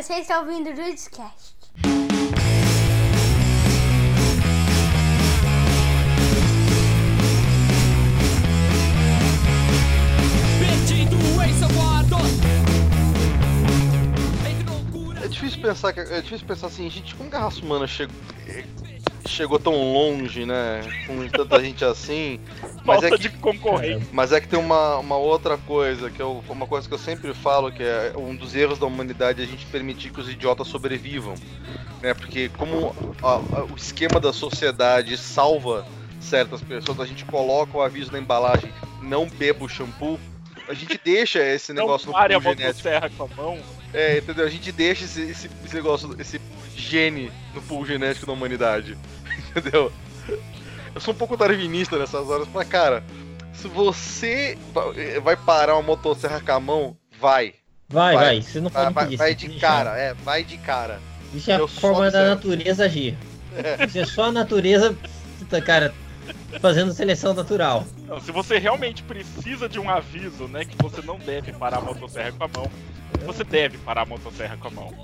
Você está ouvindo o. Entre loucura. É difícil pensar que é difícil pensar assim, gente, como que a raça humana chegou, chegou tão longe, né? Com tanta gente assim. Mas Falta é que, de concorrente. mas é que tem uma, uma outra coisa, que eu, uma coisa que eu sempre falo, que é um dos erros da humanidade é a gente permitir que os idiotas sobrevivam. Né? Porque como a- a- o esquema da sociedade salva certas pessoas, a gente coloca o aviso na embalagem, não beba o shampoo, a gente deixa esse Não negócio no pare a motosserra com a mão. É, entendeu? A gente deixa esse, esse, esse negócio, esse gene no pool genético da humanidade. Entendeu? Eu sou um pouco darwinista nessas horas, mas cara, se você va- vai parar uma motosserra com a mão, vai. Vai, Vai. vai, você não Vai, pode vai, vai você de que deixar. cara, é, vai de cara. Isso é a Eu forma da natureza agir. Isso é só a natureza, cara, fazendo seleção natural. Não, se você realmente precisa de um aviso, né, que você não deve parar a motosserra com a mão, você deve parar a motosserra com a mão.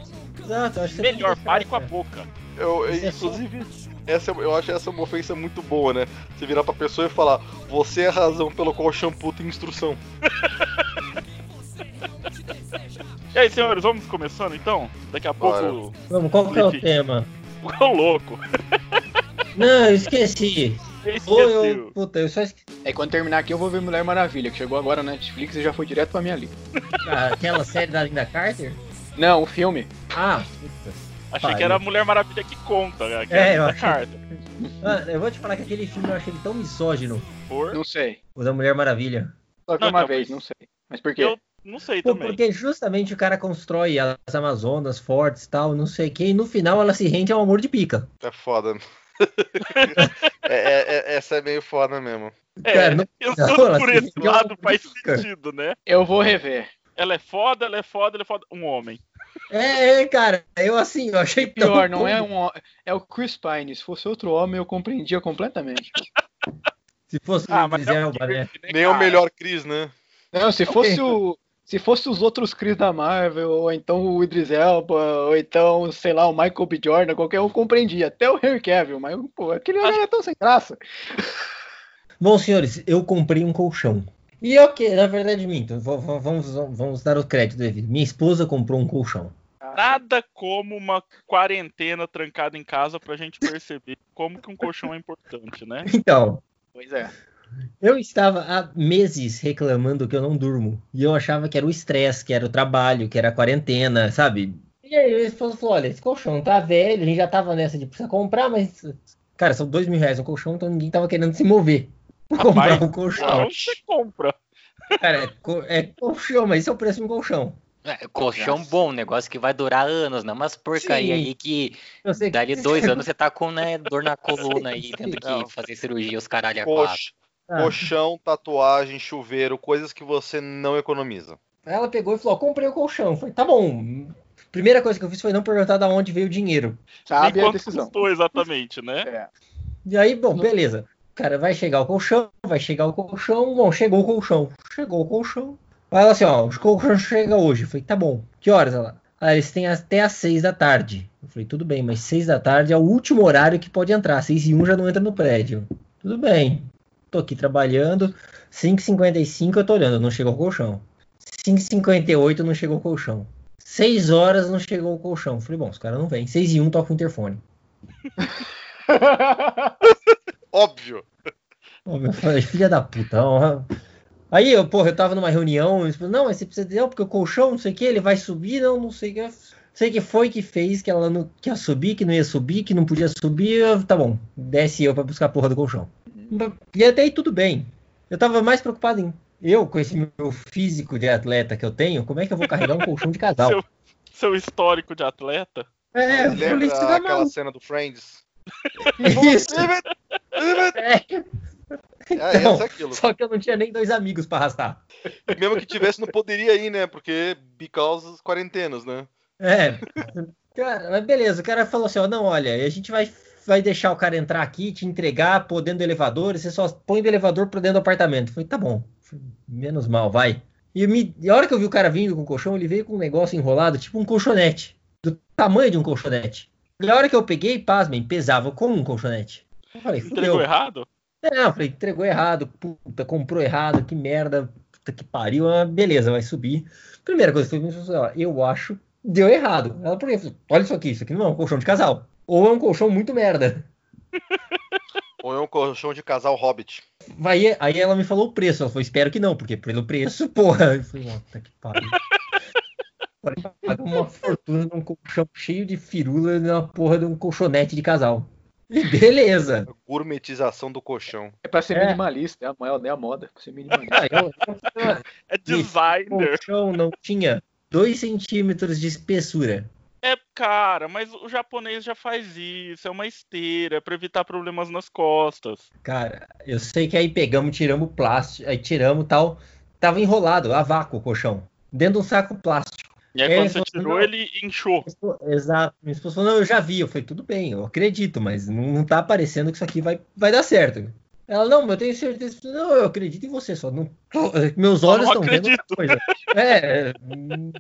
Exato, eu acho que Melhor, pare com a boca. Eu, Isso é só- inclusive, essa, eu acho essa uma ofensa muito boa, né? Você virar pra pessoa e falar, você é a razão pelo qual o shampoo tem instrução. E aí, senhores, vamos começando então? Daqui a Bora. pouco. Vamos, qual que é o tema? Ô louco! Não, eu esqueci. Ou eu, puta, eu só esqueci. É quando terminar aqui eu vou ver Mulher Maravilha, que chegou agora na Netflix e já foi direto pra minha lista. Ah, aquela série da Linda Carter? Não, o filme. Ah, puta. Achei Pai. que era a Mulher Maravilha que conta, né? Que É, é eu a achei. carta. Ah, eu vou te falar que aquele filme eu achei ele tão misógino. Por... Não sei. O da Mulher Maravilha. Só vi Não, uma não, vez, mas- não sei. Mas por quê? Eu não sei Pô, também. porque justamente o cara constrói as Amazonas fortes e tal, não sei o que, e no final ela se rende ao amor de pica. É foda. É, é- é- essa é meio foda mesmo. É, Cara, não- pensando não, por se esse lado ao faz sentido, né? Eu vou rever. Ela é foda, ela é foda, ela é foda. Um homem. É, é, cara, eu assim, eu achei tão Pior, não é um. É o Chris Pine. Se fosse outro homem, eu compreendia completamente. Se fosse Ah, o mas Idris é um Elba, né? Nem é o melhor Chris, né? Não, se fosse o. Se fosse os outros Chris da Marvel, ou então o Idris Elba, ou então, sei lá, o Michael B. Jordan, qualquer um compreendia. Até o Henry Cavill, mas, pô, aquele cara é tão sem graça. Bom, senhores, eu comprei um colchão. E ok, na verdade, minto. Vamos, vamos dar o crédito devido. Minha esposa comprou um colchão. Nada como uma quarentena trancada em casa pra gente perceber como que um colchão é importante, né? Então, Pois é. eu estava há meses reclamando que eu não durmo. E eu achava que era o estresse, que era o trabalho, que era a quarentena, sabe? E aí ele falou, falou, olha, esse colchão tá velho, a gente já tava nessa de precisar comprar, mas. Cara, são dois mil reais um colchão, então ninguém tava querendo se mover. Pra Comprar Rapaz, um colchão. Você compra. Cara, é, co- é colchão, mas esse é o preço de um colchão. É, colchão bom, negócio que vai durar anos, não umas porcaria Sim. aí que dali dois anos você tá com né, dor na coluna aí, tendo Não. que fazer cirurgia, os caralho a quatro. Cox, Ah. Colchão, tatuagem, chuveiro, coisas que você não economiza. Ela pegou e falou: comprei o colchão. Eu Falei, tá bom. Primeira coisa que eu fiz foi não perguntar de onde veio o dinheiro. Sabe a quanto decisão. custou exatamente, né? É. E aí, bom, beleza. Cara, vai chegar o colchão, vai chegar o colchão. Bom, chegou o colchão. Chegou o colchão. Aí ela assim, ó, o colchão chega hoje. Eu falei, tá bom. Que horas ela? Ah, eles têm até às seis da tarde. Eu falei, tudo bem, mas seis da tarde é o último horário que pode entrar. Seis e um já não entra no prédio. Tudo bem. Tô aqui trabalhando. 5h55 eu tô olhando, não chegou o colchão. 5h58 não chegou o colchão. 6 horas não chegou o colchão. Falei, bom, os caras não vêm. 6 e 1 toca o interfone. Óbvio. Ô, meu, falei, filha da puta. ó. Aí, eu, porra, eu tava numa reunião, falaram, não, mas você precisa de não, porque o colchão, não sei o que, ele vai subir, não, não sei o que. Sei que foi que fez, que ela não que ia subir, que não ia subir, que não podia subir. eu, tá bom, desce eu pra buscar a porra do colchão. E até aí tudo bem. Eu tava mais preocupado em eu, com esse meu físico de atleta que eu tenho, como é que eu vou carregar um colchão de casal? Seu, seu histórico de atleta. É, eu Lembra aquela mal. cena do Friends? Isso. É, É, Não, essa é aquilo. só que eu não tinha nem dois amigos pra arrastar. Mesmo que tivesse, não poderia ir, né? Porque because as quarentenas, né? É. Cara, mas beleza, o cara falou assim, ó, não, olha, a gente vai, vai deixar o cara entrar aqui, te entregar, pô, dentro do elevador, e você só põe do elevador pra dentro do apartamento. Eu falei, tá bom, menos mal, vai. E, me, e a hora que eu vi o cara vindo com o colchão, ele veio com um negócio enrolado, tipo um colchonete. tamanho de um colchonete. E a hora que eu peguei, pasmem, pesava como um colchonete. Eu falei, Entregou fudeu. errado? É, eu falei, entregou errado, puta, comprou errado, que merda, puta que pariu. Ah, beleza, vai subir. Primeira coisa que eu fiz, ó, eu acho, deu errado. Ela por quê? Olha isso aqui, isso aqui não é um colchão de casal. Ou é um colchão muito merda. Ou é um colchão de casal hobbit. Aí, aí ela me falou o preço. Ela falou, espero que não, porque pelo preço, porra. Eu falei, puta que pariu. Paga uma fortuna num colchão cheio de firula na porra de um colchonete de casal. E beleza. A gourmetização do colchão. É pra ser É. minimalista, é a, é a moda. Pra ser minimalista. Ah, É o designer. colchão não tinha 2 centímetros de espessura. É, cara, mas o japonês já faz isso. É uma esteira, é pra evitar problemas nas costas. Cara, eu sei que aí pegamos, tiramos o plástico, aí tiramos tal. Tava enrolado, a vácuo o colchão. Dentro de um saco plástico. E aí É, quando você não- tirou, ele inchou. Exato. Minha esposa falou, não, eu já vi. Eu falei, tudo bem, eu acredito, mas não, não tá parecendo que isso aqui vai, vai dar certo. Ela, não, mas eu tenho certeza. Não, eu acredito em você, só não. Meus olhos não estão vendo outra coisa. É. hum,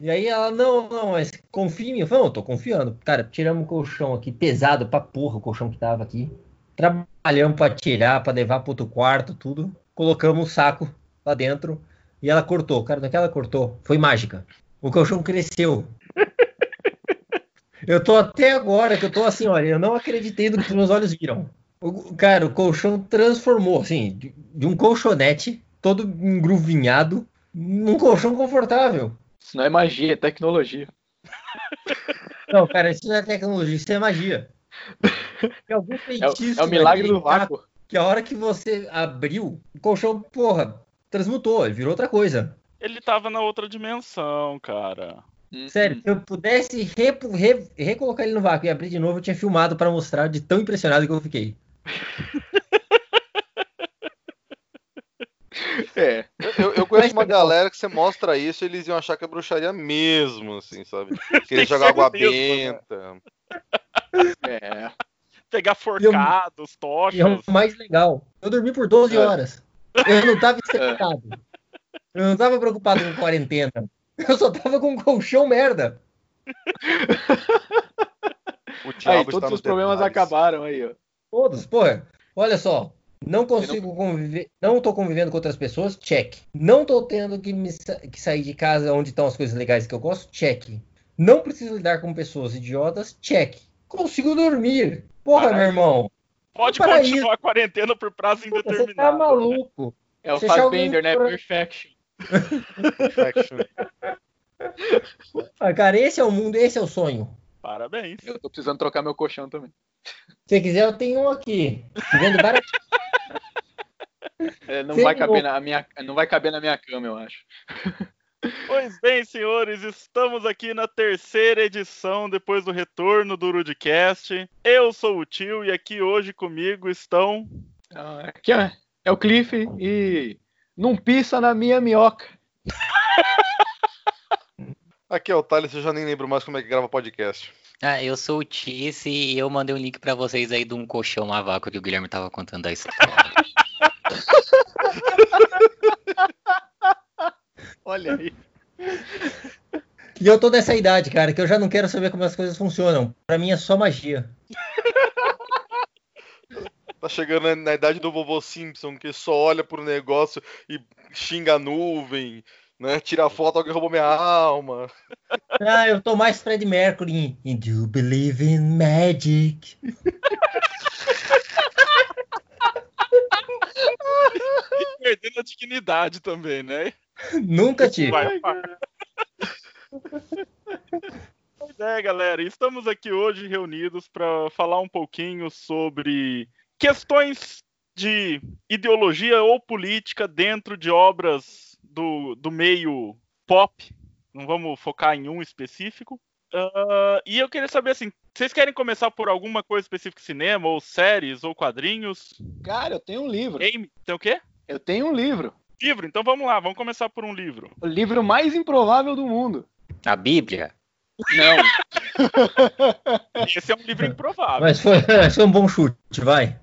E aí ela, não, não, mas confia em mim. Eu falei, não, eu tô confiando. Cara, tiramos o colchão aqui, pesado pra porra o colchão que tava aqui. Trabalhamos pra tirar, pra levar pro outro quarto, tudo. Colocamos o saco lá dentro. E ela cortou. Cara, naquela ela cortou, foi mágica. O colchão cresceu. Eu tô até agora que eu tô assim, olha, eu não acreditei no que meus olhos viram. O, cara, o colchão transformou, assim, de, de um colchonete todo engruvinhado num colchão confortável. Isso não é magia, é tecnologia. Não, cara, isso não é tecnologia, isso é magia. Algum É, o- feitiço é o milagre naquele do vácuo. Que a hora que você abriu, o colchão, porra, transmutou, virou outra coisa. Ele tava na outra dimensão, cara. Hum, Sério, se eu pudesse repu- re- recolocar ele no vácuo e abrir de novo, eu tinha filmado pra mostrar de tão impressionado que eu fiquei. É. Eu, eu conheço uma galera que você mostra isso e eles iam achar que é bruxaria mesmo, assim, sabe? Querer que jogar água mesmo, benta. É. Pegar forcados, E é tochas. o mais legal. Eu dormi por 12 É. horas. Eu não tava estressado. Eu não tava preocupado com quarentena. Eu só tava com um colchão merda. O Aí, todos os problemas detalhes. acabaram aí, ó. Todos, porra. Olha só. Não consigo conviver. Não tô convivendo com outras pessoas? Check. Não tô tendo que, me sa- que sair de casa onde estão as coisas legais que eu gosto? Check. Não preciso lidar com pessoas idiotas? Check. Consigo dormir. Porra, Paraíso. meu irmão. Pode continuar a quarentena por prazo Você tá indeterminado. maluco. É o Fassbender, né? pra- Perfection. Perfection. Ah, cara, esse é o mundo, esse é o sonho. Parabéns. Eu tô precisando trocar meu colchão também. Se quiser, eu tenho um aqui. Tô Vendo barato. É, não, Sem vai caber na minha, não vai caber na minha cama, eu acho. Pois bem, senhores, estamos aqui na terceira edição depois do retorno do Rudcast. Eu sou o Tio e aqui hoje comigo estão. Ah, Aqui, ó, é o Cliff e não pisa na minha minhoca. Aqui é o Thales, eu já nem lembro mais como é que grava podcast. Ah, eu sou o Tice e eu mandei um link pra vocês aí de um colchão a vácuo que o Guilherme tava contando a história. Olha aí. E eu tô nessa idade, cara, que eu já não quero saber como as coisas funcionam. Pra mim é só magia. Tá chegando na, idade do vovô Simpson, que só olha pro negócio e xinga a nuvem, né? Tira foto, alguém roubou minha alma. Ah, eu tô mais Fred Mercury em Do You Believe in Magic? E perdendo a dignidade também, né? Nunca tive. Pois é, galera, estamos aqui hoje reunidos para falar um pouquinho sobre questões de ideologia ou política dentro de obras do, do meio pop. Não vamos focar em um específico. Ah, e eu queria saber assim, vocês querem começar por alguma coisa específica, cinema, ou séries, ou quadrinhos? Cara, eu tenho um livro. Game? Tem o quê? Eu tenho um livro. Livro? Então vamos lá, vamos começar por um livro. O livro mais improvável do mundo. A Bíblia? Não. Esse é um livro improvável. Mas foi, foi um bom chute, vai.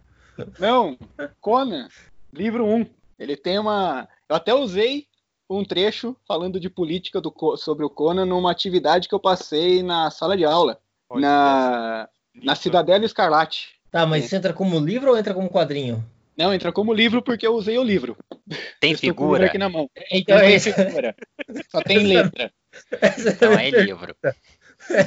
Não. Conan. Livro 1. Ele tem uma. Eu até usei um trecho falando de política do, sobre o Conan numa atividade que eu passei na sala de aula, na, na Cidadela Escarlate. Tá, mas isso entra como livro ou entra como quadrinho? Não, entra como livro porque eu usei o livro. Tem figura? aqui na mão. Então Não é tem isso. figura. Só tem letra. Não é livro.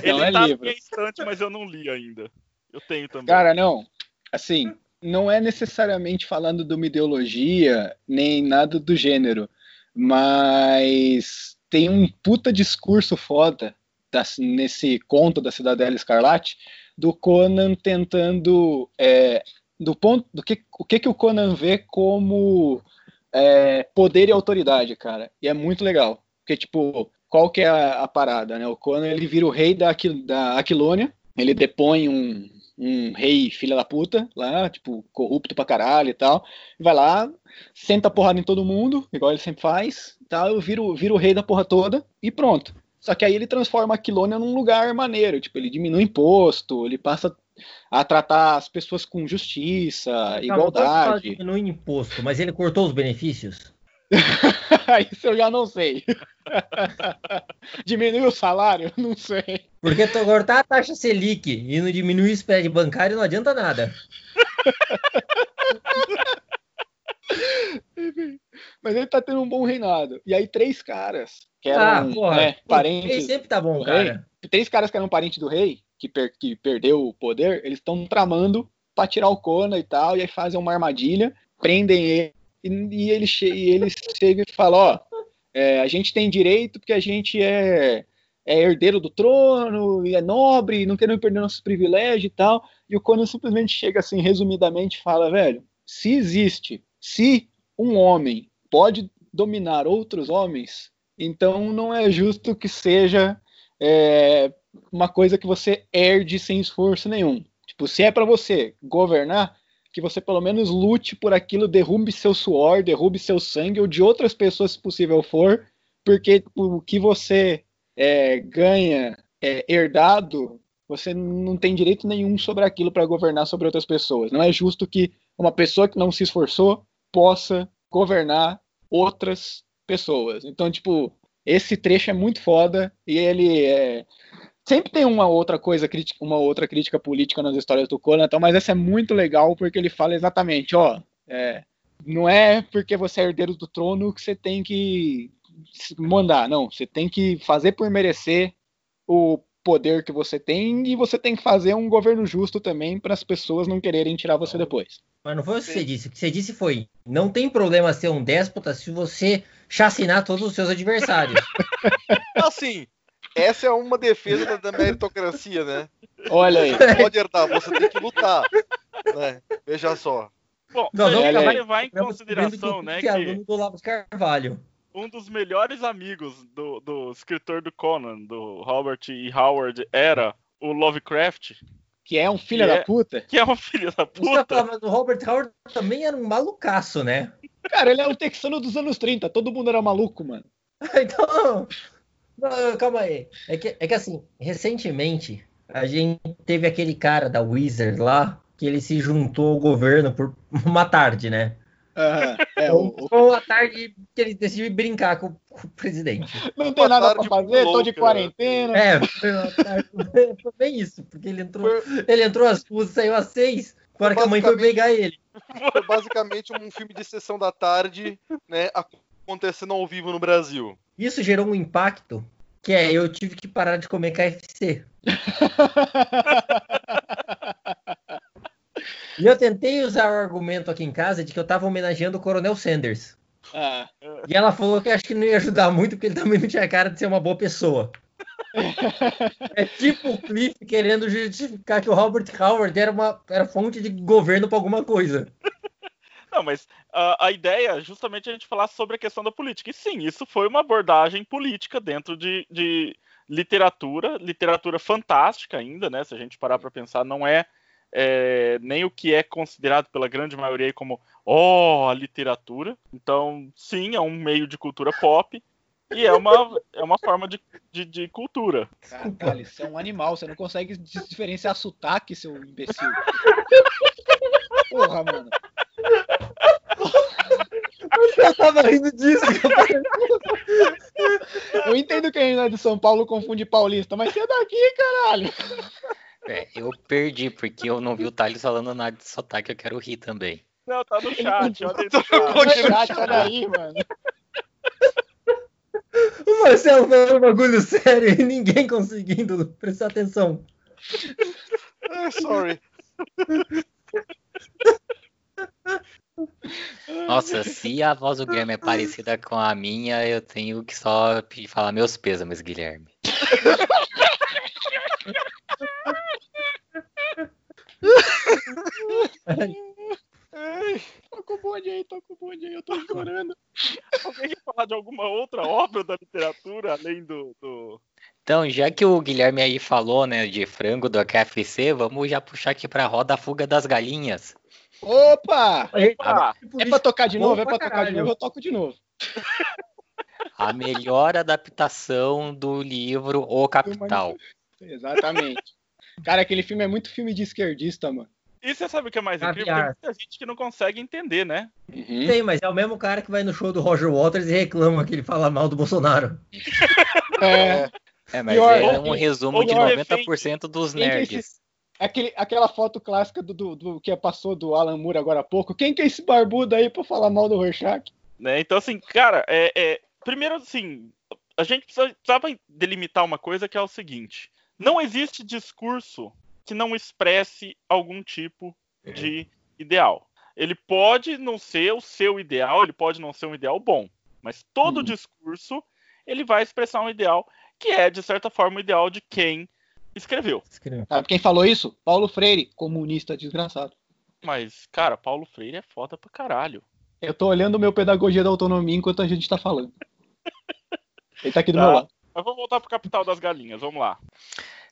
Ele Não é tá livro. na minha estante, mas eu não li ainda. Eu tenho também. Cara, não. Assim, não é necessariamente falando de uma ideologia, nem nada do gênero, mas tem um puta discurso foda nesse conto da Cidadela Escarlate do Conan tentando é, do ponto do que o que que o Conan vê como é, poder e autoridade, cara. E é muito legal, porque tipo qual que é a, a parada, né? O Conan ele vira o rei da, da Aquilônia, ele depõe um, um rei filha da puta lá, tipo, corrupto pra caralho e tal, e vai lá, senta a porrada em todo mundo, igual ele sempre faz, tal, eu viro, viro o rei da porra toda e pronto. Só que aí ele transforma a Aquilônia num lugar maneiro, tipo, ele diminui imposto, ele passa a tratar as pessoas com justiça, igualdade. No imposto, mas ele cortou os benefícios? Isso eu já não sei. Diminui o salário? Não sei. Porque cortar a taxa Selic e não diminuir o spread bancário não adianta nada. Mas ele tá tendo um bom reinado. E aí, três caras que Ah, eram porra. né, Ele parentes. sempre tá bom, do rei, cara. três caras que eram parentes do rei, que, per- que perdeu o poder, eles estão tramando pra tirar o Conan e tal, e aí fazem uma armadilha, prendem ele, e, e ele, e eles chegam e falam, ó, é, a gente tem direito porque a gente é, é herdeiro do trono, e é nobre, não queremos perder nossos privilégios e tal, e o Conan simplesmente chega assim, resumidamente, fala, velho, se existe, se um homem pode dominar outros homens, então não é justo que seja é, uma coisa que você herde sem esforço nenhum. Tipo, se é pra você governar, que você pelo menos lute por aquilo, derrube seu suor, derrube seu sangue, ou de outras pessoas, se possível for, porque o que você é, ganha é, herdado, você não tem direito nenhum sobre aquilo para governar sobre outras pessoas. Não é justo que uma pessoa que não se esforçou possa governar outras pessoas. Então, tipo, esse trecho é muito foda e ele é. Sempre tem uma outra coisa, crítica, uma outra crítica política nas histórias do Conan, então, mas essa é muito legal porque ele fala exatamente, ó, é, não é porque você é herdeiro do trono que você tem que mandar, não, você tem que fazer por merecer o poder que você tem e você tem que fazer um governo justo também para as pessoas não quererem tirar você depois. Mas não foi o que você disse. O que você disse foi: não tem problema ser um déspota se você chacinar todos os seus adversários. Assim, essa é uma defesa da, da meritocracia, né? Olha aí. Você não pode herdar, você tem que lutar. Né? Veja só. Bom, a gente acabar levar em consideração, né, que é aluno do Olavo de Carvalho. um dos melhores amigos do, do escritor do Conan, do Robert E. Howard, era o Lovecraft, Que é um filho Que da é- puta. que é um filho da Você puta. mas o Robert Howard também era um malucaço, né? Cara, ele é um texano dos anos 30. Todo mundo era maluco, mano. Então. Não, calma aí. É que, é que assim, recentemente, a gente teve aquele cara da Wizard lá, que ele se juntou ao governo por uma tarde, né? Aham. É, o- o- Foi uma tarde que ele decidiu brincar com, com o presidente. não tem nada pra tarde fazer, tô de louca. quarentena. É, foi uma tarde. Foi bem isso, porque ele entrou, Foi, ele entrou às duas, saiu às seis. Agora que a mãe foi Basicamente- pegar ele. foi basicamente um filme de sessão da tarde, né? Acontecendo ao vivo no Brasil. Isso gerou um impacto que é eu tive que parar de comer KFC. E eu tentei usar o argumento aqui em casa de que eu tava homenageando o Coronel Sanders. Ah, E ela falou que acho que não ia ajudar muito, porque ele também não tinha cara de ser uma boa pessoa. É tipo o Cliff querendo justificar que o Robert Howard era, uma, era fonte de governo pra alguma coisa. Não, mas a, a ideia é justamente a gente falar sobre a questão da política. E sim, isso foi uma abordagem política dentro de, de literatura, literatura fantástica ainda, né? Se a gente parar para pensar, não é, é, nem o que é considerado pela grande maioria como, ó, a literatura. Então, sim, é um meio de cultura pop e é uma, é uma forma de, de, de cultura. caralho, você é um animal, você não consegue diferenciar sotaque, seu imbecil. Porra, mano. Eu tava rindo disso. Eu entendo que ainda é de São Paulo confunde paulista, mas você é daqui, caralho. É, eu perdi, porque eu não vi o Thales falando nada de sotaque, eu quero rir também. Não, tá no chat, olha aí no Eu chat. coloquei no Chat, olha aí, mano. O Marcelo falando um bagulho sério e ninguém conseguindo prestar atenção. Ah, sorry. Nossa, se a voz do Guilherme é parecida com a minha, eu tenho que só falar meus pêsames, Guilherme. Toca o bonde aí, toca o bonde aí, eu tô chorando. Alguém quer falar de alguma outra obra da literatura, além do... do... Então, já que o Guilherme aí falou, né, de frango do KFC, vamos já puxar aqui pra roda a fuga das galinhas. Opa! Ah, É pra tocar de novo? É pra tocar de caralho. novo? Eu toco de novo. A melhor adaptação do livro O Capital. Exatamente. Cara, aquele filme é muito filme de esquerdista, mano. E você sabe o que é mais incrível? Tem Caviar. muita gente que não consegue entender, né? Uhum. Tem, mas é o mesmo cara que vai no show do Roger Waters e reclama que ele fala mal do Bolsonaro. É, É, mas Pior, é um resumo de que 90% dos Quem que é nerds. Aquele, aquela foto clássica do, do, do que passou do Alan Moore agora há pouco. Quem que é esse barbudo aí pra falar mal do Rorschach? Né? Então, assim, cara, é, é- primeiro, assim, a gente precisa- precisava delimitar uma coisa que é o seguinte: não existe discurso que não expresse algum tipo de ideal. Ele pode não ser o seu ideal, ele pode não ser um ideal bom, mas todo Hum. discurso ele vai expressar um ideal que é, de certa forma, o ideal de quem escreveu. Escreveu. Sabe quem falou isso? Paulo Freire, comunista desgraçado. Mas, cara, Paulo Freire é foda pra caralho. Eu tô olhando o meu pedagogia da autonomia enquanto a gente tá falando. Ele tá aqui do Tá. meu lado. Mas vamos voltar pro Capital das Galinhas, vamos lá.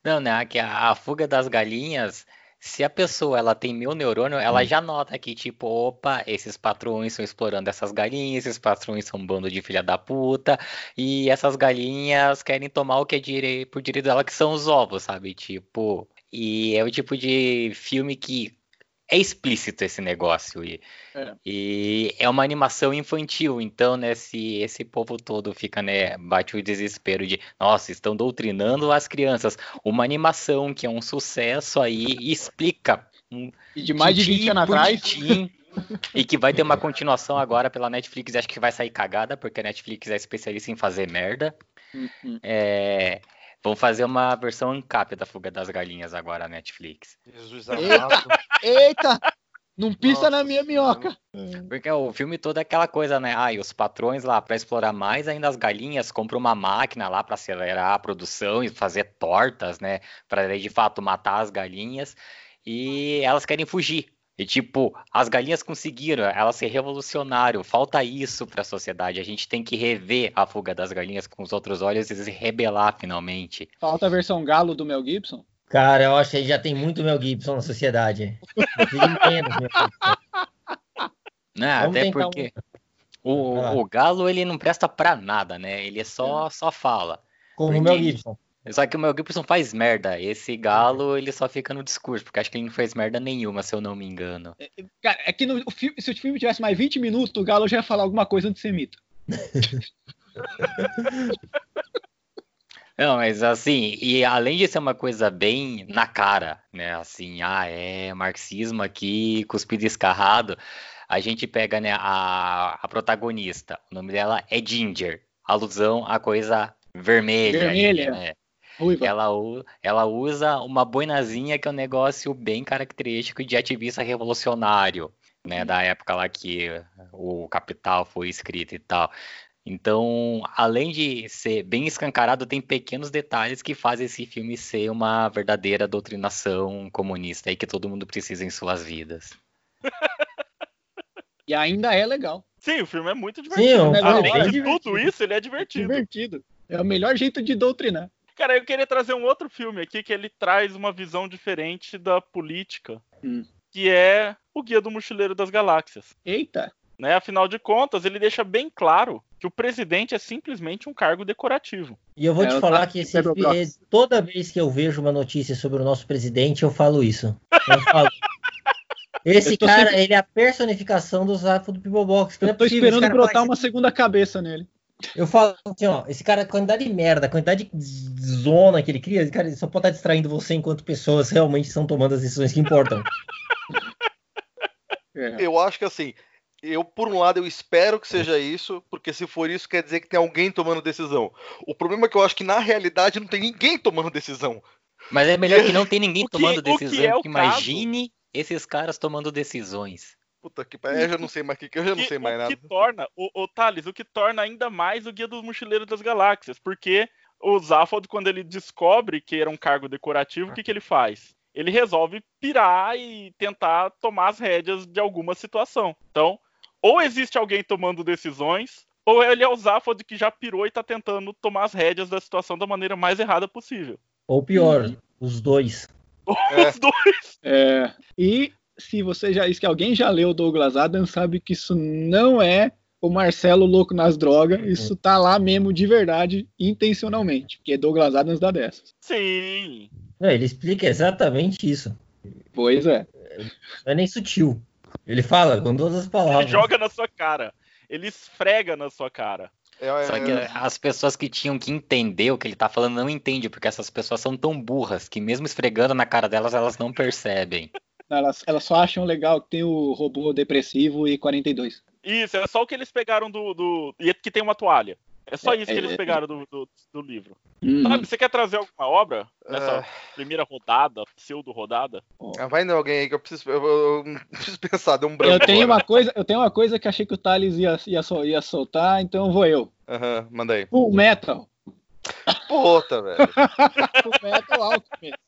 Não, né? Que a, a fuga das galinhas, se a pessoa ela tem mil neurônio, ela já nota que, tipo, opa, esses patrões estão explorando essas galinhas, esses patrões são um bando de filha da puta, e essas galinhas querem tomar o que é dire... por direito dela, que são os ovos, sabe? Tipo, e é o tipo de filme que é explícito esse negócio. E É. e é uma animação infantil, então, né, se esse povo todo fica, né, bate o desespero de, nossa, estão doutrinando as crianças. Uma animação que é um sucesso aí e explica um E de mais de 20 tintim anos atrás. e que vai ter uma continuação agora pela Netflix, acho que vai sair cagada, porque a Netflix é especialista em fazer merda. Uhum. É, vão fazer uma versão ancap da Fuga das Galinhas agora, a Netflix. Jesus Eita. amado. Eita! Não pisa Nossa na minha minhoca. Porque o filme todo é aquela coisa, né? Ah, e os patrões lá, para explorar mais ainda as galinhas, compram uma máquina lá para acelerar a produção e fazer tortas, né? Para de fato matar as galinhas. E elas querem fugir. E tipo, as galinhas conseguiram, elas se revolucionaram. Falta isso para a sociedade. A gente tem que rever a fuga das galinhas com os outros olhos e se rebelar finalmente. Falta a versão galo do Mel Gibson. Cara, eu acho que já tem muito Mel Gibson na sociedade. Menos Mel Gibson. Né? Vamos Até porque o, Vai lá. o galo ele não presta para nada, né? Ele só, só fala. Como o Mel Gibson. Só que o Mel Gibson faz merda. Esse galo, ele só fica no discurso, porque acho que ele não fez merda nenhuma, se eu não me engano. Cara, é que no, o filme- se o filme tivesse mais 20 minutos, o Galo já ia falar alguma coisa antissemita. Não, mas assim, e além de ser uma coisa bem na cara, né? Assim, ah, é marxismo aqui, cuspido escarrado. A gente pega, né, a, a protagonista. O nome dela é Ginger. Alusão à coisa vermelha. aí, Vermelha. né? Ruiva. Ela, ela usa uma boinazinha que é um negócio bem característico de ativista revolucionário, né? Da época lá que o Capital foi escrito e tal. Então, além de ser bem escancarado, tem pequenos detalhes que fazem esse filme ser uma verdadeira doutrinação comunista e que todo mundo precisa em suas vidas. E ainda é legal. Sim, o filme é muito Sim, divertido. é um filme Além de divertido. tudo isso, ele é divertido. Divertido. É o melhor jeito de doutrinar. Cara, eu queria trazer um outro filme aqui que ele traz uma visão diferente da política, Hum. que é o Guia do Mochileiro das Galáxias. Eita. Né? Afinal de contas, ele deixa bem claro que o presidente é simplesmente um cargo decorativo. E eu vou É, te eu falar que esse, é, toda vez que eu vejo uma notícia sobre o nosso presidente, eu falo isso. Eu falo, Esse cara, sempre- ele é a personificação do Zafo do People Box. Não é Eu tô possível, esse esperando brotar faz- uma segunda cabeça nele. Eu falo assim, ó, esse cara, a quantidade de merda, a quantidade de zona que ele cria, esse cara ele só pode estar distraindo você enquanto pessoas realmente estão tomando as decisões que importam. É. Eu acho que assim, eu por um lado eu espero que seja isso, porque se for isso quer dizer que tem alguém tomando decisão. O problema é que eu acho que na realidade não tem ninguém tomando decisão. Mas é melhor que não tem ninguém tomando o que decisão, é imagine esses caras tomando decisões. Puta que pariu, eu já não sei mais o que, que eu já não que- sei mais o nada. que torna, o, o Thales, o que torna ainda mais o Guia dos Mochileiros das Galáxias, porque o Zaphod, quando ele descobre que era um cargo decorativo, o que, que ele faz? Ele resolve pirar e tentar tomar as rédeas de alguma situação. Então, ou existe alguém tomando decisões, ou ele é o Zaphod que já pirou e tá tentando tomar as rédeas da situação da maneira mais errada possível. Ou pior, os dois. É. Os dois. É, e se você já. Se alguém já leu Douglas Adams, sabe que isso não é o Marcelo louco nas drogas. Isso tá lá mesmo de verdade, intencionalmente. Porque Douglas Adams dá dessas. Sim. Não, ele explica exatamente isso. Pois é. Não é nem sutil. Ele fala com todas as Ele palavras. joga na sua cara. Ele esfrega na sua cara. É, é, Só que as pessoas que tinham que entender o que ele tá falando não entendem, porque essas pessoas são tão burras que mesmo esfregando na cara delas, elas não percebem. Elas, elas só acham legal que tem o robô depressivo e 42. Isso, é só o que eles pegaram do. do... E que tem uma toalha. É só É, isso que é, eles é. pegaram do, do, do livro. Hum. Sabe, você quer trazer alguma obra nessa É. primeira rodada, pseudo-rodada? Ah, vai não, alguém aí que eu preciso, eu, eu- eu preciso pensar, deu um branco. Eu tenho agora. uma coisa, eu tenho uma coisa que achei que o Thales ia, ia, sol- ia soltar, então vou eu. Aham, manda aí. Full Metal. Puta, velho. Full Metal Alchemist.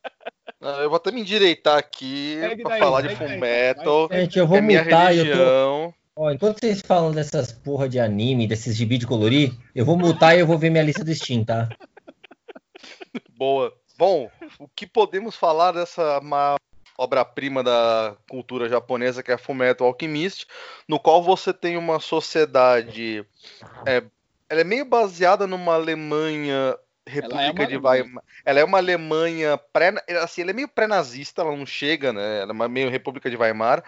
Eu vou até me endireitar aqui Segue pra daí, falar de Full Metal. Gente, eu vou é minha mutar e eu tô. Ó, enquanto vocês falam dessas porra de anime, desses gibi de colorir, eu vou mutar e eu vou ver minha lista do Steam, tá? Boa. Bom, o que podemos falar dessa ma- obra-prima da cultura japonesa que é Fullmetal Alchemist, no qual você tem uma sociedade, é, ela é meio baseada numa Alemanha República uma de Alemanha. Weimar. Ela é uma Alemanha pré, assim, ela é meio pré-nazista, ela não chega, né? Ela é meio República de Weimar,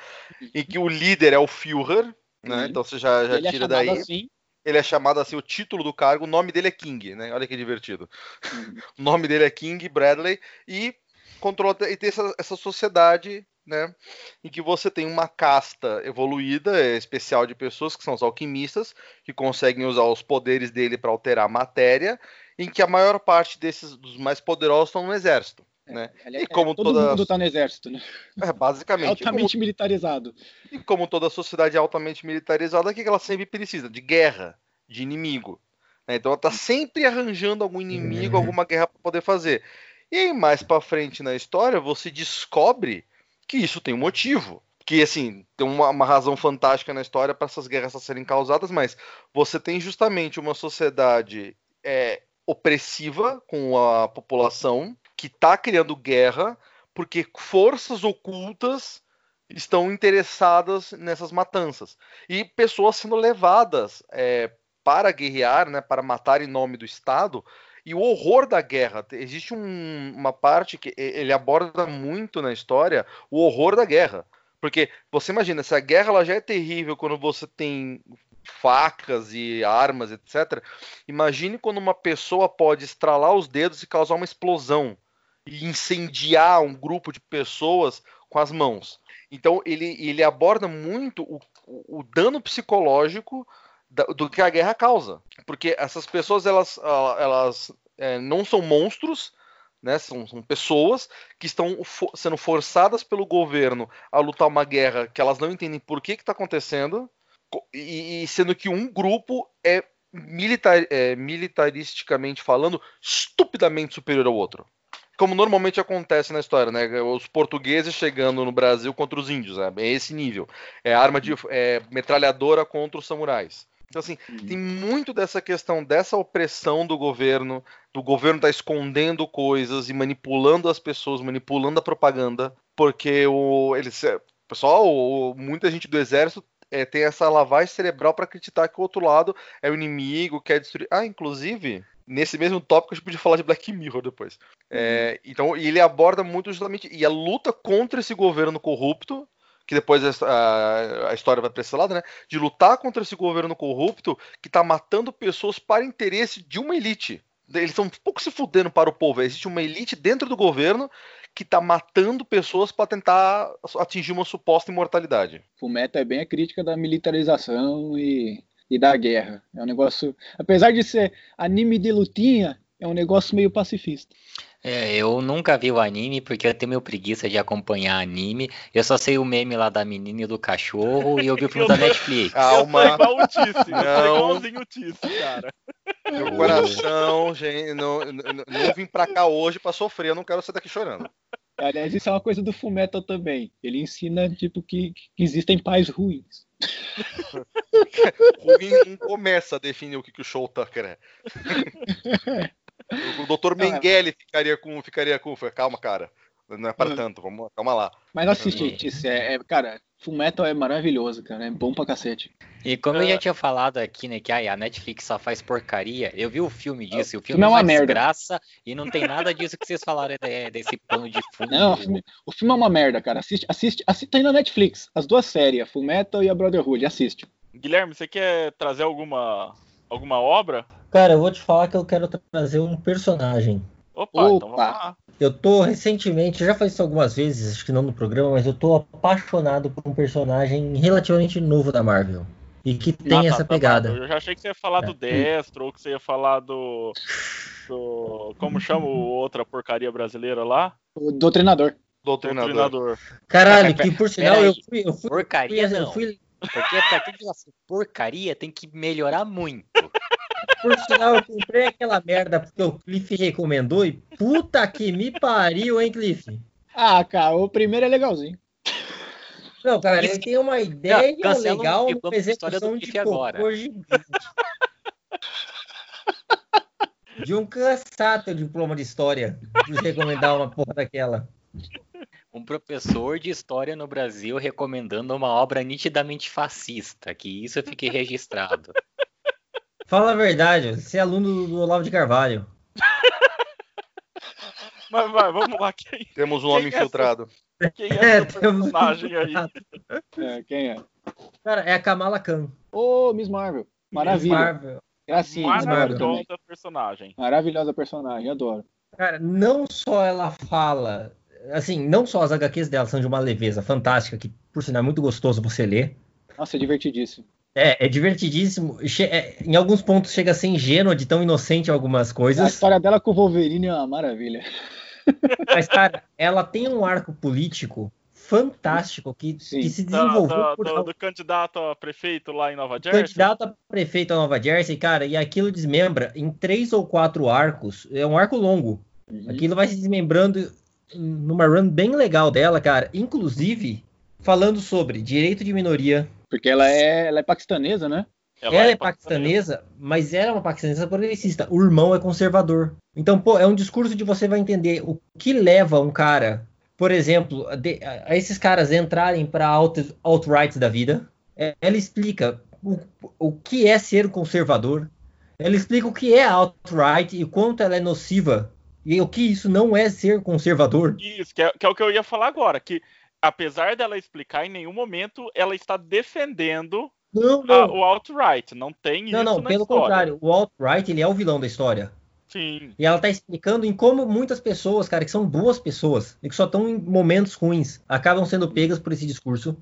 em que o líder é o Führer, né? Uhum. Então você já, já Ele é tira chamado daí assim. ele é chamado assim, o título do cargo, o nome dele é King, né? Olha que divertido. Uhum. O nome dele é King Bradley e controla e tem essa, essa sociedade, né? Em que você tem uma casta evoluída, é, especial de pessoas que são os alquimistas, que conseguem usar os poderes dele para alterar a matéria, em que a maior parte desses dos mais poderosos estão no exército, né? Ele é- E como todo toda- mundo tá no exército, né? É, basicamente. E como Altamente militarizado. e como toda sociedade é altamente militarizada, o que ela sempre precisa? De guerra, de inimigo. né? Então ela tá sempre arranjando algum inimigo, Uhum. alguma guerra para poder fazer. E aí, mais pra frente na história, você descobre que isso tem um motivo. Que, assim, tem uma, uma razão fantástica na história para essas guerras serem causadas, mas você tem justamente uma sociedade é, opressiva com a população que tá criando guerra porque forças ocultas estão interessadas nessas matanças. E pessoas sendo levadas é, para guerrear, né, para matar em nome do Estado. E o horror da guerra. Existe um- uma parte que ele aborda muito na história o horror da guerra. Porque você imagina, se a guerra ela já é terrível quando você tem facas e armas, etc. Imagine quando uma pessoa pode estralar os dedos e causar uma explosão e incendiar um grupo de pessoas com as mãos. Então ele, ele aborda muito o, o- dano psicológico da- do que a guerra causa, porque essas pessoas elas, elas é, não são monstros, né? São, são pessoas que estão fo- sendo forçadas pelo governo a lutar uma guerra que elas não entendem por que está acontecendo, co- e, e sendo que um grupo é, militar, é, militaristicamente falando estupidamente superior ao outro como normalmente acontece na história, né? Os portugueses chegando no Brasil contra os índios, né? é esse nível. É arma de é, metralhadora contra os samurais. Então, assim, tem muito dessa questão dessa opressão do governo, do governo tá escondendo coisas e manipulando as pessoas, manipulando a propaganda, porque o eles, é, pessoal, muita gente do exército é, tem essa lavagem cerebral para acreditar que o outro lado é o inimigo, quer destruir. Ah, inclusive, nesse mesmo tópico a gente podia falar de Black Mirror depois. É, então, e ele aborda muito justamente e a luta contra esse governo corrupto que depois a, a- a história vai pra esse lado, né? De lutar contra esse governo corrupto que tá matando pessoas para interesse de uma elite. Eles estão um pouco se fudendo para o povo. Existe uma elite dentro do governo que tá matando pessoas para tentar atingir uma suposta imortalidade. Fullmetal é bem a crítica da militarização e, e da guerra. É um negócio, apesar de ser anime de lutinha, é um negócio meio pacifista. É, eu nunca vi o anime porque eu tenho meio preguiça de acompanhar anime. Eu só sei o meme lá da menina e do cachorro e eu vi o filme da Netflix. Eu Calma, igual o Tice. Eu Não. igualzinho o Tice, cara. meu coração, gente, não, não, não vim pra cá hoje pra sofrer, eu não quero sair daqui chorando. Aliás, isso é uma coisa do Fullmetal também. Ele ensina tipo que, que existem pais ruins. Não começa a definir o que, que o Show Tucker é. O Dr. Mengele ficaria com. Ficaria com. Calma, cara. Não é para Hum. tanto, vamos, calma lá. Mas assiste, Tice, é, é- cara, Fullmetal é maravilhoso, cara, é bom pra cacete. E como eu É. já tinha falado aqui, né, que ai, a Netflix só faz porcaria, eu vi o filme disso, e o filme filme é é uma merda. desgraça, e não tem nada disso que vocês falaram é, desse pano de fundo. Não, o filme, o filme é uma merda, cara. Assiste, assiste, assiste, tá aí na Netflix. As duas séries, a Fullmetal e a Brotherhood, assiste. Guilherme, você quer trazer alguma, alguma obra? Cara, eu vou te falar que eu quero trazer um personagem. Opa, então Opa. vamos lá. Eu tô recentemente, já falei isso algumas vezes, acho que não no programa, mas eu tô apaixonado por um personagem relativamente novo da Marvel. E que tem Ah, tá, essa tá, pegada. Eu já achei que você ia falar do É. Destro, ou que você ia falar do. do como chama o outra porcaria brasileira lá? O Doutrinador. Doutrinador. Doutrinador. Caralho, que por sinal eu fui, eu fui, Porcaria eu não, fui, porque pra que dizer assim, porcaria tem que melhorar muito. por sinal eu comprei aquela merda porque o Cliff recomendou e puta que me pariu, hein, Cliff? Ah, cara, o primeiro é legalzinho. Não, cara, Isso ele tem uma ideia cancela o legal, uma execução do de agora. De um cansar teu diploma de história por recomendar uma porra daquela. Um professor de história no Brasil recomendando uma obra nitidamente fascista, que isso fique registrado. Fala a verdade, você é aluno do Olavo de Carvalho. Mas vai, vamos lá. Quem, Temos um Quem homem é essa- infiltrado. quem é, É, temos um personagem aí? É, quem é? Cara, é a Kamala Khan. Ô, Miss Marvel. Maravilha. Miss Marvel também. Maravilhosa personagem. Maravilhosa personagem, adoro. Cara, não só ela fala, assim, não só as HQs dela são de uma leveza fantástica, que por sinal é muito gostoso você ler. Nossa, é divertidíssimo. É, é divertidíssimo. Che- é, em alguns pontos chega a ser ingênua de tão inocente algumas A coisas. história dela com o Wolverine é uma maravilha. Mas, cara, ela tem um arco político fantástico que, Sim. que se desenvolveu da- por do, do candidato a prefeito lá em Nova Jersey. candidato a prefeito da Nova Jersey, cara, e aquilo desmembra em três ou quatro arcos. É um arco longo. Uhum. Aquilo vai se desmembrando numa run bem legal dela, cara. Inclusive, falando sobre direito de minoria. Porque ela é, ela é paquistanesa, né? Ela, é paquistanesa, mas ela é uma paquistanesa progressista. O irmão é conservador. Então, pô, é um discurso de você vai entender o que leva um cara, por exemplo, a, de- a- a esses caras entrarem para alt, alt-right da vida. É, ela explica o, o que é ser conservador. Ela explica o que é alt-right e quanto ela é nociva. E o que isso não é ser conservador. Isso, que é, que é o que eu ia falar agora. Que apesar dela explicar, em nenhum momento ela está defendendo Não, a- não. o alt-right. Não tem Não, isso não, na pelo história. contrário. O alt-right, ele é o vilão da história. Sim. E ela tá explicando em como muitas pessoas, cara, que são boas pessoas e que só estão em momentos ruins, acabam sendo pegas por esse discurso.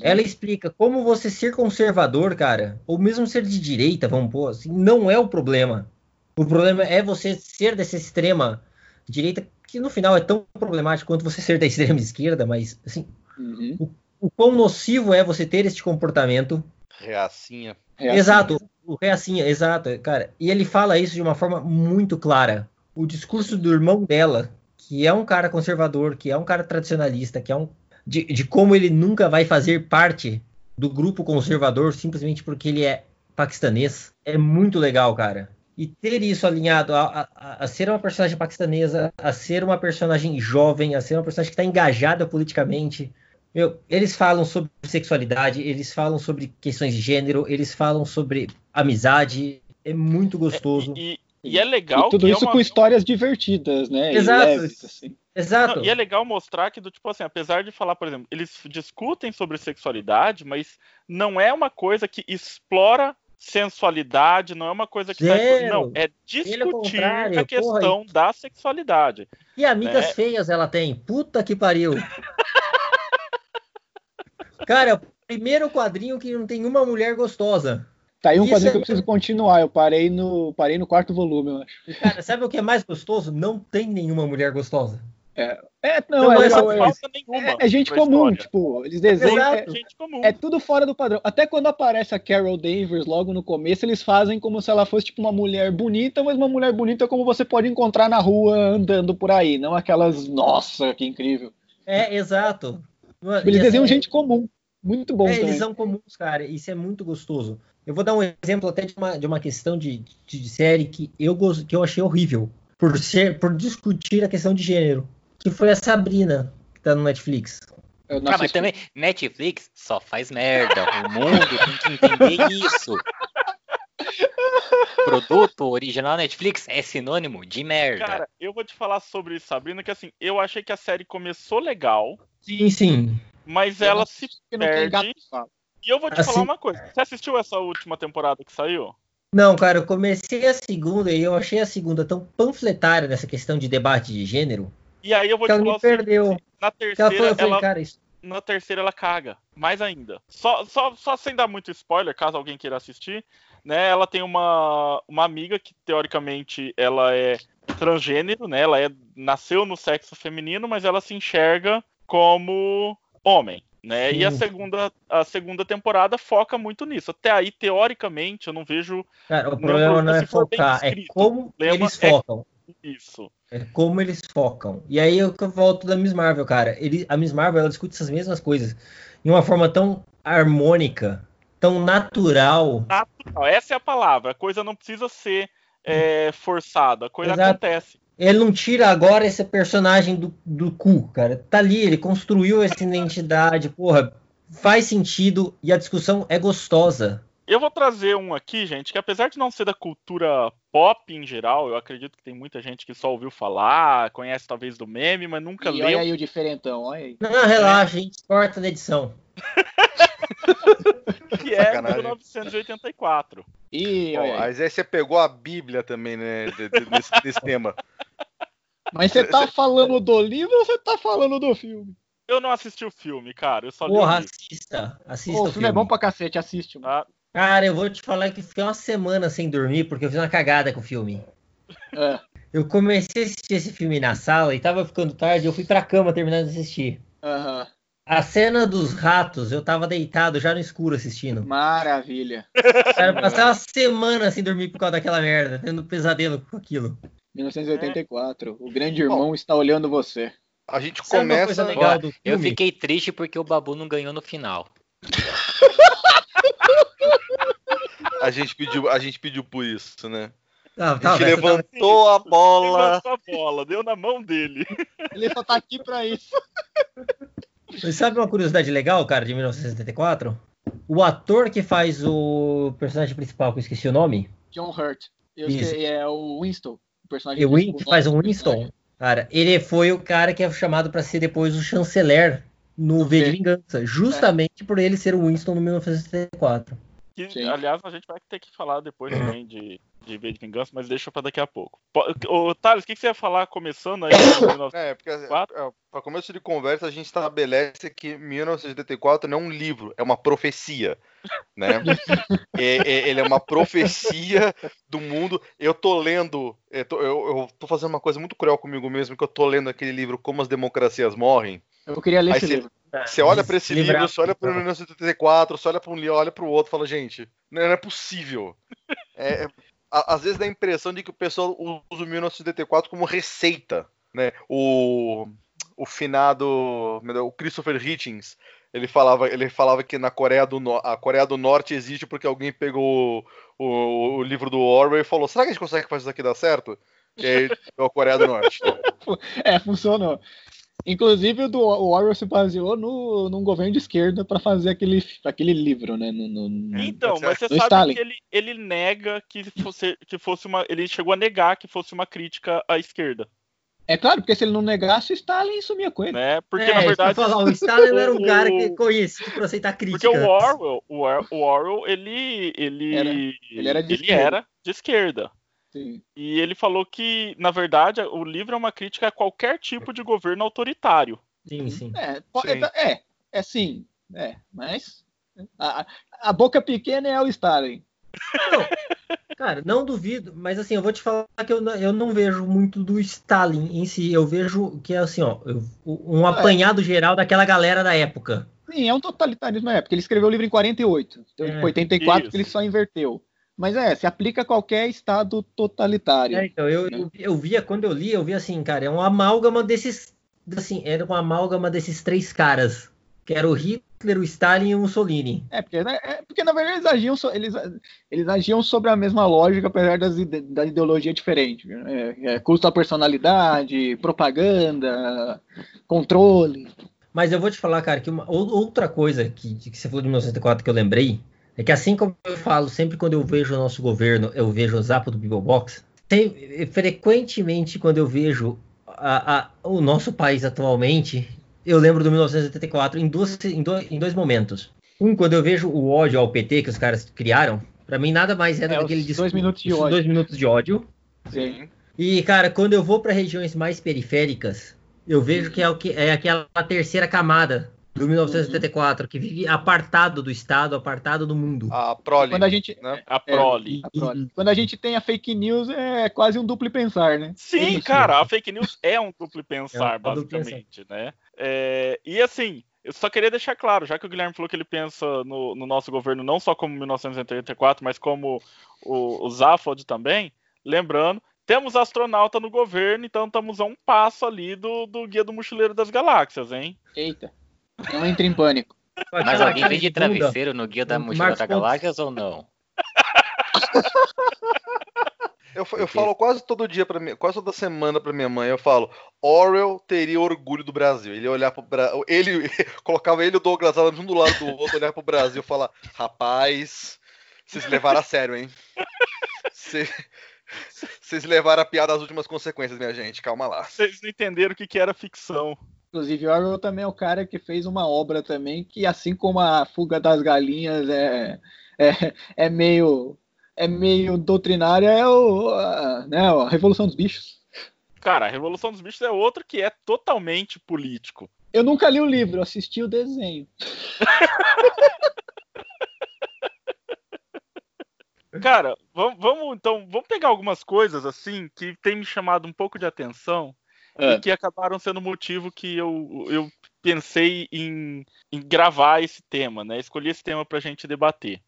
Ela explica como você ser conservador, cara, ou mesmo ser de direita, vamos pôr assim, não é o problema. O problema é você ser dessa extrema direita, que no final é tão problemático quanto você ser da extrema esquerda, mas assim, Uhum. o quão nocivo é você ter este comportamento Reacinha. É assim. Exato, o Reacinha, exato, cara. E ele fala isso de uma forma muito clara. O discurso do irmão dela, que é um cara conservador, que é um cara tradicionalista, que é um. De, de como ele nunca vai fazer parte do grupo conservador simplesmente porque ele é paquistanês, é muito legal, cara. E ter isso alinhado a, a- a ser uma personagem paquistanesa, a ser uma personagem jovem, a ser uma personagem que está engajada politicamente. Meu, eles falam sobre sexualidade, eles falam sobre questões de gênero, eles falam sobre amizade. É muito gostoso. E, e é legal E tudo que isso é uma... com histórias divertidas, né? Exato. leves, assim. Exato. Não, e é legal mostrar que, do tipo assim, apesar de falar, por exemplo, eles discutem sobre sexualidade, mas não é uma coisa que explora sensualidade, não é uma coisa que tá- Zero. não, é discutir a questão da sexualidade. E amigas É. feias ela tem. Puta que pariu. Cara, é o primeiro quadrinho que não tem uma mulher gostosa. Tá aí um Isso quadrinho é- que eu preciso continuar. Eu parei no, parei no quarto volume, eu acho. Cara, sabe o que é mais gostoso? Não tem nenhuma mulher gostosa. É, não, Não, é, é, falta nenhuma. é- é gente comum, história. tipo, eles desenham. É, gente comum. é tudo fora do padrão. Até quando aparece a Carol Danvers logo no começo, eles fazem como se ela fosse tipo uma mulher bonita, mas uma mulher bonita como você pode encontrar na rua andando por aí, não aquelas, nossa, que incrível. É, exato. Tipo, eles desenham assim, gente comum. Muito bom É, também. eles são comuns, cara. Isso é muito gostoso. Eu vou dar um exemplo até de uma, de uma questão de, de, de série que eu, que eu achei horrível. Por, ser, por discutir a questão de gênero. Que foi a Sabrina, que tá no Netflix. Eu não Ah, mas também, Netflix só faz merda. O mundo tem que entender isso. Produto original Netflix é sinônimo de merda. Cara, eu vou te falar sobre Sabrina, que assim, eu achei que a série começou legal, Sim, sim. mas Eu ela se perde. gato. E eu vou te Assim- falar uma coisa. Você assistiu essa última temporada que saiu? Não, cara, eu comecei a segunda e eu achei a segunda tão panfletária nessa questão de debate de gênero E aí eu vou que te ela falar seguinte, perdeu. na Que ela terceira, eu falei, ela, cara, isso. na terceira ela caga, mais ainda. Só, só, só sem dar muito spoiler, caso alguém queira assistir, né? Ela tem uma, uma amiga que teoricamente ela é transgênero, né? Ela é, nasceu no sexo feminino, mas ela se enxerga como homem. Né? E a segunda, a segunda temporada foca muito nisso. Até aí, teoricamente, eu não vejo Cara, o problema não é focar, é como eles é- focam. Isso. É como eles focam. E aí eu volto da Miss Marvel, cara. Ele, a Miss Marvel ela discute essas mesmas coisas de uma forma tão harmônica, tão natural. Natural, essa é a palavra. A coisa não precisa ser é, forçada, a coisa Exato. acontece. Ele não tira agora esse personagem do, do cu, cara. Tá ali, ele construiu essa identidade, porra. Faz sentido e a discussão é gostosa. Eu vou trazer um aqui, gente, que apesar de não ser da cultura pop em geral, eu acredito que tem muita gente que só ouviu falar, conhece talvez do meme, mas nunca E olha leu. aí o diferentão, olha aí. Não, relaxa, a gente corta na edição. Que é Sacanagem. 1984. E Bom, olha aí. mas aí você pegou a Bíblia também, né? de- de- desse, desse tema. Mas você tá falando do livro ou você tá falando do filme? Eu não assisti o filme, cara. Eu só li Porra, o livro, assista. Assista Pô, o o filme é bom pra cacete, assiste. mano. tá? Cara, eu vou te falar que fiquei uma semana sem dormir porque eu fiz uma cagada com o filme. É. Eu comecei a assistir esse filme na sala e tava ficando tarde, eu fui pra cama terminando de assistir. Aham. A cena dos ratos, eu tava deitado já no escuro assistindo. Maravilha. Cara, eu passei uma semana sem dormir por causa daquela merda, tendo pesadelo com aquilo. 1984. O grande irmão está olhando você. A gente Sabe começa. legal Ó, do Eu filme? fiquei triste porque o Babu não ganhou no final. A gente pediu, a gente pediu por isso, né? Ah, A tá, gente velho, você tava- levantou a bola. Levantou a bola, deu na mão dele. Ele só tá aqui pra isso. Mas sabe uma curiosidade legal, cara, de 1974? O ator que faz o personagem principal, que eu esqueci o nome, John Hurt. Eu sei, é o Winston. O personagem o Win, principal. que faz o Winston, cara, ele foi o cara que é chamado pra ser depois o chanceler no V de. Vingança, justamente por ele ser o Winston no 1974. Que, Sim. aliás, a gente vai ter que falar depois também de, de V de Vingança, mas deixa pra daqui a pouco. Po- Ô, Thales, o que, que você ia falar começando aí? no 19- É, porque é, para começo de conversa a gente estabelece que 1984 não é um livro, é uma profecia, né? É- é- ele é uma profecia do mundo. Eu tô lendo, eu tô, eu- eu tô fazendo uma coisa muito cruel comigo mesmo, que eu tô lendo aquele livro Como as Democracias Morrem. Eu queria ler Aí esse você- livro. Você olha pra esse Livrar- livro, você olha pro 1984, você olha pra um livro, olha pro outro, e fala, gente, não é, é possível. É, é- a- às vezes dá a impressão de que o pessoal usa o 1984 como receita, né? O, o finado, o Christopher Hitchens, ele falava, ele falava que na Coreia do Norte, a Coreia do Norte existe porque alguém pegou o, o- o livro do Orwell e falou, será que a gente consegue fazer isso aqui dar certo? E aí, a Coreia do Norte. É, funcionou. Inclusive, o, do, o Orwell se baseou no, num governo de esquerda pra fazer aquele, aquele livro, né? No, no- no- Então, Tá mas você sabe Stalin. que ele, ele nega que fosse, que fosse uma. Ele chegou a negar que fosse uma crítica à esquerda. É claro, porque se ele não negasse, o Stalin sumia com ele. né? Porque é, na verdade falar, o Stalin não era um cara que conhecido por aceitar críticas. Porque o Orwell, o Or- o Orwell, ele, ele, Era- ele era de ele esquerda. era de esquerda. Sim. E ele falou que, na verdade, o livro é uma crítica a qualquer tipo de governo autoritário. Sim, sim. É, Sim. é, é, é sim. É, mas a, a boca pequena é o Stalin. Cara, não duvido, mas assim, eu vou te falar que eu não, eu não vejo muito do Stalin em si. Eu vejo que é assim, ó, um apanhado geral daquela galera da época. Sim, é um totalitarismo na época. Ele escreveu o livro em 48. Então, É, em 84 isso. que ele só inverteu. Mas é, se aplica a qualquer estado totalitário. É, então, eu, eu, eu via, quando eu li, eu via assim, cara, é um amálgama desses. Assim, era uma amálgama desses três caras. Que era o Hitler, o Stalin e o Mussolini. É, porque, né, é porque na verdade eles agiam, so- eles, eles agiam sobre a mesma lógica, apesar das, da ideologia diferente. É, é, culto à personalidade, propaganda, controle. Mas eu vou te falar, cara, que uma, ou- outra coisa que, que você falou de 1974 que eu lembrei é que assim como eu falo, sempre quando eu vejo o nosso governo, eu vejo o Zapo do People Box, tem- frequentemente quando eu vejo a- a- o nosso país atualmente, eu lembro do 1984 em, duas, em, dois, em dois momentos. Um, quando eu vejo o ódio ao PT que os caras criaram, pra mim nada mais é, É, do que os aquele dois discurso- minutos de ódio. dois minutos de ódio. Sim. E, cara, quando eu vou para regiões mais periféricas, eu vejo que é, o que é aquela terceira camada do 1974, que vive apartado do Estado, apartado do mundo. A prole. Quando a gente. né? A é, prole. a prole. Quando a gente tem a fake news, é quase um duplo pensar, né? Sim, Isso. cara, a fake news é um duplo pensar, É um duplo basicamente, né? É, e assim, eu só queria deixar claro, já que o Guilherme falou que ele pensa no, no nosso governo não só como 1984, mas como o, o Zaphod também, lembrando, temos astronauta no governo, então estamos a um passo ali do, do Guia do Mochileiro das Galáxias, hein? Eita. Não entre em pânico. Mas alguém cara vem de bunda. travesseiro no guia da mochila Marcos da Pontes. Galáxias ou não? Eu, eu falo quase todo dia para mim, quase toda semana pra minha mãe, eu falo, Orwell teria orgulho do Brasil. Ele ia olhar pro Brasil, ele colocava ele e o Douglas Adams um do lado do outro, olhar pro Brasil e falar, rapaz, vocês levaram a sério, hein? Cê- Vocês levaram a piada às últimas consequências, minha gente, calma lá. Vocês não entenderam o que, que era ficção. Inclusive, Orwell também é o cara que fez uma obra também que, assim como a Fuga das Galinhas é, é, é meio é meio doutrinária, é o, a, né, a Revolução dos Bichos. Cara, a Revolução dos Bichos é outro que é totalmente político. Eu nunca li o livro, assisti o desenho. Cara, vamos, vamos então, vamos pegar algumas coisas assim que tem me chamado um pouco de atenção É. e que acabaram sendo motivo que eu, eu pensei em, em gravar esse tema, né? Escolhi esse tema pra gente debater.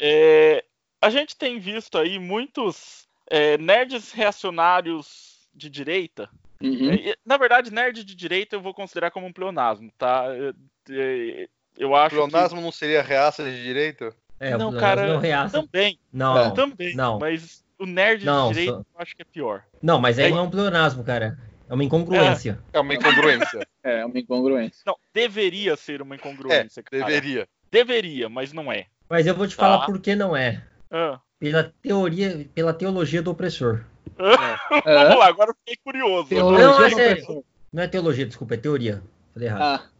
É, a gente tem visto aí muitos é, nerds reacionários de direita. Uhum. É, na verdade, nerd de direita eu vou considerar como um pleonasmo, tá? É, é, Eu acho Pleonasmo não seria reaça de direita? É, Não, não, cara, não que reaça. também, Não, também, não. mas o nerd Não, de direita só- eu acho que é pior. não, mas aí É- não é um pleonasmo, cara. É uma incongruência. É uma incongruência. É uma incongruência. Não, deveria ser uma incongruência, cara. Deveria. Deveria, mas não é. Mas eu vou te Tá. falar por que não é. Ah. Pela teoria, pela teologia do opressor. Vamos lá, agora eu fiquei curioso. Teologia Não, é opressor. Não é teologia, desculpa, é teoria. Falei errado.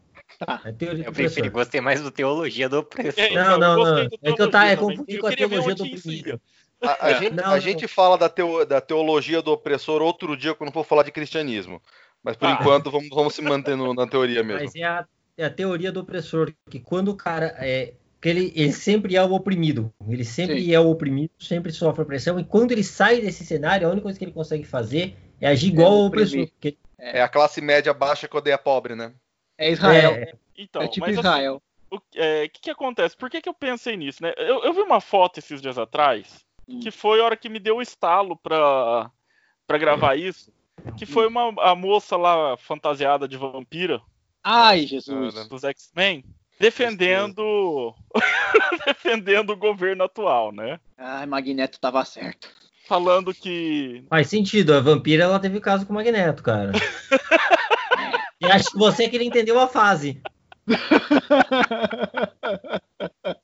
Ah, É teoria do Eu prefiro, opressor. gostei mais do teologia do opressor. É, Não, não, não. É que eu tá- é eu com a teologia do oprimido. A, a gente, Não, a não. gente fala da, teo- da teologia do opressor outro dia quando for falar de cristianismo. Mas por Ah. enquanto vamos, vamos se manter no- na teoria mesmo. Mas é a, é a teoria do opressor, que quando o cara é. Que ele, ele sempre é o oprimido. Ele sempre Sim. é o oprimido, sempre sofre opressão. E quando ele sai desse cenário, a única coisa que ele consegue fazer é agir igual É ao oprimir. opressor. Porque, É a classe média baixa que odeia pobre, né? é Israel. é, Então, É tipo mas assim, Israel. o é, que, que acontece? Por que, que eu pensei nisso, né? Eu, eu vi uma foto esses dias atrás. Que foi a hora que me deu o estalo pra, pra gravar isso, que foi uma, a moça lá fantasiada de vampira Ai, Jesus. Cara. dos X-Men defendendo defendendo o governo atual, né? Ai, Magneto tava certo. Falando que faz sentido. A vampira ela teve caso com o Magneto, cara. e acho que você que ele entendeu a fase.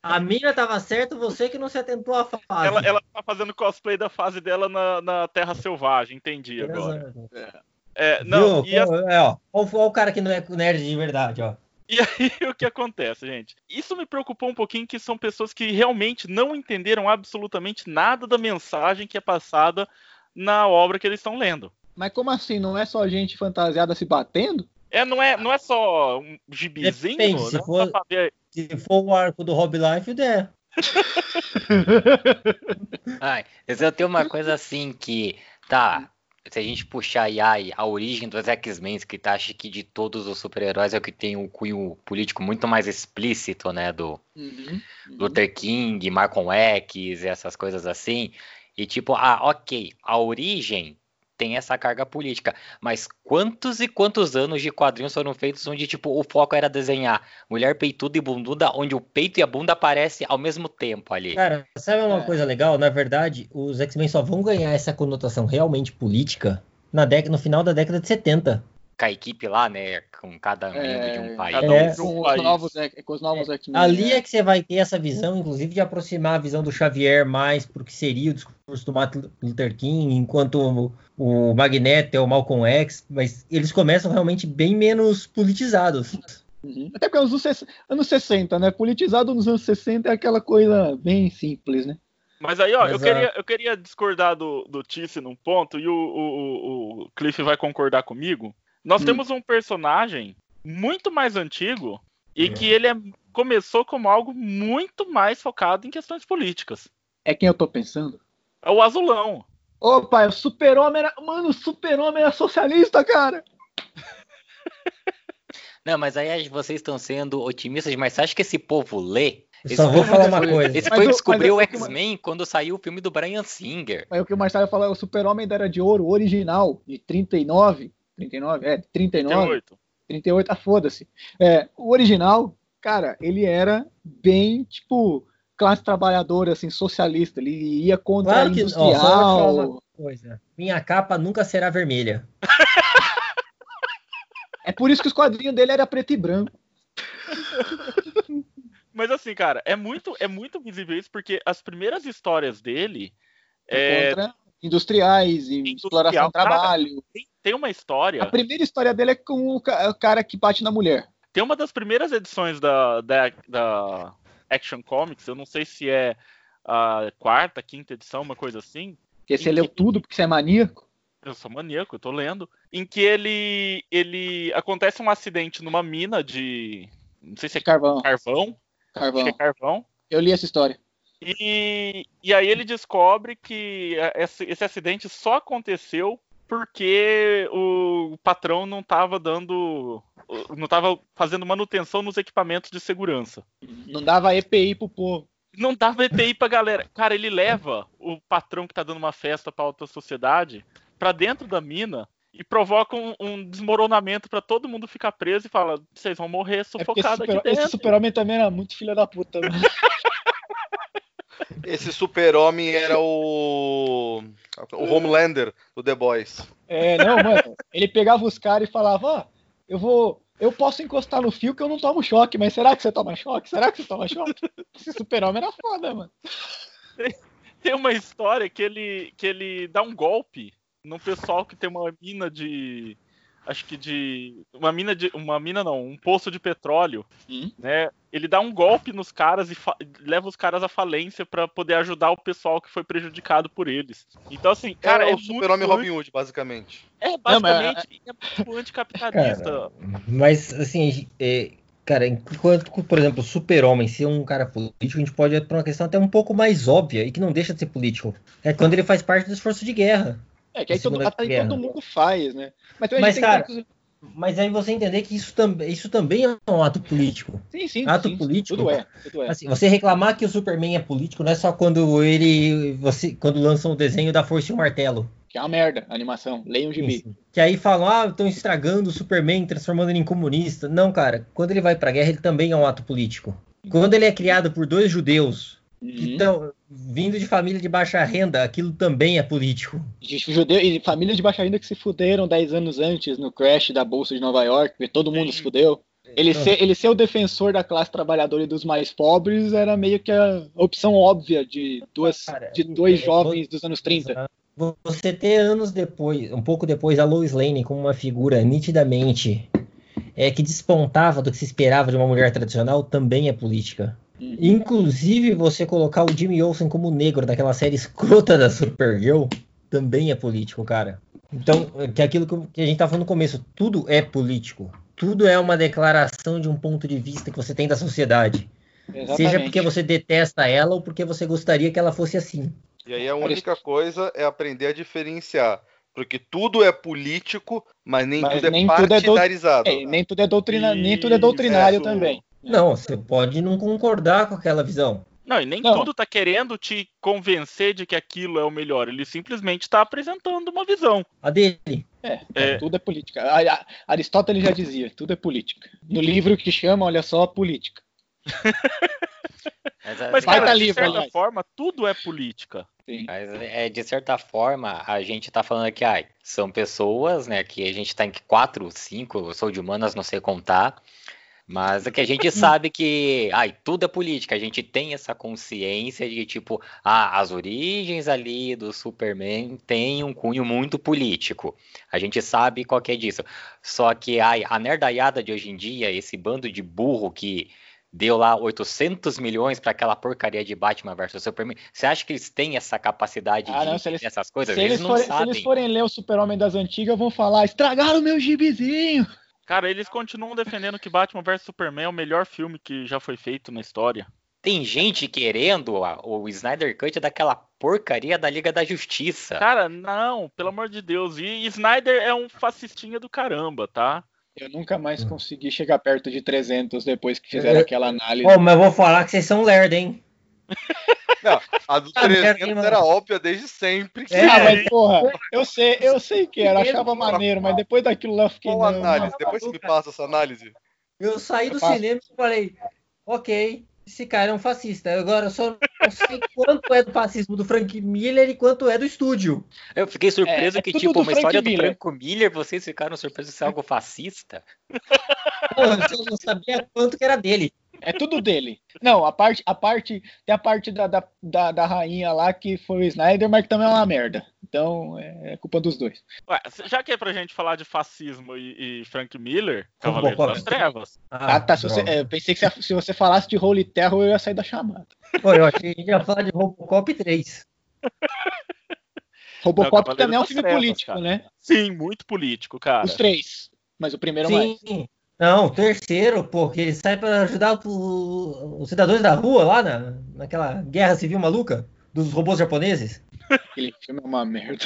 A mina tava certa, você que não se atentou à fase. ela, ela tá fazendo cosplay da fase dela na, na Terra Selvagem, entendi agora. razão. É, não, Viu? e, a- É, ó. Ó, o- ó o cara que não é nerd de verdade, ó. e aí o que acontece, gente? Isso me preocupou um pouquinho, que são pessoas que realmente não entenderam absolutamente nada da mensagem que é passada na obra que eles estão lendo. Mas como assim? Não é só gente fantasiada se batendo? É, não é, não é só um gibizinho, Depende, se né? for- pra ver- Se for o arco do Rob Life, é. Ai, eu tenho uma coisa assim que, tá, se a gente puxar aí ai, a origem dos X-Men, que tá, acho que de todos os super-heróis é o que tem um cunho político muito mais explícito, né, do Uhum. Luther King, Malcolm X, essas coisas assim. E tipo, ah, ok, a origem tem essa carga política, mas quantos e quantos anos de quadrinhos foram feitos onde tipo o foco era desenhar mulher peituda e bunduda, onde o peito e a bunda aparecem ao mesmo tempo ali. Cara, sabe uma É. coisa legal? Na verdade, os X-Men só vão ganhar essa conotação realmente política na década, no final da década de 70. Com a equipe lá, né, com cada membro de um país. cada É. um de um Com os país. novos, X- com os novos X-Men. Ali né? é que você vai ter essa visão, inclusive, de aproximar a visão do Xavier mais pro que seria o discurso do Martin Luther King, enquanto o, o Magneto é o Malcolm X, mas eles começam realmente bem menos politizados. Uhum. Até porque os anos, anos 60, né? Politizado nos anos 60 é aquela coisa bem simples, né? Mas aí, ó, eu queria, eu queria discordar do, do Tice num ponto, e o, o- o Cliff vai concordar comigo. Nós Hum. temos um personagem muito mais antigo e É. que ele é- começou como algo muito mais focado em questões políticas. É quem eu tô pensando. É o Azulão. Opa, o super-homem era. Mano, o super-homem era socialista, cara! Não, mas aí vocês estão sendo otimistas, mas você acha que esse povo lê? Eu Esse só vou povo- falar uma coisa. Esse Mas foi o- descobrir mas o é- X-Men quando saiu o filme do Brian Singer. Aí o que o Marcelo falou é o super-homem da Era de Ouro original, de 39. 39? É, 39. 38. 38, ah, foda-se. É, o original, cara, ele era bem, tipo, classe trabalhadora, assim, socialista. Ele ia contra Claro a que- ó, só industrial. uma- Coisa. Minha capa nunca será vermelha. É por isso que os quadrinhos dele era preto e branco. Mas assim, cara, é muito, é muito visível isso, porque as primeiras histórias dele é, Contra industriais e Industrial, exploração do cara. trabalho. tem, tem uma história. A primeira história dele é com o ca- o cara que bate na mulher. Tem uma das primeiras edições da, da, da Action Comics, eu não sei se é a quarta, quinta edição, uma coisa assim. Que você leu tudo porque você é maníaco. Eu sou maníaco, eu tô lendo. Em que ele. ele acontece um acidente numa mina de. Não sei se é Carvão. carvão. Acho Carvão. é carvão. Eu li essa história. E, e aí ele descobre que esse, esse acidente só aconteceu porque o patrão não estava dando. não estava fazendo manutenção nos equipamentos de segurança. Não dava EPI pro povo. Não dava EPI pra galera. Cara, ele leva o patrão que tá dando uma festa pra alta sociedade pra dentro da mina e provoca um, um desmoronamento pra todo mundo ficar preso e fala: vocês vão morrer É esse sufocados aqui super- esse dentro. super-homem também era muito filho da puta. Esse super-homem era o. O Homelander do The Boys. É, não, mano. Ele pegava os caras e falava, ó, eu vou. Eu posso encostar no fio que eu não tomo choque, mas será que você toma choque? Será que você toma choque? Esse super-homem era foda, mano. Tem uma história que ele, que ele dá um golpe no pessoal que tem uma mina de. Acho que de. Uma mina de. Uma mina não, um poço de petróleo. Hum. Né? Ele dá um golpe nos caras e leva os caras à falência pra poder ajudar o pessoal que foi prejudicado por eles. Então, assim, cara, Cara, é o super-homem Robin Hood, basicamente. É, Não, mas- basicamente, é muito anticapitalista. Cara, mas assim, é, cara, enquanto, por exemplo, o super-homem ser um cara político, a gente pode ir pra uma questão até um pouco mais óbvia e que não deixa de ser político. É quando ele faz parte do esforço de guerra. É, que aí, todo, aí todo mundo faz, né? Mas, também a Mas, cara, que- Mas aí você entender que isso, tam isso também é um ato político. Sim, sim. ato sim, político. Tudo é, tudo é. Assim, você reclamar que o Superman é político não é só quando ele. Você, quando lançam o desenho da Força e o Martelo. Que é uma merda a animação. Leiam um gibi. Isso. Que aí falam, ah, estão estragando o Superman, transformando ele em comunista. Não, cara, quando ele vai pra guerra, ele também é um ato político. Quando ele é criado por dois judeus que Uhum. estão vindo de família de baixa renda, aquilo também é político. De Judeu, e famílias de baixa renda que se fuderam 10 anos antes no crash da Bolsa de Nova York, porque todo mundo se fudeu. Ele ser, ele ser o defensor da classe trabalhadora e dos mais pobres era meio que a opção óbvia de, duas, Cara, de dois é, jovens dos anos 30. Exato. você ter anos depois, um pouco depois, a Lois Lane como uma figura nitidamente é, que despontava do que se esperava de uma mulher tradicional também é política. Uhum. Inclusive, você colocar o Jimmy Olsen como negro daquela série escrota da Supergirl também é político, cara. Então, que é aquilo que- a gente tá falando no começo, tudo é político. Tudo é uma declaração de um ponto de vista que você tem da sociedade. Exatamente. Seja porque você detesta ela ou porque você gostaria que ela fosse assim. E aí a única coisa é aprender a diferenciar. Porque tudo é político, mas nem Mas tudo é nem tudo é partidarizado. É, nem tudo é doutrina, nem tudo é doutrinário Isso. também. Não, você pode não concordar com aquela visão. Não, e nem Não. tudo tá querendo te convencer de que aquilo é o melhor. Ele simplesmente está apresentando uma visão. A dele. É, É. tudo é política. A- a- Aristóteles já dizia, tudo é política. No livro que chama, olha só, política. Mas, é- cara, tá de livre, certa aliás. forma, tudo é política. Sim. Mas é, de certa forma, a gente tá falando que ai, são pessoas, né, que a gente tá em quatro, cinco, eu sou de humanas, não sei contar, mas é que a gente sabe que ai, tudo é política, a gente tem essa consciência de tipo, ah, as origens ali do Superman têm um cunho muito político. A gente sabe qual que é disso. Só que ai, a nerdaiada de hoje em dia, esse bando de burro que deu lá 800 milhões para aquela porcaria de Batman vs Superman. Você acha que eles têm essa capacidade Ah, de não, eles- essas coisas? Se Eles, eles, não forem, se eles forem ler o Super-Homem das antigas, vão falar: estragaram meu gibizinho. Cara, eles continuam defendendo que Batman vs Superman é o melhor filme que já foi feito na história. Tem gente querendo a- o Snyder Cut daquela porcaria da Liga da Justiça. Cara, não, pelo amor de Deus. E Snyder é um fascistinha do caramba, tá? Eu nunca mais consegui chegar perto de 300 depois que fizeram aquela análise. Ô, mas eu vou falar que vocês são lerda, hein? A do Ah, merda, 300 hein, mano? era óbvia desde sempre. Que É, Ah, mas porra, eu sei, eu sei que era, achava maneiro, mas depois daquilo lá eu fiquei. Qual não, análise? não. Depois você me passa essa análise. Eu saí do Eu cinema e falei, ok, esse cara é um fascista. Agora eu só não sei quanto é do fascismo do Frank Miller e quanto é do estúdio. Eu fiquei surpreso É, é que, tipo, do uma Frank história do Miller. Franco Miller, vocês ficaram surpresos se é algo fascista? Não, eu não sabia quanto que era dele. É tudo dele. Não, a parte, a parte, tem a parte da, da, da, da rainha lá que foi o Snyder, mas que também é uma merda. Então é, é culpa dos dois. Ué, já que é pra gente falar de fascismo e, e Frank Miller, Cavaleiro Robocop. das Trevas, Ah, tá. Se você, droga. é, eu pensei que se, se você falasse de Holy Terror, eu ia sair da chamada. Pô, eu achei que a gente ia falar de Robocop 3. Robocop Cavaleiro também é um filme Trevas, político, cara. né? sim, muito político, cara. Os três. Mas o primeiro mais. Não, o terceiro, pô, que ele sai pra ajudar o- os cidadãos da rua lá na, naquela guerra civil maluca dos robôs japoneses. Aquele filme é uma merda.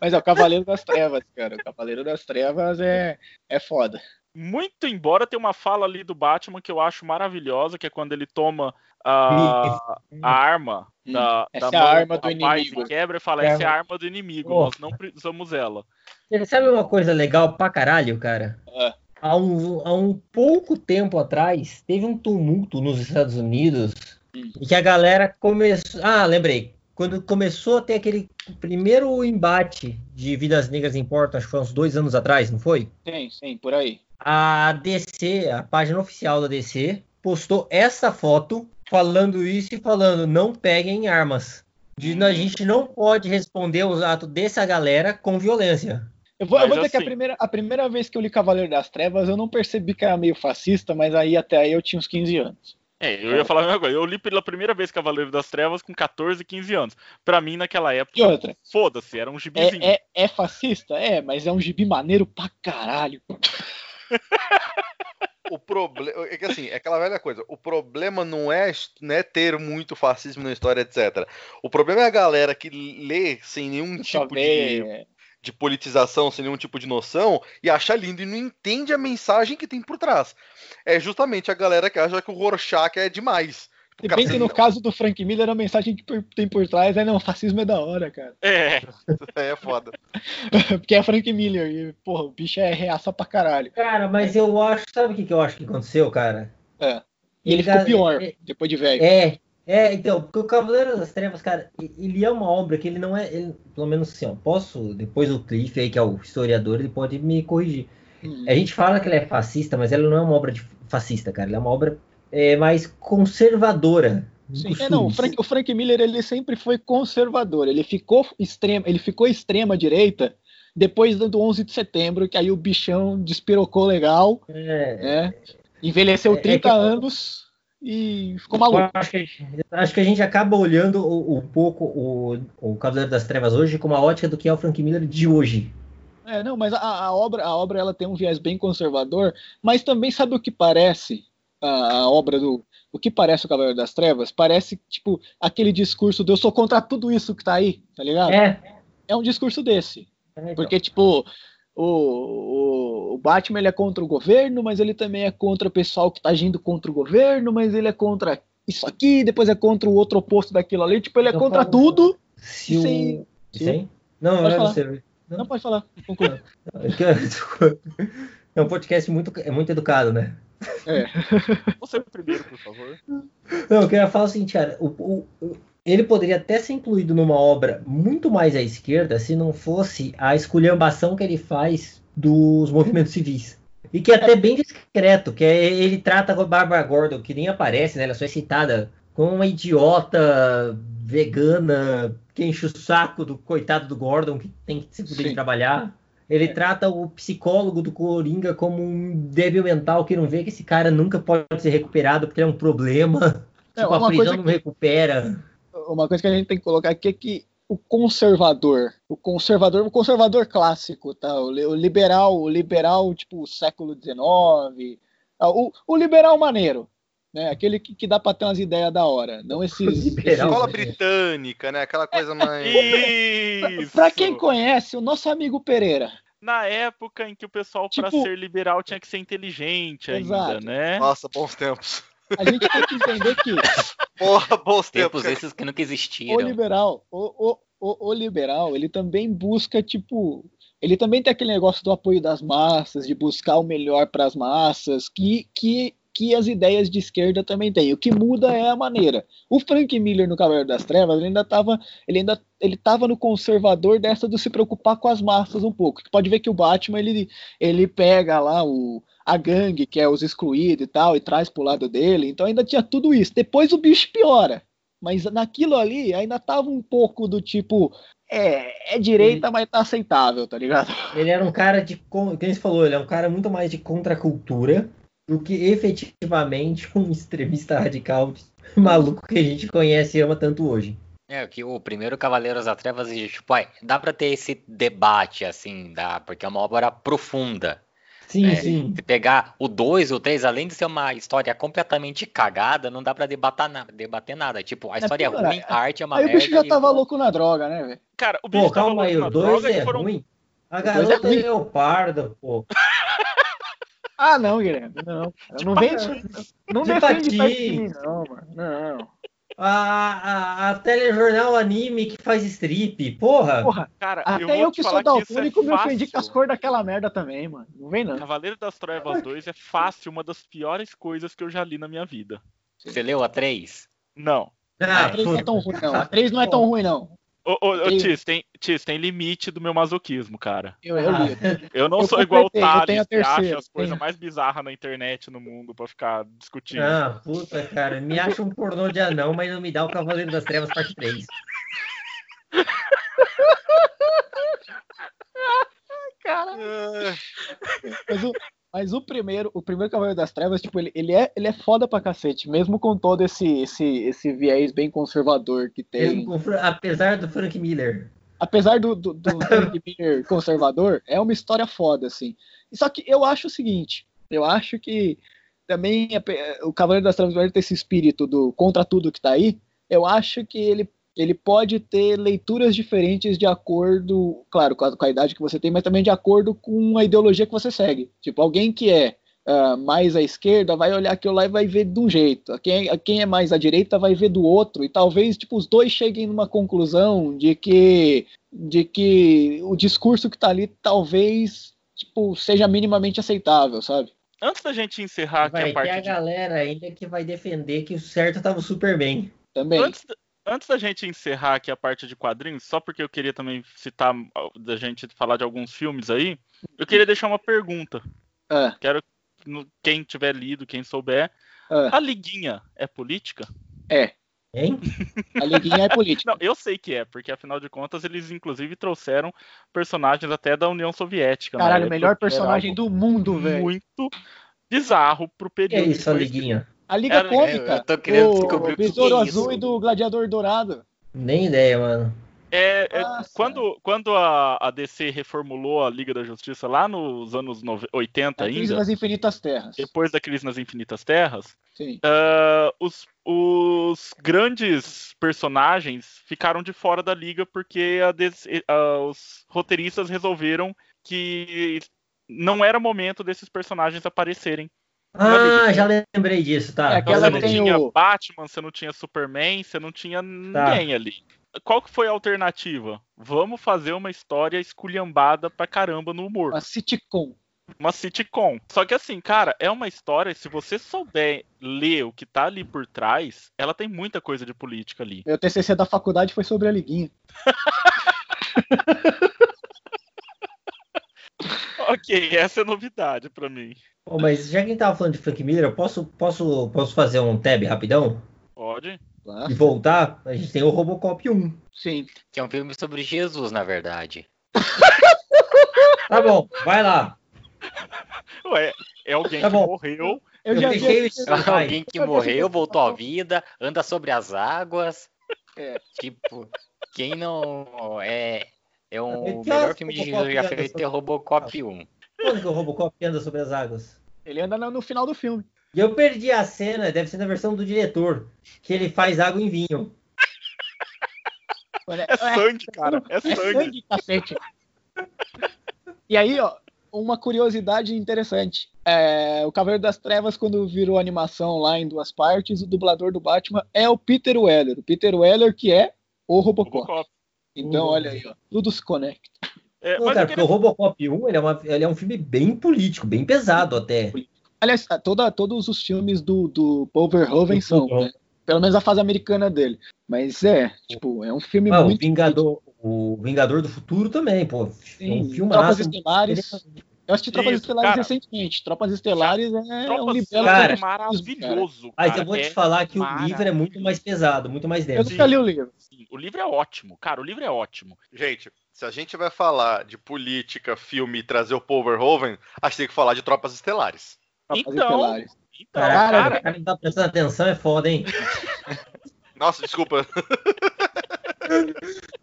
Mas é o Cavaleiro das Trevas, cara. O Cavaleiro das Trevas é, é foda. Muito embora tenha uma fala ali do Batman que eu acho maravilhosa, que é quando ele toma a, a arma Hum, da, essa da é a arma do inimigo. quebra e fala, É essa é a arma- arma do inimigo, Oh. nós não usamos ela. Você sabe uma coisa legal pra caralho, cara? Ah. Há um, há um pouco tempo atrás, teve um tumulto nos Estados Unidos Hum. e que a galera começou. Ah, lembrei. Quando começou a ter aquele primeiro embate de Vidas Negras Importam, acho que foi uns dois anos atrás, não foi? Sim, sim, por aí. A DC, a página oficial da DC, postou essa foto falando isso e falando: não peguem armas. De, a gente não pode responder os atos dessa galera com violência. Eu vou, eu vou dizer que a assim- primeira, a primeira vez que eu li Cavaleiro das Trevas, eu não percebi que era meio fascista, mas aí até aí eu tinha uns 15 anos. É, eu ia falar a mesma coisa. Eu li pela primeira vez Cavaleiro das Trevas com 14, 15 anos. Pra mim, naquela época, foda-se, era um gibizinho. é, é, é fascista? É, mas é um gibi maneiro pra caralho. O problema. É que assim, é aquela velha coisa. O problema não é, não é ter muito fascismo na história, etc. O problema é a galera que lê sem nenhum Só tipo de, vê. de politização, sem nenhum tipo de noção, e acha lindo e não entende a mensagem que tem por trás. É justamente a galera que acha que o Rorschach é demais. Se bem que no caso do Frank Miller, a mensagem que tem por trás é: não, fascismo é da hora, cara. É, É foda. Porque é Frank Miller e, porra, o bicho é reaça pra caralho. Cara, mas eu acho, sabe o que, que eu acho que aconteceu, cara? É. E ele Ga- ficou pior É, depois de velho. é, é, então, porque o Cavaleiro das Trevas, cara, ele é uma obra que ele não é, ele- pelo menos assim, ó, posso, depois o Cliff aí, que é o historiador, ele pode me corrigir. Hum. A gente fala que ela é fascista, mas ela não é uma obra de fascista, cara, ela é uma obra é, mais conservadora Sim, é, não, o Frank, o Frank Miller ele sempre foi conservador. Ele ficou extrema, ele ficou extrema direita depois do 11 de setembro, que aí o bichão despirocou legal, É, né? Envelheceu É- é 30 que- anos e ficou maluco. acho, que, a gente- acho que a gente acaba olhando um pouco o, o Cavaleiro das Trevas hoje com uma ótica do que é o Frank Miller de hoje. É, não, mas a, a obra, a obra ela tem um viés bem conservador, mas também sabe o que parece a, a obra do o que parece o Cavaleiro das Trevas? Parece tipo aquele discurso do eu sou contra tudo isso que tá aí, tá ligado? É. É um discurso desse. É. Porque, tipo, o, o, o Batman ele é contra o governo, mas ele também é contra o pessoal que tá agindo contra o governo, mas ele é contra isso aqui, depois é contra o outro oposto daquilo ali. Tipo, ele é Eu contra falo- tudo. Se o... Sim. Isso aí? Não, Pode não falar. você. Não pode falar. conclua. É um podcast muito, é muito educado, né? Você primeiro, por favor. Não, eu queria falar o seguinte, cara. o- o- o- ele poderia até ser incluído numa obra muito mais à esquerda se não fosse a esculhambação que ele faz dos movimentos civis. E que é até bem discreto, que é, ele trata a Barbara Gordon, que nem aparece, né? Ela só é citada como uma idiota vegana que enche o saco do coitado do Gordon, que tem que se poder Sim. trabalhar. Ele trata o psicólogo do Coringa como um débil mental que não vê que esse cara nunca pode ser recuperado porque é um problema. É, tipo, a prisão não que- recupera. Uma coisa que a gente tem que colocar aqui é que o conservador, o conservador, o conservador clássico, tá? O, o liberal, o liberal tipo século XIX, ah, o, o liberal maneiro, né? Aquele que, que dá pra ter umas ideias da hora, não esses. Liberal. Escola né? britânica, né? Aquela coisa mais. Isso! Pra quem conhece, o nosso amigo Pereira. Na época em que o pessoal, pra Tipo- ser liberal, tinha que ser inteligente ainda, Exato. né? Nossa, bons tempos. A gente tem que entender que Porra, bons tempos. Tempos esses que nunca o existiram. liberal, o, o, o, o liberal, ele também busca, tipo, ele também tem aquele negócio do apoio das massas, de buscar o melhor para as massas, que, que, que as ideias de esquerda também têm. O que muda é a maneira. O Frank Miller no Cavaleiro das Trevas, ele ainda estava ele ainda ele tava no conservador dessa de se preocupar com as massas um pouco. Pode ver que o Batman ele, ele pega lá o a gangue, que é os excluídos e tal, e traz pro lado dele. Então ainda tinha tudo isso. Depois o bicho piora. Mas naquilo ali ainda tava um pouco do tipo. É, é direita, mas tá aceitável, tá ligado? Ele era um cara de. Quem você falou, ele é um cara muito mais de contracultura do que efetivamente um extremista radical maluco que a gente conhece e ama tanto hoje. É, que o primeiro Cavaleiros das Trevas, tipo, ai, dá pra ter esse debate, assim, dá, porque é uma obra profunda. Sim, É, sim. Se pegar o 2 e o 3, além de ser uma história completamente cagada, não dá pra debater, na- debater nada. Tipo, a história é cara, ruim, a arte é uma aí o merda. bicho já e- tava louco na droga, né, velho? Cara, o bicho Pô, tava calma aí, o na 2 droga é e foram... ruim. A dois garota é é ruim. leopardo, pô. Ah, não, Guilherme. Não. Não vem. Não De defende mim, não, mano. Não. A, a, a telejornal anime que faz strip, porra. Porra, Cara, até eu, te que sou isso é daltônico me ofendi com as cores daquela merda também, mano. Não vem, não. Cavaleiro das Trevas 2 é fácil, uma das piores coisas que eu já li na minha vida. Você leu a 3? Não. Ah, A 3 não é tão ruim, não. A 3 não é tão ruim, não. Ô, ô, Tis, tem, Tis, tem limite do meu masoquismo, cara. Eu, eu li. Eu não Eu sou igual o Thales, que acha as coisas mais bizarras na internet no mundo pra ficar discutindo. Ah, puta, cara. Me acha um pornô de anão, mas não me dá o Cavaleiro das Trevas parte 3. Cara. Mas o, mas o primeiro, o primeiro Cavaleiro das Trevas, tipo, ele, ele, é, ele é foda pra cacete, mesmo com todo esse, esse, esse viés bem conservador que tem. Com Apesar do Frank Miller. apesar do, do, do Frank Miller conservador, é uma história foda, assim. Só que eu acho o seguinte, eu acho que também o Cavaleiro das Trevas vai ter esse espírito do contra tudo que tá aí, eu acho que ele, ele pode ter leituras diferentes de acordo, claro, com a, com a idade que você tem, mas também de acordo com a ideologia que você segue. Tipo, alguém que é ah, mais à esquerda vai olhar aquilo lá e vai ver de um jeito. Quem, quem é mais à direita vai ver do outro. E talvez tipo, os dois cheguem numa conclusão de que, de que o discurso que tá ali talvez tipo, seja minimamente aceitável, sabe? Antes da gente encerrar aqui Vai a ter parte a de galera ainda que vai defender que o certo tava o Superman. Também. Antes, da- antes da gente encerrar aqui a parte de quadrinhos, só porque eu queria também citar, da gente falar de alguns filmes aí, eu queria deixar uma pergunta. Ah, Quero quem tiver lido, quem souber. ah, A liguinha é política? é. Hein? A liguinha é política. Não, eu sei que é, porque afinal de contas eles inclusive trouxeram personagens até da União Soviética. na Caralho, o melhor personagem do mundo, velho. Muito bizarro pro Que é período. isso, a liguinha? A Liga Era- Cômica. eu tô querendo do descobrir o que Besouro é isso. Azul e do Gladiador Dourado. Nem ideia, mano. É, é, Nossa. quando, quando a, a DC reformulou a Liga da Justiça lá nos anos nove- 80 A Crise ainda, nas Infinitas Terras. depois da crise nas Infinitas Terras, Sim. ah, os, os grandes personagens ficaram de fora da liga porque a DC ah, os roteiristas resolveram que não era momento desses personagens aparecerem. Ah, já lembrei disso, tá. É Então, aquela você não tem tinha o- Batman, você não tinha Superman, você não tinha ninguém ali. Qual que foi a alternativa? Vamos fazer uma história esculhambada pra caramba no humor. A sitcom. Uma sitcom. Só que assim, cara, é uma história, se você souber ler o que tá ali por trás, ela tem muita coisa de política ali. Meu TCC da faculdade foi sobre a liguinha. Ok, essa é novidade pra mim. Pô, mas já que a gente tava falando de Frank Miller, eu posso, posso, posso fazer um tab rapidão? Pode? E voltar? A gente tem o Robocop 1. Sim. Que é um filme sobre Jesus, na verdade. Tá bom, vai lá. Ué, é alguém Tá que bom. morreu. Eu, Eu já deixei vi. isso- Vai. Alguém que morreu, voltou à vida, anda sobre as águas. É. Tipo, quem não é. É um o horas melhor filme de Robocop Jesus já feito sobre- é Robocop 1. Quando que o Robocop anda sobre as águas? Ele anda no, no final do filme. E eu perdi a cena, deve ser na versão do diretor, que ele faz água em vinho. Olha, É sangue, cara. É É sangue. sangue, cacete. E aí, ó, uma curiosidade interessante. É, o Cavaleiro das Trevas, quando virou animação lá em duas partes, o dublador do Batman é o Peter Weller. O Peter Weller que é o Robocop. Robocop. Então, Uhum. olha aí, ó, tudo se conecta. É, Não, cara, porque o Robocop 1 ele é, uma- ele é um filme bem político, bem pesado até. Aliás, toda, todos os filmes do, do Paul Verhoeven são, né? Pelo menos a fase americana dele. Mas é, tipo, é um filme Ah, o muito. Vingador, o Vingador do Futuro também, pô. É um Sim, filme Tropas Estelares. Ele- Eu assisti Tropas Isso, Estelares cara. recentemente. Tropas Estelares é um Tropas libelo Cara, é maravilhoso. Mas cara. eu vou te É falar que o livro é muito mais pesado, muito mais Eu denso. nunca li o livro. Sim, O livro é ótimo, cara. O livro é ótimo. Gente, se a gente vai falar de política, filme e trazer o Paul Verhoeven, a gente tem que falar de Tropas Estelares. Tropas Então, Estelares. Então, Caraca, cara, o cara não tá prestando atenção, é foda, hein? Nossa, desculpa.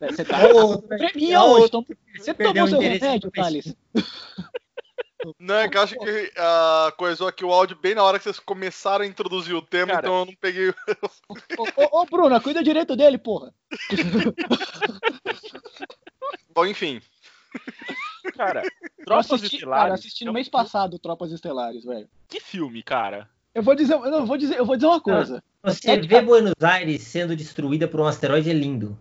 Você tá ô, hoje. Então, você tomou o seu interesse remédio. Thales? Não, é que eu acho que ah, coisou aqui o áudio bem na hora que vocês começaram a introduzir o tema, Cara. então eu não peguei. Ô, ô, ô, Bruna, cuida direito dele, porra. Bom, enfim. cara, Eu Tropas assisti, Estelares. cara, assisti no é mês passado Tropas Estelares, velho. Que filme, cara? Eu vou dizer, eu não, vou dizer, eu vou dizer uma coisa. Você vê Buenos Aires sendo destruída por um asteroide é lindo.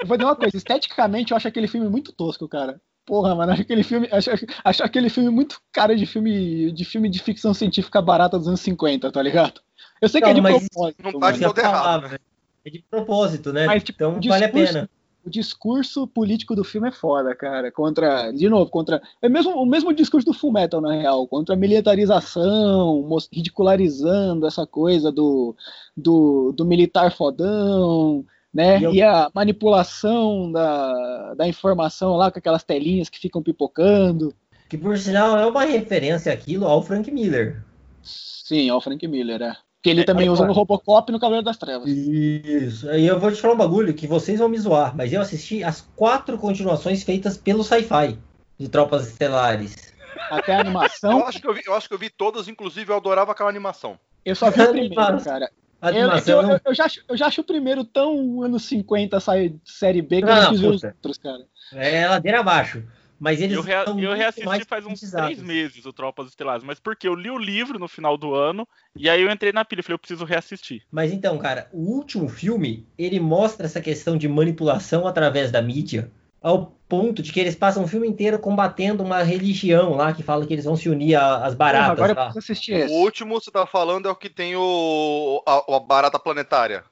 Eu vou dizer uma coisa. Esteticamente, eu acho aquele filme muito tosco, cara. Porra, mano, acho aquele filme, acho, acho aquele filme muito cara de filme, de filme de ficção científica barata dos anos 50, tá ligado? Eu sei que é Não, de propósito, não tá de todo errado, né? É de propósito, né? Mas, tipo, então o vale a discurso- pena. o discurso político do filme é foda, cara. Contra, de novo, contra. É mesmo, o mesmo discurso do Full Metal, na real. Contra a militarização, ridicularizando essa coisa do, do, do militar fodão, né? E eu- E a manipulação da, da informação lá com aquelas telinhas que ficam pipocando. Que por sinal é uma referência aquilo ao Frank Miller. Sim, é o Frank Miller, é. Que ele também é, usa no Robocop e no Cavaleiro das Trevas. Isso. E eu vou te falar um bagulho que vocês vão me zoar, mas eu assisti as quatro continuações feitas pelo Sci-Fi de Tropas Estelares. Até a animação. Eu acho, que eu, vi, eu acho que eu vi todas, inclusive eu adorava aquela animação. Eu só vi o primeiro, cara. A animação eu, não- eu- eu já, acho- eu já acho o primeiro tão anos 50 sai- série B que eu Não, não quis ver os outros, cara. é ladeira abaixo. Mas eles Eu, rea- são eu reassisti faz uns três meses o Tropas Estelares, mas porque eu li o livro no final do ano e aí eu entrei na pilha e falei, eu preciso reassistir. Mas então, cara, o último filme, ele mostra essa questão de manipulação através da mídia, ao ponto de que eles passam o filme inteiro combatendo uma religião lá que fala que eles vão se unir às baratas agora eu lá. preciso assistir esse. O último você tá falando é o que tem o a, a barata planetária.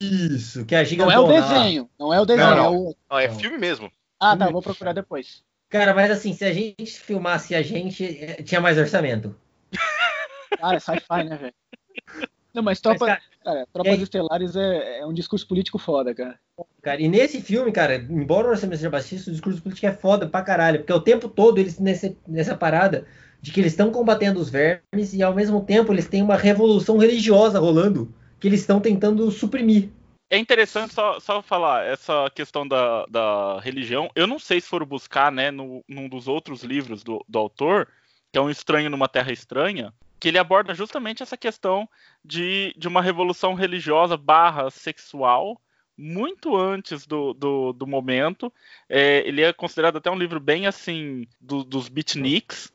Isso, que é a Não gigantona é o lá. desenho, não é o desenho, Não, não. é o. Ah, é Não. filme mesmo. Ah, tá, vou procurar depois. Cara, mas assim, se a gente filmasse a gente, eh, tinha mais orçamento. Cara, é sci-fi, né, velho? Não, mas Mas, Tropa, cara, Cara, Tropas? Estelares é, é um discurso político foda, cara. Cara, e nesse filme, cara, embora o orçamento seja baixíssimo, o discurso político é foda pra caralho. Porque o tempo todo eles nesse, nessa parada de que eles estão combatendo os vermes e ao mesmo tempo eles têm uma revolução religiosa rolando que eles estão tentando suprimir. É interessante só, só falar essa questão da, da religião. Eu não sei se foram buscar, né, no, num dos outros livros do, do autor, que é Um Estranho numa Terra Estranha, que ele aborda justamente essa questão de, de uma revolução religiosa barra sexual muito antes do, do, do momento. É, ele é considerado até um livro bem assim do- dos beatniks,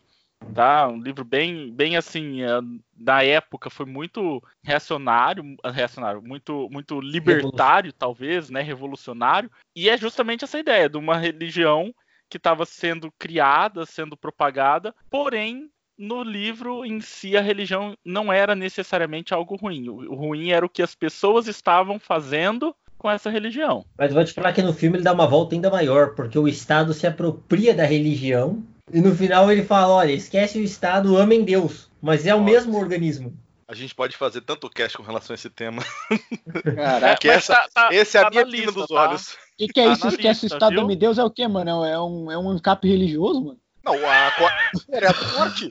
tá? Um livro bem, bem assim, eh, da época foi muito reacionário, reacionário, muito, muito libertário talvez, né? Revolucionário. E é justamente essa ideia de uma religião que estava sendo criada, sendo propagada, porém no livro em si a religião não era necessariamente algo ruim. O ruim era o que as pessoas estavam fazendo com essa religião. Mas vou te falar que no filme ele dá uma volta ainda maior, porque o Estado se apropria da religião e no final ele fala: olha, esquece o Estado, amem Deus. Mas é o Nossa. mesmo organismo. A gente pode fazer tanto cast com relação a esse tema. Caraca. Que essa- tá- tá- Esse é a tá minha lista, dos tá? olhos. O que, que é Tá isso? na Esquece o Estado viu? me Deus é o quê, mano? É um, é um ANCAP religioso, mano? Não, a Co- a Coreia do Norte.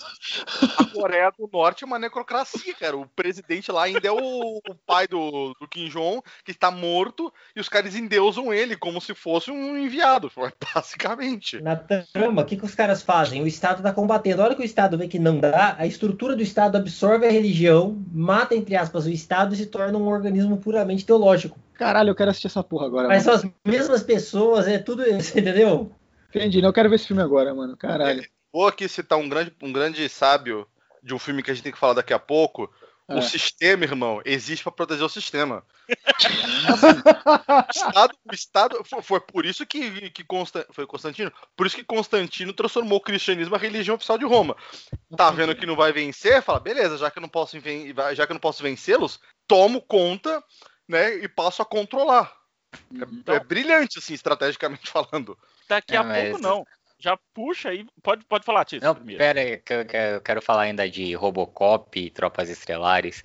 A Coreia do Norte é uma necrocracia, cara. O presidente lá ainda é o, o pai do, do Kim Jong, que está morto, e os caras endeusam ele como se fosse um enviado, basicamente. Na trama, o que, que os caras fazem? O Estado tá combatendo. A hora que o Estado vê que não dá, a estrutura do Estado absorve a religião, mata, entre aspas, o Estado e se torna um organismo puramente teológico. Caralho, eu quero assistir essa porra agora, Mas mano. são as mesmas pessoas, é tudo isso, entendeu? Entendi, não quero ver esse filme agora, mano. Caralho. Vou aqui citar um grande, um grande sábio de um filme que a gente tem que falar daqui a pouco. É. O sistema, irmão, existe para proteger o sistema. O Estado, o Estado foi, foi por isso que, que Constan- foi Constantino, por isso que Constantino transformou o cristianismo a religião oficial de Roma. Tá vendo que não vai vencer? Fala, beleza, já que eu não posso já que não posso vencê-los, tomo conta, né, e passo a controlar. É, é brilhante assim, estrategicamente falando. Daqui É, a mas- pouco não. Já puxa aí. Pode, pode falar, Tício, Não, primeiro. pera aí, que eu, que eu quero falar ainda de Robocop e Tropas Estelares,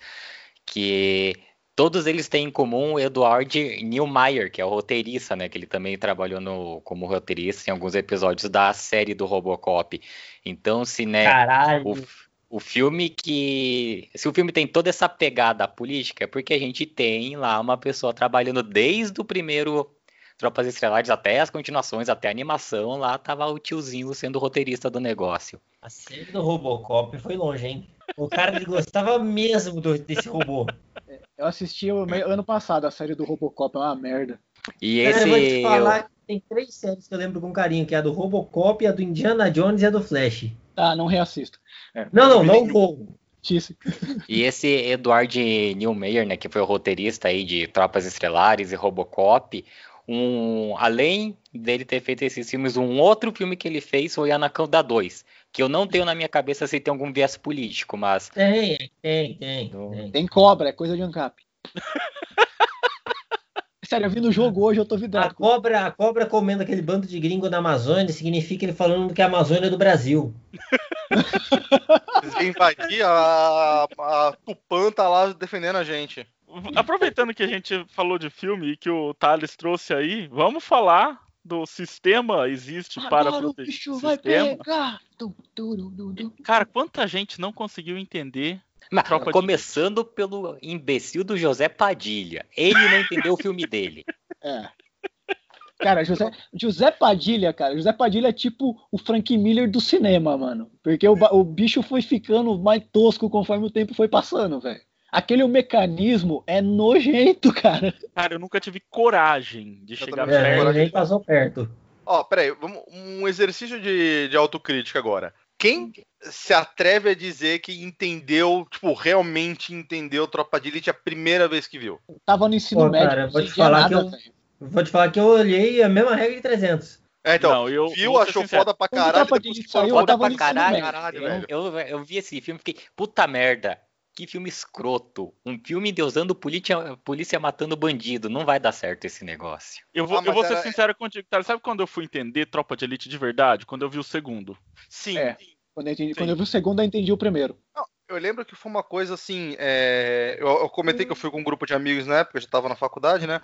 que todos eles têm em comum o Edward Neumeier, que é o roteirista, né? Que ele também trabalhou no, como roteirista em alguns episódios da série do Robocop. Então, se, né, Caralho. o, o filme que. Se o filme tem toda essa pegada política, é porque a gente tem lá uma pessoa trabalhando desde o primeiro Tropas Estelares até as continuações, até a animação, lá tava o tiozinho sendo o roteirista do negócio. A série do Robocop foi longe, hein? O cara ele gostava mesmo do- desse robô. Eu assisti ano passado a série do Robocop, é uma merda. E Cara, esse. eu vou te falar que tem três séries que eu lembro com carinho, que é a do Robocop, a do Indiana Jones e a do Flash. Ah, não reassisto. É, Não, não, não vou. Disse. E esse Edward Neumeier, né, que foi o roteirista aí de Tropas Estelares e Robocop, um, além dele ter feito esses filmes, um outro filme que ele fez foi Anaconda 2, que eu não tenho na minha cabeça se tem algum viés político, mas Tem, tem, tem. Tem. Tem cobra, é coisa de ANCAP. Sério, eu vi no jogo hoje, eu tô A vidrado. cobra, a cobra comendo aquele bando de gringo na Amazônia significa ele falando que a Amazônia é do Brasil. Eles invadir a, a Tupã tá lá defendendo a gente. Aproveitando que a gente falou de filme e que o Thales trouxe aí, vamos falar do sistema existe para Agora o proteger bicho o vai sistema. pegar. Du, du. Cara, quanta gente não conseguiu entender. Mas, Tropa de começando pelo imbecil do José Padilha. Ele não entendeu o filme dele. É. Cara, José, José Padilha, cara, José Padilha é tipo o Frank Miller do cinema, mano. Porque o, o bicho foi ficando mais tosco conforme o tempo foi passando, velho. Aquele mecanismo é nojento, cara. Cara, eu nunca tive coragem de chegar É, Agora perto. ele nem passou perto. Ó, peraí, vamos, um exercício de, de autocrítica agora. Quem se atreve a dizer que entendeu, tipo, realmente entendeu Tropa de Elite a primeira vez que viu? Tava no ensino Pô, médio. cara, vou te falar nada, que eu-. Vou te falar que eu olhei a mesma regra de 300. É, então, Não, eu- viu, achou sincero. foda pra caralho, Tropa de depois Elite que saiu, eu Foda tava pra caralho. caralho, Eu, velho. eu, eu vi esse filme e fiquei, puta merda. Que filme escroto. Um filme endeusando polícia, polícia matando bandido. Não vai dar certo esse negócio. Eu vou, Ah, eu vou ser era- sincero contigo, cara. Sabe quando eu fui entender Tropa de Elite de verdade? Quando eu vi o segundo. Sim. É. Quando eu, entendi- quando eu vi o segundo, eu entendi o primeiro. Eu lembro que foi uma coisa assim. é, Eu, eu comentei que eu fui com um grupo de amigos na época, eu já tava na faculdade, né?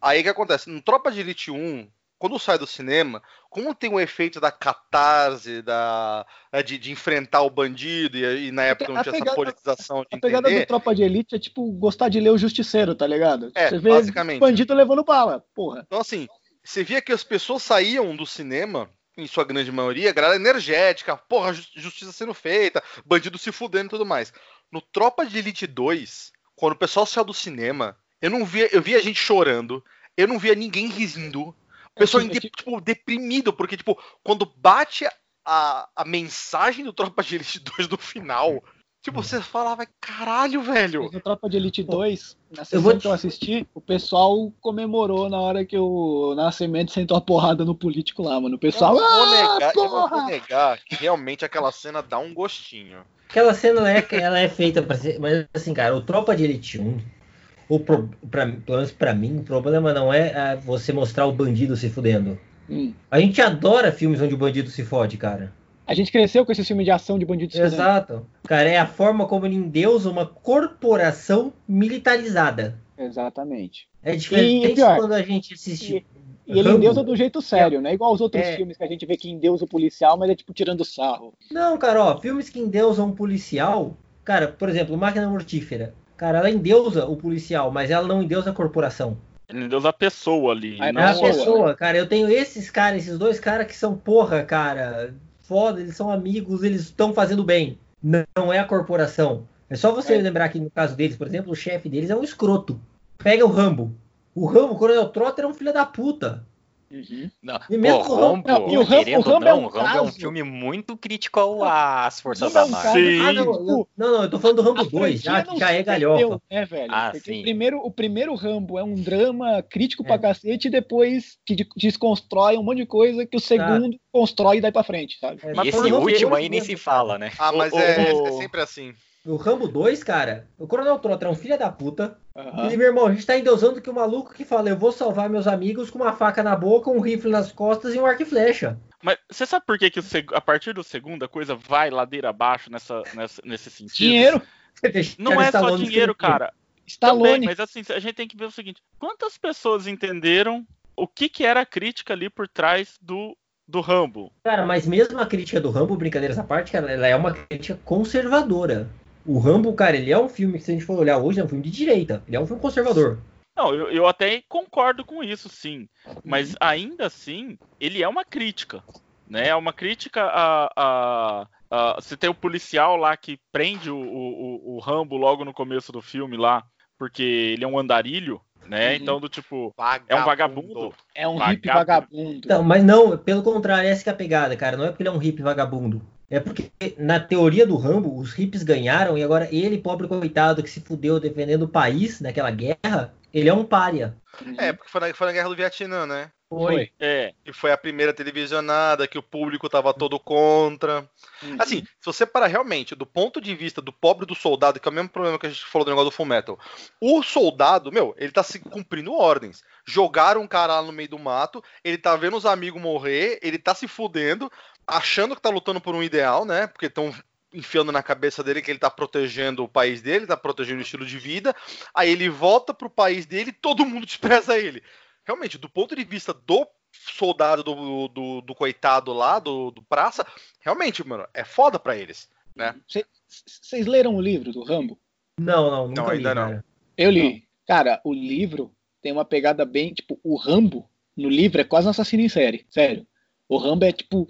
Aí o que acontece? No Tropa de Elite 1, quando sai do cinema, como tem o efeito da catarse, da, né, de, de enfrentar o bandido, e, e na época não tinha essa pegada- politização de A pegada entender. do Tropa de Elite é tipo gostar de ler o Justiceiro, tá ligado? É, Você vê basicamente. bandido levando bala, porra. Então, assim, você via que as pessoas saíam do cinema, em sua grande maioria, galera energética, porra, ju- justiça sendo feita, bandido se fudendo e tudo mais. No Tropa de Elite 2, quando o pessoal saiu do cinema, eu não via, eu via gente chorando, eu não via ninguém rindo. O pessoal, É que- inde- tipo, deprimido, porque, tipo, quando bate a, a mensagem do Tropa de Elite 2 no final, tipo, você falava, caralho, velho. No Tropa de Elite 2, na Eu sessão vou te- que eu assisti, o pessoal comemorou na hora que o Nascimento sentou a porrada no político lá, mano. O Eu pessoal, não, vou ah, negar, eu não vou negar que realmente aquela cena dá um gostinho. Aquela cena é, ela é feita pra ser. Mas assim, cara, o Tropa de Elite 1, o pro, pra, pelo menos pra mim, o problema não é ah, você mostrar o bandido se fudendo. Hum. A gente adora filmes onde o bandido se fode, cara. A gente cresceu com esse filme de ação de bandidos fudendo. Exato. Cara, é a forma como ele endeusa uma corporação militarizada. Exatamente. É diferente pior, quando a gente assiste. E ele Rambo. endeusa do jeito sério, é igual aos outros É. filmes que a gente vê que endeusa o policial, mas é tipo tirando sarro. Não, cara, ó, filmes que endeusam um policial. Cara, por exemplo, Máquina Mortífera. Cara, ela endeusa o policial, mas ela não endeusa a corporação. Ele Deus a pessoa ali. É não a pessoa, pessoa, cara. Eu tenho esses caras, esses dois caras que são porra, cara. Foda, eles são amigos, eles estão fazendo bem. Não é a corporação. É só você É. lembrar que no caso deles, por exemplo, o chefe deles é um escroto. Pega o Rambo. O Rambo, o Coronel Trotter, é um filho da puta. Não, E mesmo pô, o Rambo, Não, e o Rambo- querendo o Rambo ou é não, um o Rambo é um caso. filme muito crítico ao- às forças Não, da Marvel. caso- Sim. Ah, não, não, não, eu tô falando do Rambo A 2, já, que não já é galhofa. né, velho? Ah, sim. O primeiro, o primeiro Rambo é um drama crítico É. pra cacete e depois que de- desconstrói um monte de coisa que o segundo constrói e daí pra frente, sabe? É, E mas esse o último 2 aí nem se fala, né? Ah, mas Ô, é, é sempre assim. O Rambo 2, cara, o Coronel Trotter é um filho da puta. Aham. Ele, meu irmão, a gente tá endeusando que o maluco que fala, eu vou salvar meus amigos com uma faca na boca, um rifle nas costas e um arco e flecha. Mas você sabe por que, que o seg- a partir do segundo a coisa vai ladeira abaixo nessa, nessa- nesse sentido? Dinheiro, Não é só dinheiro, cara. Stallone. Também, mas assim, a gente tem que ver o seguinte: quantas pessoas entenderam o que, que era a crítica ali por trás do, do Rambo? Cara, mas mesmo a crítica do Rambo, brincadeiras à parte, cara, ela é uma crítica conservadora. O Rambo, cara, ele é um filme que, se a gente for olhar hoje, é um filme de direita. Ele é um filme conservador. Não, eu, eu até concordo com isso, sim. Mas ainda assim, ele é uma crítica. Né? É uma crítica a. a, a- você tem o policial lá que prende o, o, o Rambo logo no começo do filme lá, porque ele é um andarilho, né? Uhum. Então, do tipo, é um vagabundo. É um Vagabundo. hippie vagabundo. Então, mas não, pelo contrário, essa que é a pegada, cara. Não é porque ele é um hippie vagabundo. É porque, na teoria do Rambo, os hippies ganharam e agora ele, pobre coitado, que se fudeu defendendo o país naquela guerra, ele é um pária. É, porque foi na, foi na guerra do Vietnã, né? Foi. É. Que foi a primeira televisionada, que o público tava todo contra. Uhum. Assim, se você parar realmente do ponto de vista do pobre do soldado, que é o mesmo problema que a gente falou do negócio do Full Metal, o soldado, meu, ele tá se cumprindo ordens. Jogaram um cara lá no meio do mato, ele tá vendo os amigos morrer, ele tá se fudendo, achando que tá lutando por um ideal, né? Porque estão enfiando na cabeça dele que ele tá protegendo o país dele, tá protegendo o estilo de vida. Aí ele volta pro país dele e todo mundo despreza ele. Realmente, do ponto de vista do soldado, do, do, do coitado lá, do, do praça, realmente, mano, é foda pra eles. Vocês leram o livro do Rambo? Não, não, nunca Não, li, ainda não. cara. Eu li. Cara, o livro tem uma pegada bem. Tipo, o Rambo no livro é quase um assassino em série. Sério. O Rambo é tipo.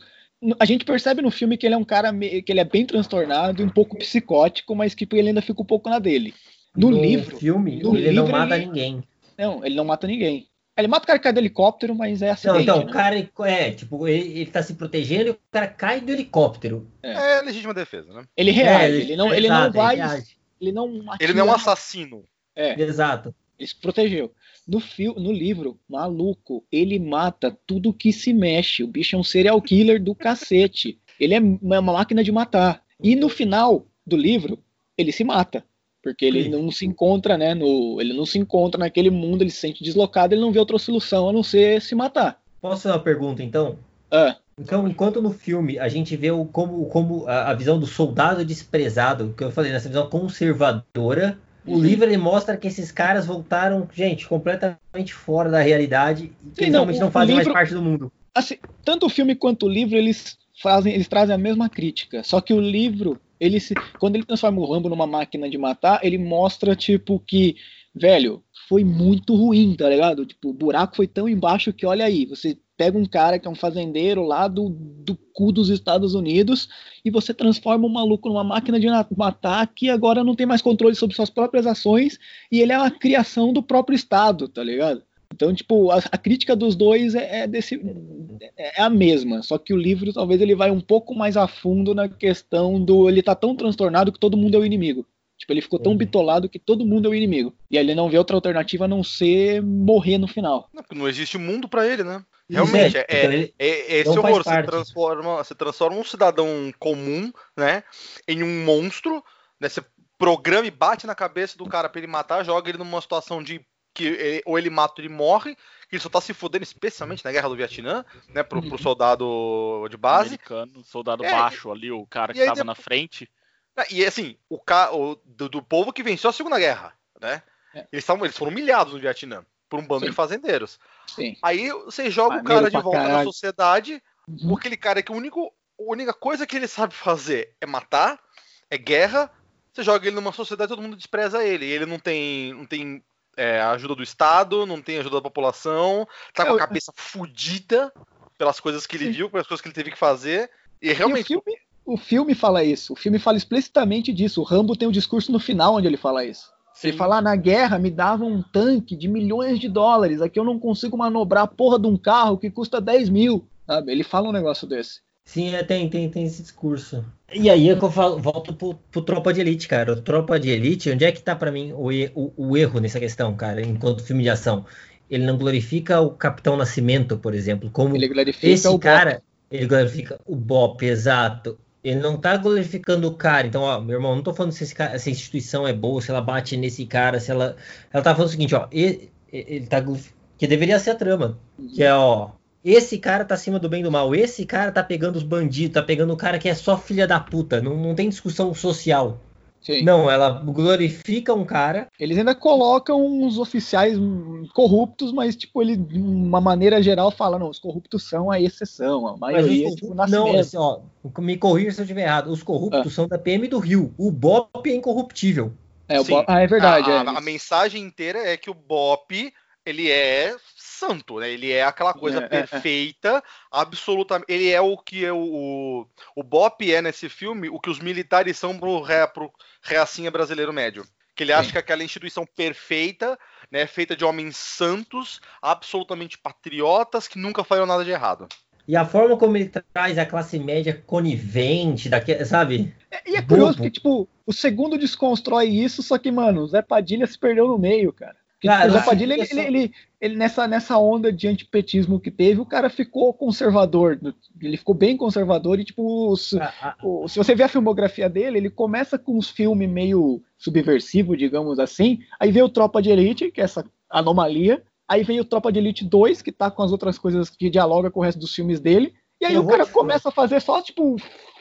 A gente percebe no filme que ele é um cara me- que ele é bem transtornado e um pouco psicótico, mas que ele ainda fica um pouco na dele. No, livro, filme, no ele não livro, mata ele- ninguém. não, ele não mata ninguém. Ele mata o cara que cai do helicóptero, mas é Não, acidente. então, né? o cara, é, tipo, ele, ele tá se protegendo e o cara cai do helicóptero. É legítima defesa, né? Ele reage, É, ele, não, ele não exato, vai. reage. Ele não Ele não é um atira- assassino. É. Exato. Ele se protegeu. No, fio, no livro, maluco, ele mata tudo que se mexe. O bicho é um serial killer do cacete. Ele é uma máquina de matar. E no final do livro, ele se mata. Porque ele não se encontra, né? No, ele não se encontra naquele mundo, ele se sente deslocado, ele não vê outra solução a não ser se matar. Posso fazer uma pergunta, então? Ah, Então, enquanto no filme a gente vê o, como, como a, a visão do soldado desprezado, que eu falei, nessa visão conservadora, o livro ele mostra que esses caras voltaram, gente, completamente fora da realidade e que Sim, não, realmente não fazem livro- mais parte do mundo. assim, tanto o filme quanto o livro, eles fazem, eles trazem a mesma crítica. Só que o livro, ele se, quando ele transforma o Rambo numa máquina de matar, ele mostra tipo que, velho, foi muito ruim, tá ligado? Tipo, o buraco foi tão embaixo que olha aí, você pega um cara que é um fazendeiro lá do, do cu dos Estados Unidos e você transforma o maluco numa máquina de matar que agora não tem mais controle sobre suas próprias ações e ele é uma criação do próprio Estado, tá ligado? Então, tipo, a, a crítica dos dois é, é desse, é, é a mesma, só que o livro talvez ele vai um pouco mais a fundo na questão do ele tá tão transtornado que todo mundo é o inimigo. Tipo, ele ficou tão Uhum. bitolado que todo mundo é o inimigo. E aí ele não vê outra alternativa a não ser morrer no final. Não, não existe mundo pra ele, né? Realmente, é, então ele- É, é esse horror, você transforma, você transforma um cidadão comum, né, em um monstro, né, você programa e bate na cabeça do cara pra ele matar, joga ele numa situação de que ele- ou ele mata ou ele morre, que ele só tá se fudendo, especialmente na guerra do Vietnã, né, pro, pro Uhum. soldado de base. Americano, soldado É, baixo ali, o cara que tava depois- na frente. Ah, E assim, o, ca... o do, do povo que venceu a Segunda Guerra, né? É. Eles, tavam, eles foram humilhados no Vietnã por um bando Sim. de fazendeiros. Sim. Aí você joga o cara de volta na caralho. sociedade, Uhum. aquele cara que o único, a única coisa que ele sabe fazer é matar, é guerra. Você joga ele numa sociedade todo mundo despreza ele. Ele não tem, não tem é, ajuda do Estado, não tem ajuda da população, tá com a cabeça fudida pelas coisas que ele viu, pelas coisas que ele teve que fazer. E E o realmente, filme, o filme fala isso. O filme fala explicitamente disso. O Rambo tem um discurso no final onde ele fala isso. Ele Sim. fala, ah, na guerra me davam um tanque de milhões de dólares, aqui eu não consigo manobrar a porra de um carro que custa 10 mil. Sabe? Ele fala um negócio desse. Sim, é, tem, tem, tem esse discurso. E aí é que eu falo, volto pro, pro Tropa de Elite, cara. O Tropa de Elite, onde é que tá pra mim o, o, o erro nessa questão, cara, enquanto filme de ação? Ele não glorifica o Capitão Nascimento, por exemplo, como Ele glorifica esse o cara, ele glorifica o Bop, exato. Ele não tá glorificando o cara. Então, ó, meu irmão, não tô falando se cara- essa instituição é boa, se ela bate nesse cara, se ela. Ela tá falando o seguinte, ó. Ele, ele tá. Que deveria ser a trama. Que é, ó. Esse cara tá acima do bem e do mal. Esse cara tá pegando os bandidos, tá pegando o cara que é só filha da puta. Não, não tem discussão social. Sim. Não, ela glorifica um cara. Eles ainda colocam uns oficiais corruptos, mas, tipo, ele, de uma maneira geral, fala, não, os corruptos são a exceção, a Mas maioria, os tipo, nascimento. não, assim, ó, me corrija se eu estiver errado. Os corruptos são da PM do Rio. O Bop é incorruptível. É, o. Bob- Ah, é verdade. a, é. a- a mensagem inteira é que o Bop ele é santo, né? Ele é aquela coisa É, é, é. perfeita, absolutamente. Ele é o que é o, o, o Bop é nesse filme o que os militares são pro, ré, pro reacinha brasileiro médio. Que ele acha Sim. que aquela instituição perfeita, né, feita de homens santos, absolutamente patriotas, que nunca fariam nada de errado. E a forma como ele traz a classe média conivente, daquele, sabe? E é curioso Bobo. que, tipo, o segundo desconstrói isso, só que, mano, o Zé Padilha se perdeu no meio, cara. Porque, Cara, tipo, o Zé Padilha, ele, é ele, ele- ele nessa, nessa onda de antipetismo que teve, o cara ficou conservador. Ele ficou bem conservador e, tipo, se, A- a- o- se você ver a filmografia dele, ele começa com uns filmes meio subversivo, digamos assim. Aí vem o Tropa de Elite, que é essa anomalia. Aí vem o Tropa de Elite 2, que tá com as outras coisas que dialoga com o resto dos filmes dele. E aí Eu o cara começa a fazer só, tipo,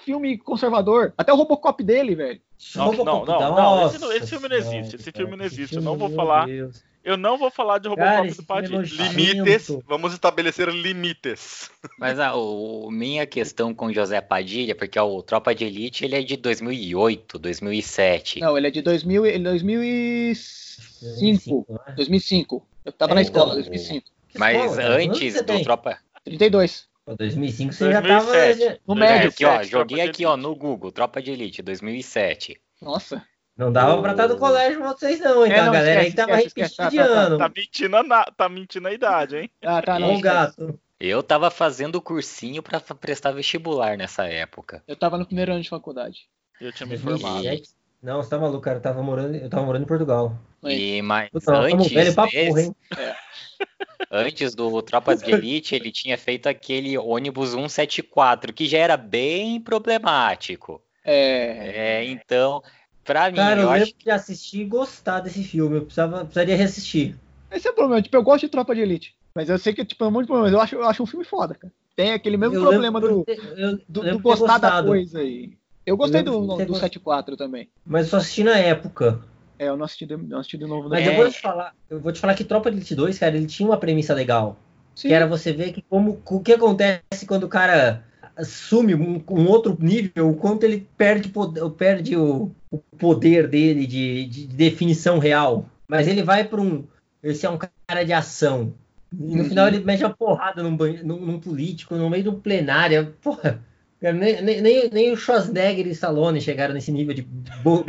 filme conservador. Até o Robocop dele, velho. Não, Robocop, não, não, não, esse esse filme não existe, esse filme não existe, eu não vou meu falar. Deus. Eu não vou falar de Robocop do é Padilha. nojento. Limites, vamos estabelecer limites. Mas a o, minha questão com José Padilha, porque ó, o Tropa de Elite ele é de 2008, 2007. Não, ele é de 2000, ele é 2005. né? 2005. Eu tava É, na escola, então, 2005. Mas Escola, cara, quantos antes do tem? Tropa. 32. Pô, 2005 você já tava. 2007. No É, médio. aqui, ó, 2007, joguei aqui, ó, no Google, Tropa de Elite, 2007. Nossa. Não dava pra estar no colégio vocês, não. Então É, não, a galera aí esquece, tava esquece, tá, repetindo de tá, tá, ano. Tá mentindo, a na- tá mentindo a idade, hein? Ah, tá, não. Gato. Eu tava fazendo cursinho pra prestar vestibular nessa época. Eu tava no primeiro ano de faculdade. Eu tinha me informado. 2007. Não, você tá maluco, cara. Eu tava morando, eu tava morando em Portugal. E, mas Puta, antes, velho pra desse- porra, hein? antes do Tropa de Elite, ele tinha feito aquele ônibus 174, que já era bem problemático. É. É, então, pra mim, Cara, eu eu lembro acho de assistir e gostar desse filme. Eu precisava, precisaria reassistir. Esse é o problema. Tipo, eu gosto de Tropa de Elite. Mas eu sei que tipo, é um monte de problema. mas Eu acho, eu acho um filme foda, cara. Tem aquele mesmo Eu problema do, ter- eu do, do gostar da gostado, coisa aí. Eu gostei lembro do, do gost- 7.4 também. Mas eu só assisti na época. É, eu não assisti, de- não assisti de novo. Mas não. eu vou te falar, eu vou te falar que Tropa de Elite 2, cara, ele tinha uma premissa legal. Sim. Que era você ver que como o que acontece quando o cara assume um, um outro nível, o quanto ele perde, perde o, o poder dele de, de definição real. Mas ele vai para um. Esse é um cara de ação. E no Uhum. final ele mete uma porrada num, num- num político, no meio de um plenário. Porra, nem, nem, nem- o Schwarzenegger e Stallone chegaram nesse nível de, bo-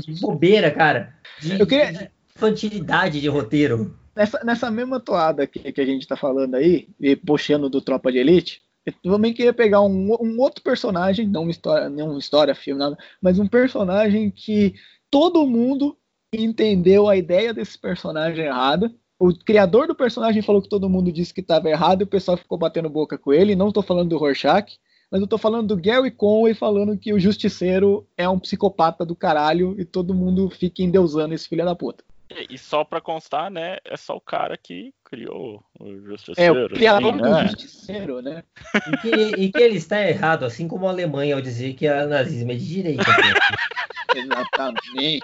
de bobeira, cara. De, Eu queria- de infantilidade de roteiro. Nessa, nessa mesma toada que, que a gente tá falando aí, e puxando do Tropa de Elite, eu também queria pegar um, um outro personagem, não uma história, não uma história, filme, nada, mas um personagem que todo mundo entendeu a ideia desse personagem errada. O criador do personagem falou que todo mundo disse que estava errado e o pessoal ficou batendo boca com ele. Não tô falando do Rorschach, mas eu tô falando do Gary Conway falando que o Justiceiro é um psicopata do caralho e todo mundo fica endeusando esse filho da puta. E, só pra constar, né? É só o cara que criou o É, Justiceiro. o criador assim, do né? Justiceiro, né? E que, e que ele está errado, assim como a Alemanha ao dizer que a nazismo é de direita. pô. Exatamente.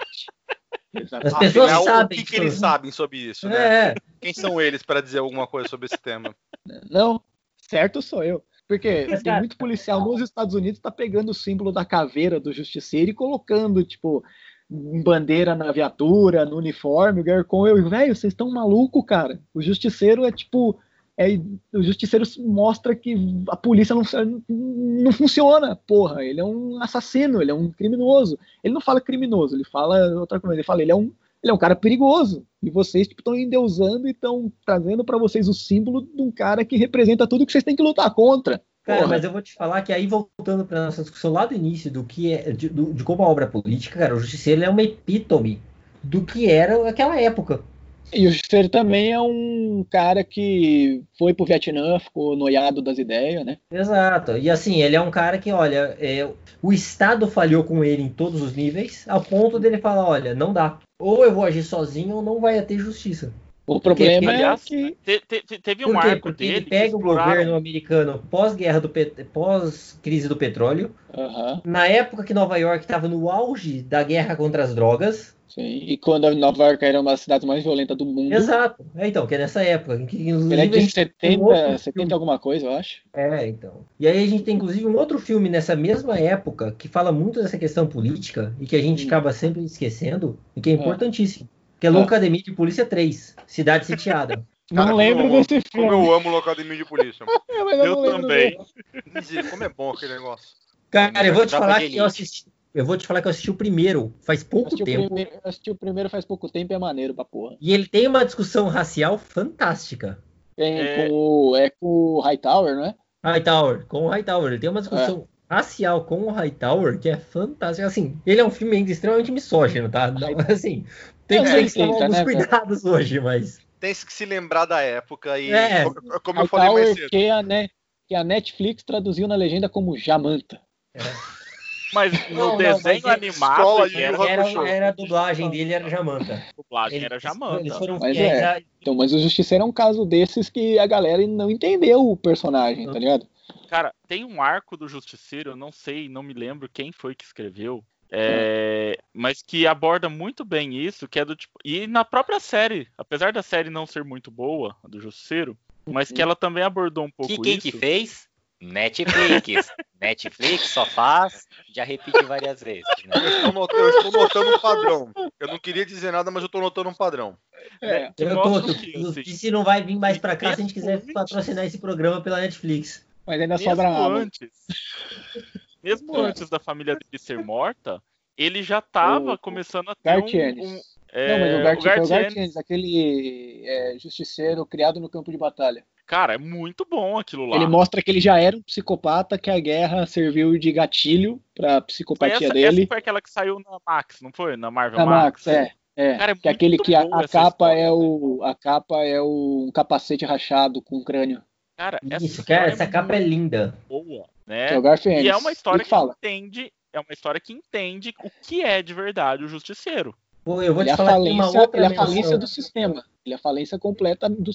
As Exatamente. pessoas Afinal, sabem o que, que eles sabem sobre isso, né? É, Quem são eles para dizer alguma coisa sobre esse tema? Não, certo sou eu. Porque tem muito policial nos Estados Unidos que tá pegando o símbolo da caveira do justiceiro e colocando, tipo, bandeira na viatura, no uniforme, o Gary Conway, velho, vocês estão maluco, cara. O justiceiro é tipo. É, o justiceiro mostra que a polícia não, não funciona, porra. Ele é um assassino, ele é um criminoso. Ele não fala criminoso, ele fala outra coisa. Ele fala, ele é um, ele é um cara perigoso. E vocês estão endeusando e estão trazendo pra vocês o símbolo de um cara que representa tudo que vocês têm que lutar contra. Cara, Porra. mas eu vou te falar que aí voltando para nossa discussão lá do início do que é de, do- de como a obra é política, cara, o Justiceiro é uma epítome do que era aquela época. E o Justiceiro também é um cara que foi pro Vietnã, ficou noiado das ideias, né? Exato. E assim, ele é um cara que, olha, é, o Estado falhou com ele em todos os níveis, ao ponto dele falar, olha, não dá. Ou eu vou agir sozinho ou não vai ter justiça. O problema aliás, é que Te- te- te- teve um Por arco Porque dele ele pega o exploraram- governo americano pós-guerra do pet- pós-crise do petróleo, na época que Nova York estava no auge da guerra contra as drogas. sim. E quando a Nova York era uma das cidades mais violentas do mundo. Exato. É, então, que é nessa época. Em que, Ele é de inclusive, tem um outro 70, filme. 70 alguma coisa, eu acho. É, então. E aí a gente tem inclusive um outro filme nessa mesma época que fala muito dessa questão política e que a gente Hum. acaba sempre esquecendo e que é Ah. importantíssimo. Que é Ah. Loucademia de Polícia 3, Cidade Sitiada. Não Cara, lembro como eu- desse Como filme. eu amo Locademia de Polícia. É, mas Eu não lembro também. como é bom aquele negócio. Cara, eu vou te falar que eu assisti. Eu vou te falar que eu assisti o primeiro faz Eu pouco assisti, o tempo. primeiro, eu assisti o primeiro faz pouco tempo e é maneiro pra porra. E ele tem uma discussão racial fantástica. Tem É. com o, é com o Hightower, não é? Hightower, com o Hightower. Ele tem uma discussão racial com o Hightower que é fantástica. Assim, ele é um filme ainda extremamente misógino, tá? Não, assim, tem que É, tomar alguns né, cuidados hoje, mas. Tem que se lembrar da época e, É. co- como eu falei mais Hightower cedo, que a, né, que a Netflix traduziu na legenda como Jamanta. Mas Não, no não, desenho mas é animado escola ele de era, Era, era a dublagem dele, era Jamanta. a dublagem era Jamanta. Eles foram Mas é. Então, mas o Justiceiro é um caso desses que a galera não entendeu o personagem, tá ligado? Cara, tem um arco do Justiceiro, eu não sei, não me lembro quem foi que escreveu, é, mas que aborda muito bem isso, que é do tipo. E na própria série, apesar da série não ser muito boa, a do Justiceiro, mas que ela também abordou um pouco Que quem isso. que fez? Netflix. Netflix só faz, já repeti várias vezes. né? eu estou, not- eu estou notando um padrão. Eu não queria dizer nada, mas eu estou notando um padrão. É. Que Eu tô, que, eu assim, se não vai vir mais pra cá se a gente quiser patrocinar esse programa pela Netflix. Mas ainda mesmo sobra antes, mesmo É. antes da família dele ser morta, ele já estava O- começando a ter um, Gartienes. um- Não, é, mas o Gart, foi o Gartienes, Gartienes, aquele é, justiceiro criado no campo de batalha. Cara, é muito bom aquilo lá. Ele mostra que ele já era um psicopata, que a guerra serviu de gatilho pra psicopatia essa, dele. essa foi aquela que saiu na Max, não foi? Na Marvel Na Max. Max, é. É, Cara, é que é aquele muito que a, a capa história, é o a capa é o um capacete rachado com crânio, Cara, essa Isso, cara, história essa capa é linda. boa, né? é o. E é uma história que que fala. entende, é uma história que entende o que é de verdade o justiceiro. Pô, eu vou Ele é te a falar que tem uma falência, outra ele é a falência do sistema. Ele é a falência completa do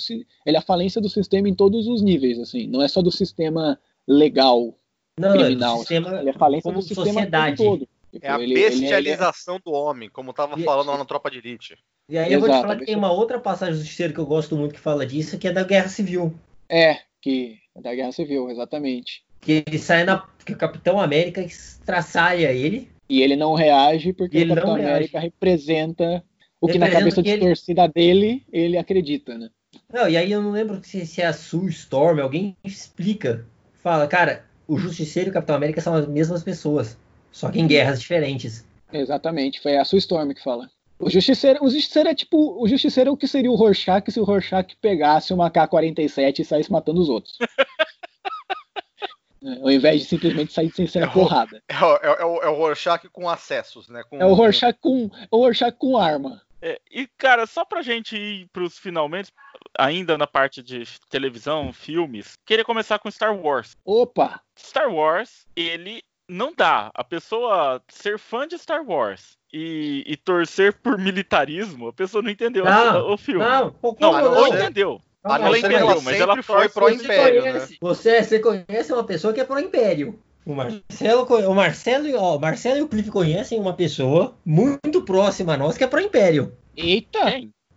ele é a falência do sistema em todos os níveis, assim. Não é só do sistema legal, Não, é criminal. sistema ele é a falência como do sistema sociedade. todo. Tipo, É a ele- ele- ele é- bestialização do homem, como tava E- falando lá na Tropa de Elite. E aí eu vou te Exato, falar que tem uma outra passagem do Justiceiro que eu gosto muito que fala disso, que é da Guerra Civil. É, que é da Guerra Civil, exatamente. Que ele sai na. que o Capitão América estraçalha ele. E ele não reage porque ele o Capitão reage. América representa o que na Representa cabeça que de ele- torcida dele, ele acredita, né? Não, e aí eu não lembro se, se é a Sue Storm, alguém explica. Fala, cara, o Justiceiro e o Capitão América são as mesmas pessoas, só que em guerras diferentes. Exatamente, foi a Sue Storm que fala. O Justiceiro, o Justiceiro é tipo. O Justiceiro é o que seria o Rorschach se o Rorschach pegasse uma K-47 e saísse matando os outros. É, Ao invés de simplesmente sair sem ser É o- porrada. É, o- é, o- é o Rorschach com acessos, né? Com, É o Rorschach com, o Rorschach com arma. É, e, cara, só pra gente ir pros finalmente, ainda na parte de televisão, filmes, queria começar com Star Wars. Opa! Star Wars, ele não dá. A pessoa ser fã de Star Wars e, e torcer por militarismo, a pessoa não entendeu Não, o, o filme. Não, Não, não ser- entendeu. A não ela entendeu, ela mas ela foi pro você Império, né? conhece, você, você conhece uma pessoa que é pro Império. O Marcelo, o Marcelo, e- ó, o Marcelo e o Cliff conhecem uma pessoa muito próxima a nós que é pro Império. Eita!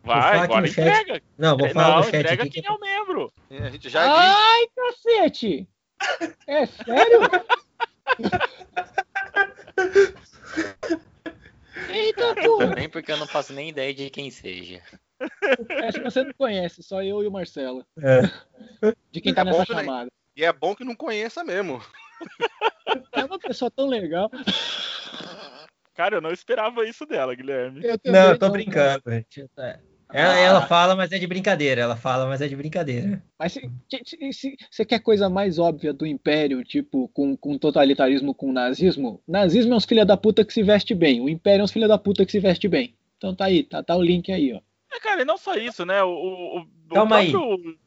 Vai, agora entrega. Não, vou falar não, no chat entrega aqui. que quem é o membro. A gente já disse. Ai, cacete! É sério? Eita, porra! Também porque eu não faço nem ideia de quem seja. Acho que você não conhece, só eu e o Marcelo. É. De quem tá É nessa que chamada. E é bom que não conheça mesmo. É uma pessoa tão legal. Cara, eu não esperava isso dela, Guilherme. Eu Não, eu tô não, brincando. gente. É. Ela, ela fala, mas é de brincadeira. Ela fala, mas é de brincadeira. Mas se, se- se- você quer coisa mais óbvia do Império, tipo, com, com totalitarismo, com nazismo? Nazismo é uns filha da puta que se veste bem. O Império é uns filha da puta que se veste bem. Então tá aí, tá, tá o link aí, ó. É, cara, e não só isso, né? O, o, o aí.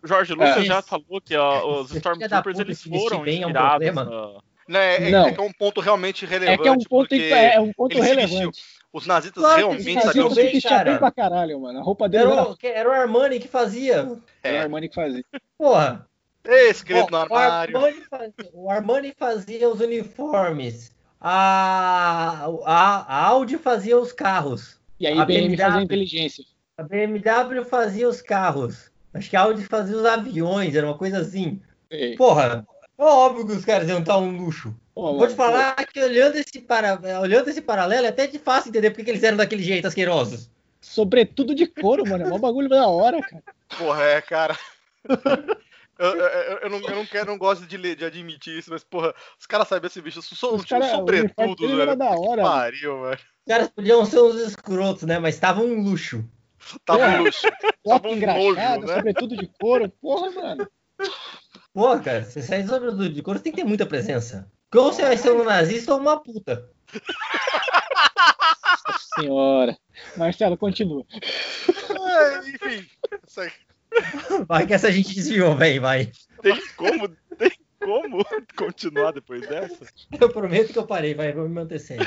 Jorge Lucas É. já falou que ó, os Stormtroopers eles vestir foram bem é um inspirados problema? na- Não, é, é- Não. é que é um ponto realmente É relevante. que é um ponto, porque é um ponto relevante. Os nazistas Claro realmente Os faziam sabiam nazistas bem, pra caralho, mano. A roupa dele Era era, o, que- era o Armani que fazia. É. era o Armani que fazia. Porra. Ei, esqueleto no armário. O Armani, fazia, o Armani fazia os uniformes. A, a, a Audi fazia os carros. E aí A IBM fazia BMW. inteligência. A BMW fazia os carros. Acho que a Audi fazia os aviões, era uma coisa assim. Ei, Porra, é óbvio que os caras iam estar um luxo. pô, Vou te falar que olhando esse, para... olhando esse paralelo é até de fácil entender porque que eles eram daquele jeito, asquerosos. pô, Sobretudo de couro, mano. É um bagulho da hora, cara. Porra, é, cara. Eu, eu, eu- não, eu não quero, não gosto de, ler- de admitir isso, mas, porra, os caras sabiam esse bicho. So, Os um uniforme sobretudo, velho. da hora. mano. Pariu, velho. Os caras podiam ser uns escrotos, né? Mas estavam um luxo. Tava É. um luxo. Bota um engraxado, nojo, né? sobretudo de couro. Porra, mano. Pô, cara, você sai sobre de cor, você tem que ter muita presença. Porque ou você vai ser um nazista ou uma puta. Nossa senhora. Marcelo, continua. É, enfim. Vai que essa gente desviou, velho, vai. Tem como, tem como continuar depois dessa? Eu prometo que eu parei, vai, vou me manter sério.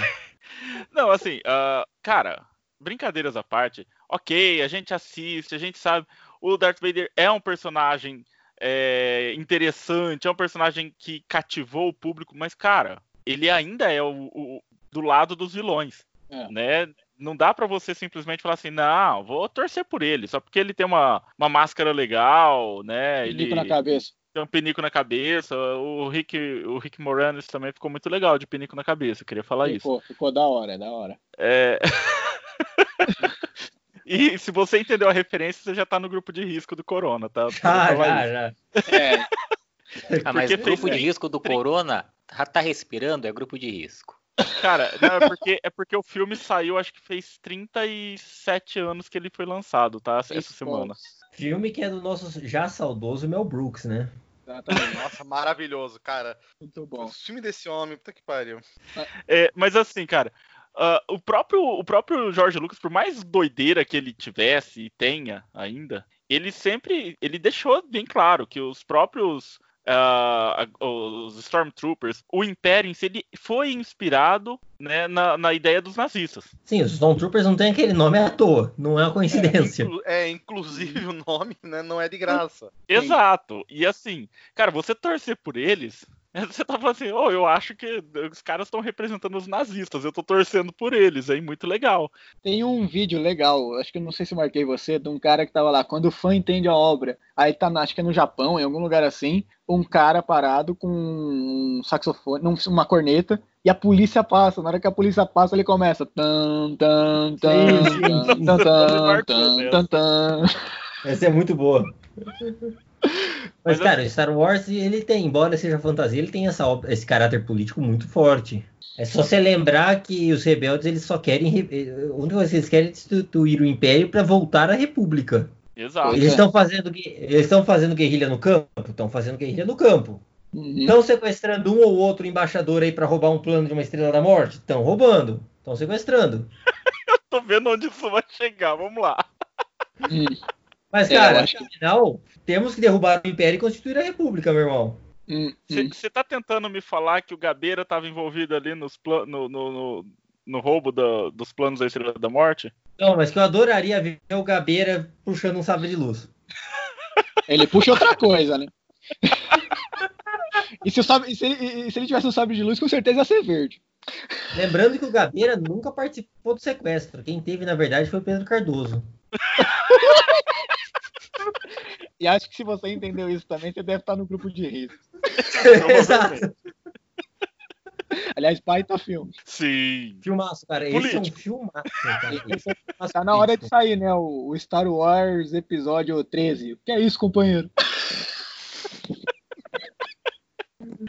Não, assim, ah, cara, brincadeiras à parte, ok, a gente assiste, a gente sabe, o Darth Vader é um personagem é, interessante, é um personagem que cativou o público, mas, cara, ele ainda é o, o- do lado dos vilões, É. né? Não dá pra você simplesmente falar assim, não, vou torcer por ele, só porque ele tem uma, uma máscara legal, né? Ele Pinico na cabeça. tem um pinico na cabeça. O Rick, o Rick Moranis também ficou muito legal de pinico na cabeça, queria falar isso. Ficou, ficou da hora, da hora. É... e se você entendeu a referência, você já tá no grupo de risco do Corona, tá? Eu Já, já. É, Ah, mas Porque grupo de risco do Corona, tá, tá respirando, é grupo de risco. Cara, não, é, porque, é porque o filme saiu, acho que fez 37 anos que ele foi lançado, tá? Essa isso, semana. Filme que é do nosso já saudoso Mel Brooks, né? Nossa, maravilhoso, cara. Muito O bom. filme desse homem, puta que pariu. É, mas assim, cara, ah, o, próprio, o próprio George Lucas, por mais doideira que ele tivesse e tenha ainda, ele sempre ele deixou bem claro que os próprios a- os Stormtroopers, o Império em si, ele foi inspirado né, na, na ideia dos nazistas. Sim, os Stormtroopers não tem aquele nome à toa, não é uma coincidência. Inclu- É, inclusive o nome, né, não é de graça. Exato. E assim, cara, você torcer por eles, você tá falando assim, oh, eu acho que os caras estão representando os nazistas, eu tô torcendo por eles, é muito legal. Tem um vídeo legal, acho que eu não sei se marquei você, de um cara que tava lá, quando o fã entende a obra. Aí tá, na- acho que é no Japão, em algum lugar assim, um cara parado com um saxofone, não, uma corneta, e a polícia passa. Na hora que a polícia passa, ele começa. Tan, tan, tan, tan, tan, tan, tan. Essa é muito boa. Mas, Mas cara, Star Wars, ele tem, embora seja fantasia, ele tem essa, esse caráter político muito forte. É só você lembrar que os rebeldes, eles só querem. re- eh, A única coisa que eles querem é destituir o Império para voltar à República. Exato. Eles é. estão fazendo, gui- eles estão fazendo guerrilha no campo? Estão fazendo guerrilha no campo. Uhum. Estão sequestrando um ou outro embaixador aí para roubar um plano de uma Estrela da Morte? Estão roubando. Estão sequestrando. Tô vendo onde isso vai chegar, vamos lá. Hum. Mas, É, cara, acho que- afinal, temos que derrubar o Império e constituir a República, meu irmão. Hum, hum. Você tá tentando me falar que o Gabeira tava envolvido ali nos plan... no, no, no, no roubo da- dos planos da Estrela da Morte? Não, mas que eu adoraria ver o Gabeira puxando um sabre de luz. Ele puxa outra coisa, né? E se, o sabre- e se ele, e se ele tivesse um sabre de luz, com certeza ia ser verde. Lembrando que o Gabeira nunca participou do sequestro. Quem teve, na verdade, foi o Pedro Cardoso. E acho que se você entendeu isso também, você deve estar no grupo de risco. Exato. Aliás, baita filme. Sim. Filmaço, cara. Esse é um Político. filmaço, cara. Esse é um filmaço Tá na hora de sair, né? O, o Star Wars episódio 13. O que é isso, companheiro?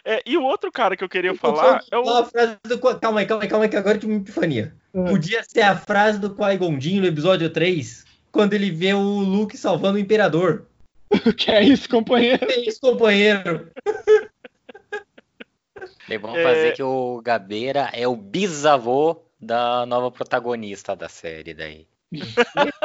É, e o outro cara que eu queria falar é o. Uma frase do... Calma aí, calma aí, calma aí, que agora eu tive uma epifania. Ah. Podia ser a frase do Qui-Gon Jinn no episódio 3, quando ele vê o Luke salvando o Imperador. O que é isso, companheiro? É isso, companheiro. Daí vamos É. fazer que o Gabeira é o bisavô da nova protagonista da série daí.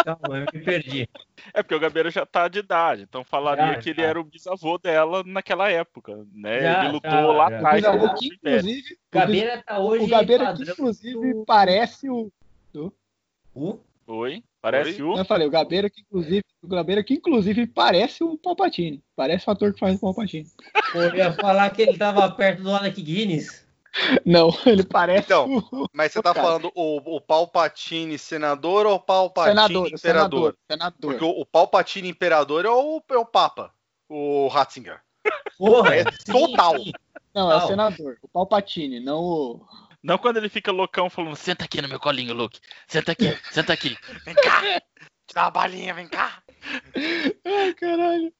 Calma, eu me perdi. É porque o Gabeira já tá de idade, então falaria Já, que ele já. era o bisavô dela naquela época, né? Já, ele lutou já, lá atrás o que, Império. inclusive, O Gabeira tá hoje. o Gabeira que, inclusive, do- parece o. O? Oi? Parece o. Eu falei, o Gabeira que, inclusive, o Gabeira que, inclusive, parece o Palpatine. Parece o ator que faz o Palpatine. Eu ia falar que ele tava perto do Alec Guinness. Não, ele parece Então, o Mas você tá Cara. falando o, o Palpatine senador ou o Palpatine senador. imperador? Senador. senador. Porque o, o Palpatine imperador é o, é o Papa, o Ratzinger. Porra, É sim, total. sim. Não, é o senador. O Palpatine, não o. Não quando ele fica loucão falando, senta aqui no meu colinho, Luke. Senta aqui, senta aqui. Vem cá. Te dá uma balinha, vem cá. Ai, caralho.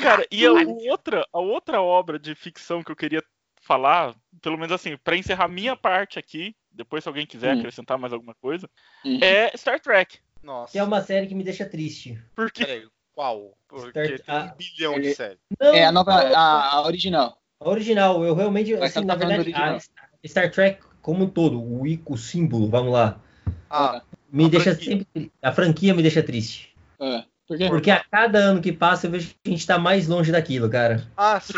Cara, e a outra, a outra obra de ficção que eu queria falar, pelo menos assim, pra encerrar minha parte aqui, depois se alguém quiser Hum. acrescentar mais alguma coisa, Hum. é Star Trek. Nossa. Que é uma série que me deixa triste. Porque Peraí, qual? Porque Start- tem um bilhão de ele- séries. Não, É a nova. A, a original. a original, eu realmente, assim, na tá falando verdade, a Star- Trek como um todo, o ico, o símbolo, vamos lá, Ah, me A deixa franquia. sempre, a franquia me deixa triste. É. Por quê? Porque a cada ano que passa eu vejo que a gente tá mais longe daquilo, cara. ah, sim.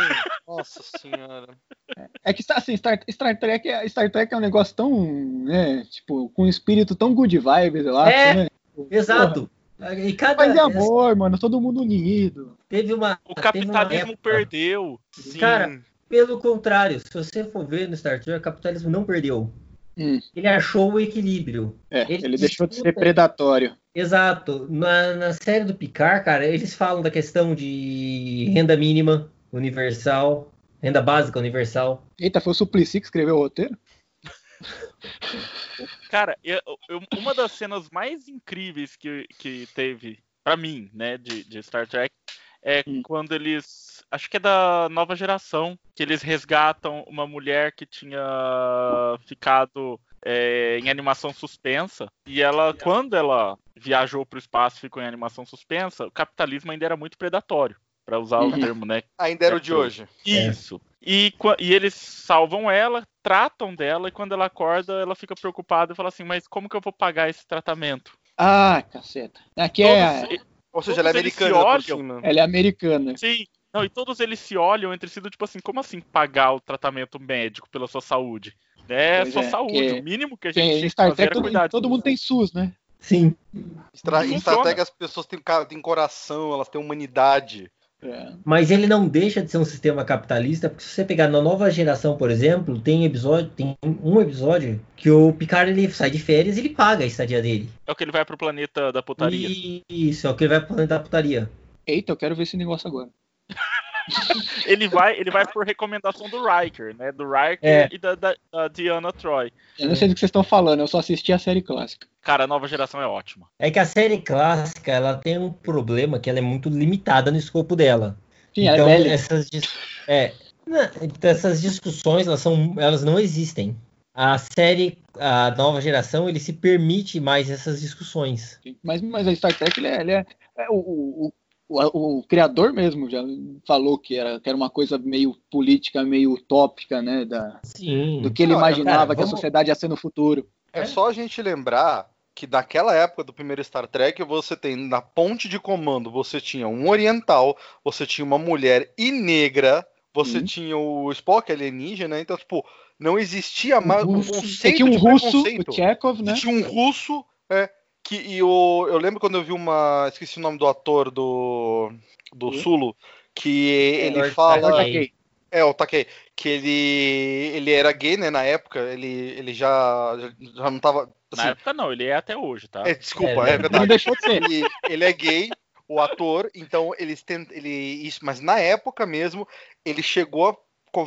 Nossa senhora. É que assim, Star, Star, Trek, é- Star Trek é um negócio tão, né, tipo, com um espírito tão good vibes, eu acho, É. né? Exato. E cada Mas é amor, mano, todo mundo unido. teve uma o teve uma capitalismo época- perdeu. Sim. Cara, Pelo contrário, se você for ver no Star Trek, o capitalismo não perdeu. Hum. Ele achou o equilíbrio. É, Ele ele, deixou de ser predatório. Exato. Na, na série do Picard, cara, eles falam da questão de renda mínima universal, renda básica universal. Eita, foi o Suplicy que escreveu o roteiro? Cara, eu- eu- uma das cenas mais incríveis que, que teve, pra mim, né, de, de Star Trek, é Hum. quando eles. Acho que é da nova geração, que eles resgatam uma mulher que tinha ficado é, em animação suspensa. E ela, quando ela viajou pro espaço e ficou em animação suspensa, o capitalismo ainda era muito predatório, pra usar o Uhum. termo, né? Ainda era o de hoje. Isso. E, qua- e eles salvam ela, tratam dela, e quando ela acorda, ela fica preocupada e fala assim: Mas como que eu vou pagar esse tratamento? Ah, caceta. Aqui é. Todos- Ou seja, ela é americana. Ela é americana. Sim. Não, e todos eles se olham entre si do tipo assim, como assim pagar o tratamento médico pela sua saúde? É Pois sua é, saúde, que- o mínimo que a gente em tinha que Star fazer Trek era todo, cuidar todo mundo tem SUS, né? Sim. Estra- Em. Trek as pessoas têm, têm coração, elas têm humanidade. É. Mas ele não deixa de ser um sistema capitalista, porque se você pegar na nova geração, por exemplo, tem episódio, tem um episódio que o Picard ele sai de férias e ele paga a estadia dele. É o que ele vai pro planeta da putaria. Isso, é o que ele vai pro planeta da putaria. Eita, eu quero ver esse negócio agora. Ele vai, ele vai por recomendação do Riker, né? Do Riker É. e da, da- da Diana Troy. Eu não sei do que vocês estão falando, eu só assisti a série clássica. Cara, a nova geração é ótima. É que a série clássica, ela tem um problema que ela é muito limitada no escopo dela. Sim, ela então, é velha. essas é, não, então essas discussões, elas são elas não existem. A série, a nova geração, ele se permite mais essas discussões. Mas, mas a Star Trek, ele é, ele é- é o, o, o, o- criador mesmo já falou que era, que era uma coisa meio política, meio utópica, né? Da, Sim. do que ele Não, imaginava cara, que a vamos- sociedade ia ser no futuro. É, É. só a gente lembrar que naquela época do primeiro Star Trek, você tem na ponte de comando, você tinha um oriental, você tinha uma mulher e negra, você tinha o Spock alienígena, então, tipo, não existia mais um conceito tinha um de russo, preconceito. o Chekhov, né? Tinha um russo, é, que e o, eu lembro quando eu vi uma, esqueci o nome do ator do do Hum? Sulo, que ele Lord fala, Takei. É, o Takei, que ele ele era gay, né, na época, ele ele já já, não tava Na assim, época não, ele é até hoje, tá? é, desculpa, É, é, verdade. Não deixou de ser. Ele, ele é gay, o ator, então eles tentam, ele isso, mas na época mesmo ele chegou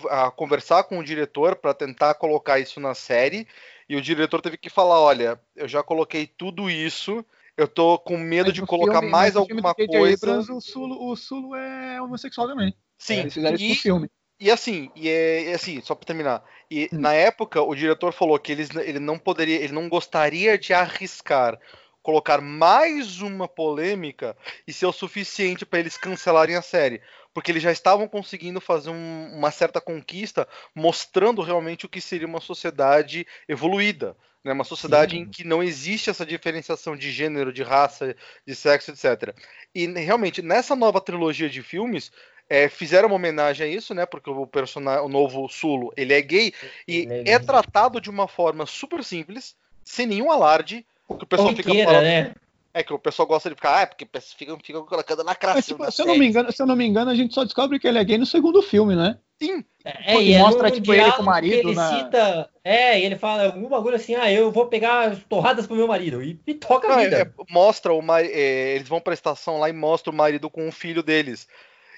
a, a conversar com o diretor para tentar colocar isso na série e o diretor teve que falar, olha, eu já coloquei tudo isso, eu tô com medo Mas de colocar filme- mais alguma coisa. Abrams, o, Sulo, o Sulo é homossexual também. Sim, Eles fizeram isso e- no filme. E assim, e é, e assim, só pra terminar. E Hum. na época o diretor falou que eles, ele não poderia, ele não gostaria de arriscar colocar mais uma polêmica e ser o suficiente para eles cancelarem a série, porque eles já estavam conseguindo fazer um- uma certa conquista, mostrando realmente o que seria uma sociedade evoluída, né? Uma sociedade Sim. em que não existe essa diferenciação de gênero, de raça, de sexo, etc. E realmente nessa nova trilogia de filmes é, fizeram uma homenagem a isso, né? Porque o personagem, o novo Sulo, ele é gay e é é, tratado de uma forma super simples, sem nenhum alarde. O que o pessoal fica Corriqueira, falando né? É que o pessoal gosta de ficar, ah, é porque ficam fica colocando Mas, lacração. tipo, na se, eu não me engano, se eu não me engano, a gente só descobre que ele é gay no segundo filme, né? Sim, É, E e é mostra, num tipo, ele com o marido ele na- cita. É, e ele fala algum bagulho assim, ah, eu vou pegar torradas pro meu marido. E, e toca a Não, é- vida. é- mostra o mari- é, eles vão pra estação lá e mostra o marido com o filho deles.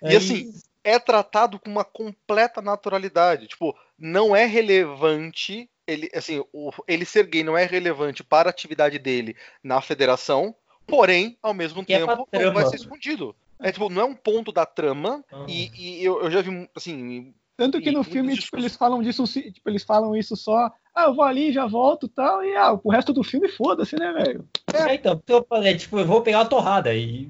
E Aí- assim, é tratado com uma completa naturalidade. Tipo, não é relevante. Ele, assim, o- ele ser gay não é relevante para a atividade dele na federação, porém, ao mesmo Que é tempo, não vai ser escondido. É, tipo, não é um ponto da trama, Ah. e, e eu, eu já vi, assim, Tanto que no filme, tipo, eles falam disso, tipo, eles falam isso só, ah, eu vou ali, já volto e tal, e ah, o resto do filme foda-se, né, velho? É, então, eu falei, tipo, eu vou pegar uma torrada e,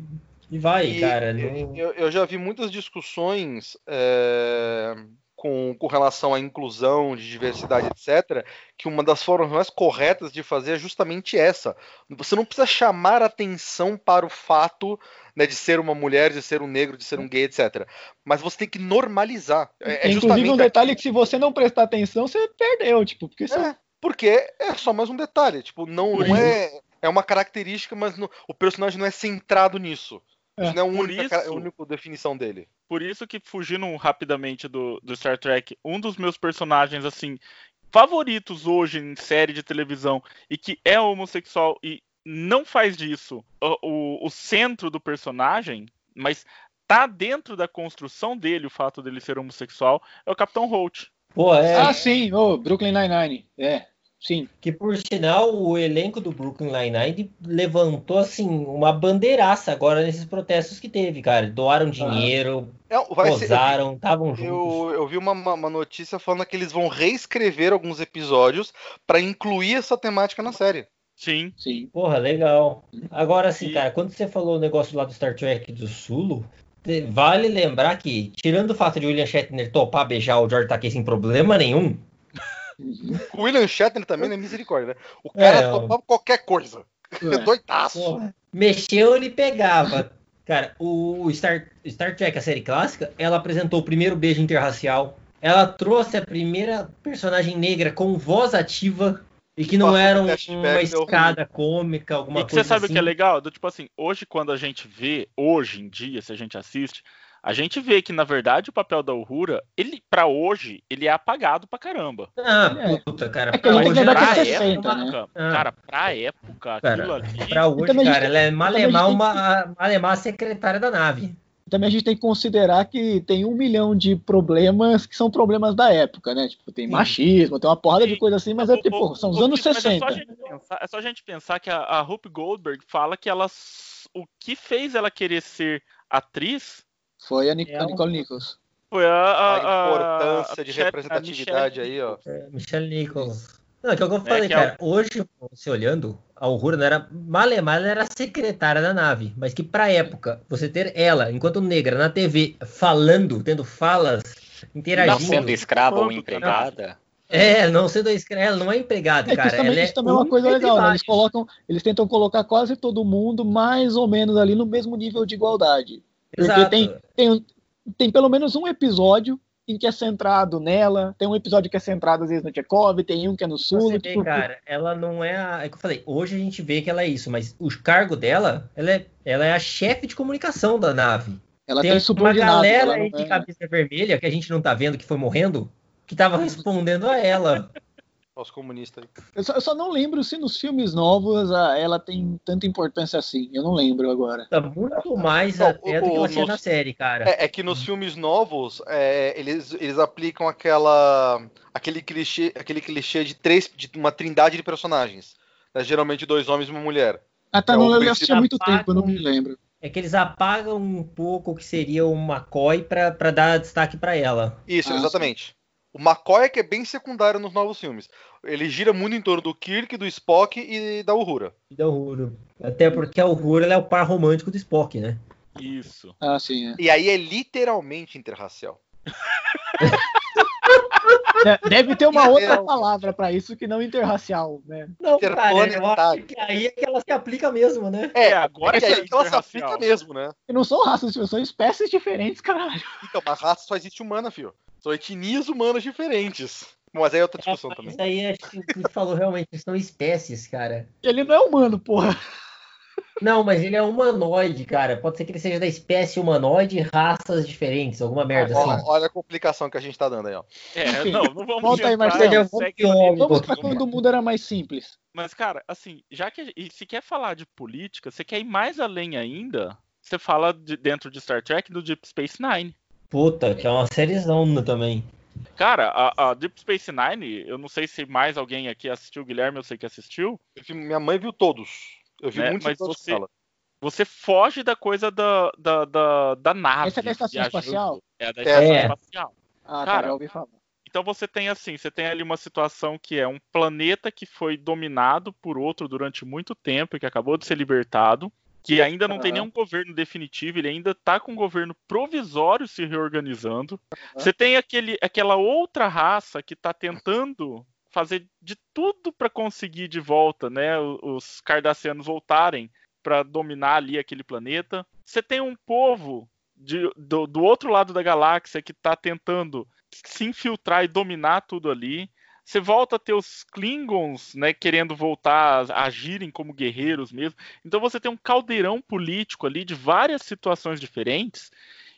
e vai, E cara. não- Eu, eu já vi muitas discussões é, com, com relação à inclusão, de diversidade, etc., que uma das formas mais corretas de fazer é justamente essa. Você não precisa chamar atenção para o fato né, de ser uma mulher, de ser um negro, de ser um gay, etc. Mas você tem que normalizar. É, é Inclusive, justamente um detalhe que se você não prestar atenção, você perdeu, tipo, porque você... É, porque é só mais um detalhe. Tipo, não, não é. É uma característica, mas não- o personagem não é centrado nisso. É. Isso não é a única, isso- a única definição dele. Por isso que, fugindo rapidamente do, do Star Trek, um dos meus personagens, assim, favoritos hoje em série de televisão e que é homossexual e não faz disso o, o, o centro do personagem, mas tá dentro da construção dele o fato dele ser homossexual, é o Capitão Holt. Pô, é. Ah, sim, ô, Brooklyn Nine-Nine, é, sim. Que por sinal, o elenco do Brooklyn Nine-Nine levantou assim uma bandeiraça agora nesses protestos que teve, cara. Doaram dinheiro, É, ser- posaram, estavam juntos. eu, eu vi uma, uma- notícia falando que eles vão reescrever alguns episódios para incluir essa temática na série. Sim. Sim. Porra, legal. Agora, assim, E- cara, quando você falou o negócio lá do Star Trek do Sulo, te- vale lembrar que, tirando o fato de William Shatner topar beijar o George Takei sem problema nenhum, O William Shatner também não é misericórdia, né? O É, cara ó. topava qualquer coisa. É É. doidaço. porra, mexeu, ele pegava. Cara, o Star, Star Trek, a série clássica, ela apresentou o primeiro beijo interracial. Ela trouxe a primeira personagem negra com voz ativa e que não era um- uma escada cômica, alguma E que coisa você sabe assim. o que é legal? Do tipo assim, hoje quando a gente vê, hoje em dia, se a gente assiste, a gente vê que na verdade o papel da Uhura, ele para hoje, ele é apagado pra caramba. Ah, É. puta, cara. É que hoje que que é pra 60, época, né? cara, pra época, aquilo Cara, ali. pra hoje, também a gente cara, ela é malemar uma, malemar a secretária da nave. Também a gente tem que considerar que tem um milhão de problemas que são problemas da época, né? Tipo, tem Sim. machismo, tem uma porrada de Sim. coisa assim, mas é tipo, o- são os anos mas É só, 60. a gente pensar, é só a gente pensar que a, a Rupe Goldberg fala que ela. O que fez ela querer ser atriz Foi a, Nic É a Nicole Nichols. foi a. a, A importância a de representatividade Michelle aí, ó. É, Michelle Nichols. Não, que é o que eu falei, que é cara. Hoje, você olhando, a Uhura não era. Malemar, era a secretária da nave. Mas que pra época, você ter ela, enquanto negra, na TV, falando, tendo falas, Não interagindo. sendo escrava ou empregada. É, não sendo escrava, ela não é empregada, É, que cara. isso também, ela isso também é uma um coisa legal, né? Eles colocam, eles tentam colocar quase todo mundo mais ou menos ali no mesmo nível de igualdade. Porque tem, tem, tem pelo menos um episódio em que é centrado nela, tem um episódio que é centrado às vezes no Tchekov, tem um que é no Sul. Você vê, tipo, cara, ela não é a. É que eu falei, hoje a gente vê que ela é isso, mas o cargo dela, ela é, ela é a chefe de comunicação da nave. ela Tem tem uma subordinado. galera aí não de é- cabeça vermelha que a gente não tá vendo que foi morrendo, que tava respondendo a ela. Os comunistas aí. eu, só, eu só não lembro se nos filmes novos a- ela tem tanta importância assim. Eu não lembro agora. Tá muito mais Não, até do que o- ela o- tinha na série, cara. É, é que nos filmes novos, é, eles, eles aplicam aquela. aquele clichê, aquele clichê de três. de uma trindade de personagens. né? Geralmente dois homens e uma mulher. Ah, tá, É, não, o eu assisti há muito tempo, eu não me lembro. É que eles apagam um pouco o que seria o McCoy pra, pra dar destaque pra ela. Isso, Ah, exatamente. O McCoy é que é bem secundário nos novos filmes. Ele gira muito em torno do Kirk, do Spock e da Uhura. E da Uhura. Até porque a Uhura ela é o par romântico do Spock, né? Isso. Ah, sim, é. E aí é literalmente interracial. De- Deve ter uma outra palavra pra isso que não interracial, né? Não, cara, eu que aí é que ela se aplica mesmo, né? É, agora é que é aí que ela se interracial. aplica mesmo, né? E não são raças, são espécies diferentes, caralho. Então, mas raça só existe humana, filho. São etnias humanas diferentes. Mas aí é outra discussão também. Isso aí acho que o que falou realmente são espécies, cara. Ele não é humano, porra. Não, mas ele é humanoide, cara. Pode ser que ele seja da espécie humanoide e raças diferentes, alguma merda assim. olha a complicação que a gente tá dando aí, ó. É, Enfim, não, não vamos volta aí, entrar, Marcelo, segue vamos pouquinho. quando o mundo era mais simples. Mas, cara, assim, já que e se quer falar de política, você quer ir mais além ainda, você fala de- dentro de Star Trek do Deep Space Nine. Puta, que é uma sériezona também. Cara, a, a Deep Space Nine, eu não sei se mais alguém aqui assistiu, Guilherme, eu sei que assistiu. Minha mãe viu todos. Eu vi Né, muitos mas você- ela. Você foge da coisa da, da, da, da nave. Essa é da estação viajando. espacial? É da É. estação É. espacial. Ah, Cara, tá, já ouvi falar. Então você tem assim, você tem ali uma situação que é um planeta que foi dominado por outro durante muito tempo e que acabou de ser libertado, que ainda não tem nenhum governo definitivo, ele ainda está com um governo provisório se reorganizando. Você tem aquele, aquela outra raça que está tentando fazer de tudo para conseguir de volta, né, os cardassianos voltarem para dominar ali aquele planeta. Você tem um povo de- do, do outro lado da galáxia que está tentando se infiltrar e dominar tudo ali. Você volta a ter os Klingons, né, querendo voltar a agirem como guerreiros mesmo. Então você tem um caldeirão político ali de várias situações diferentes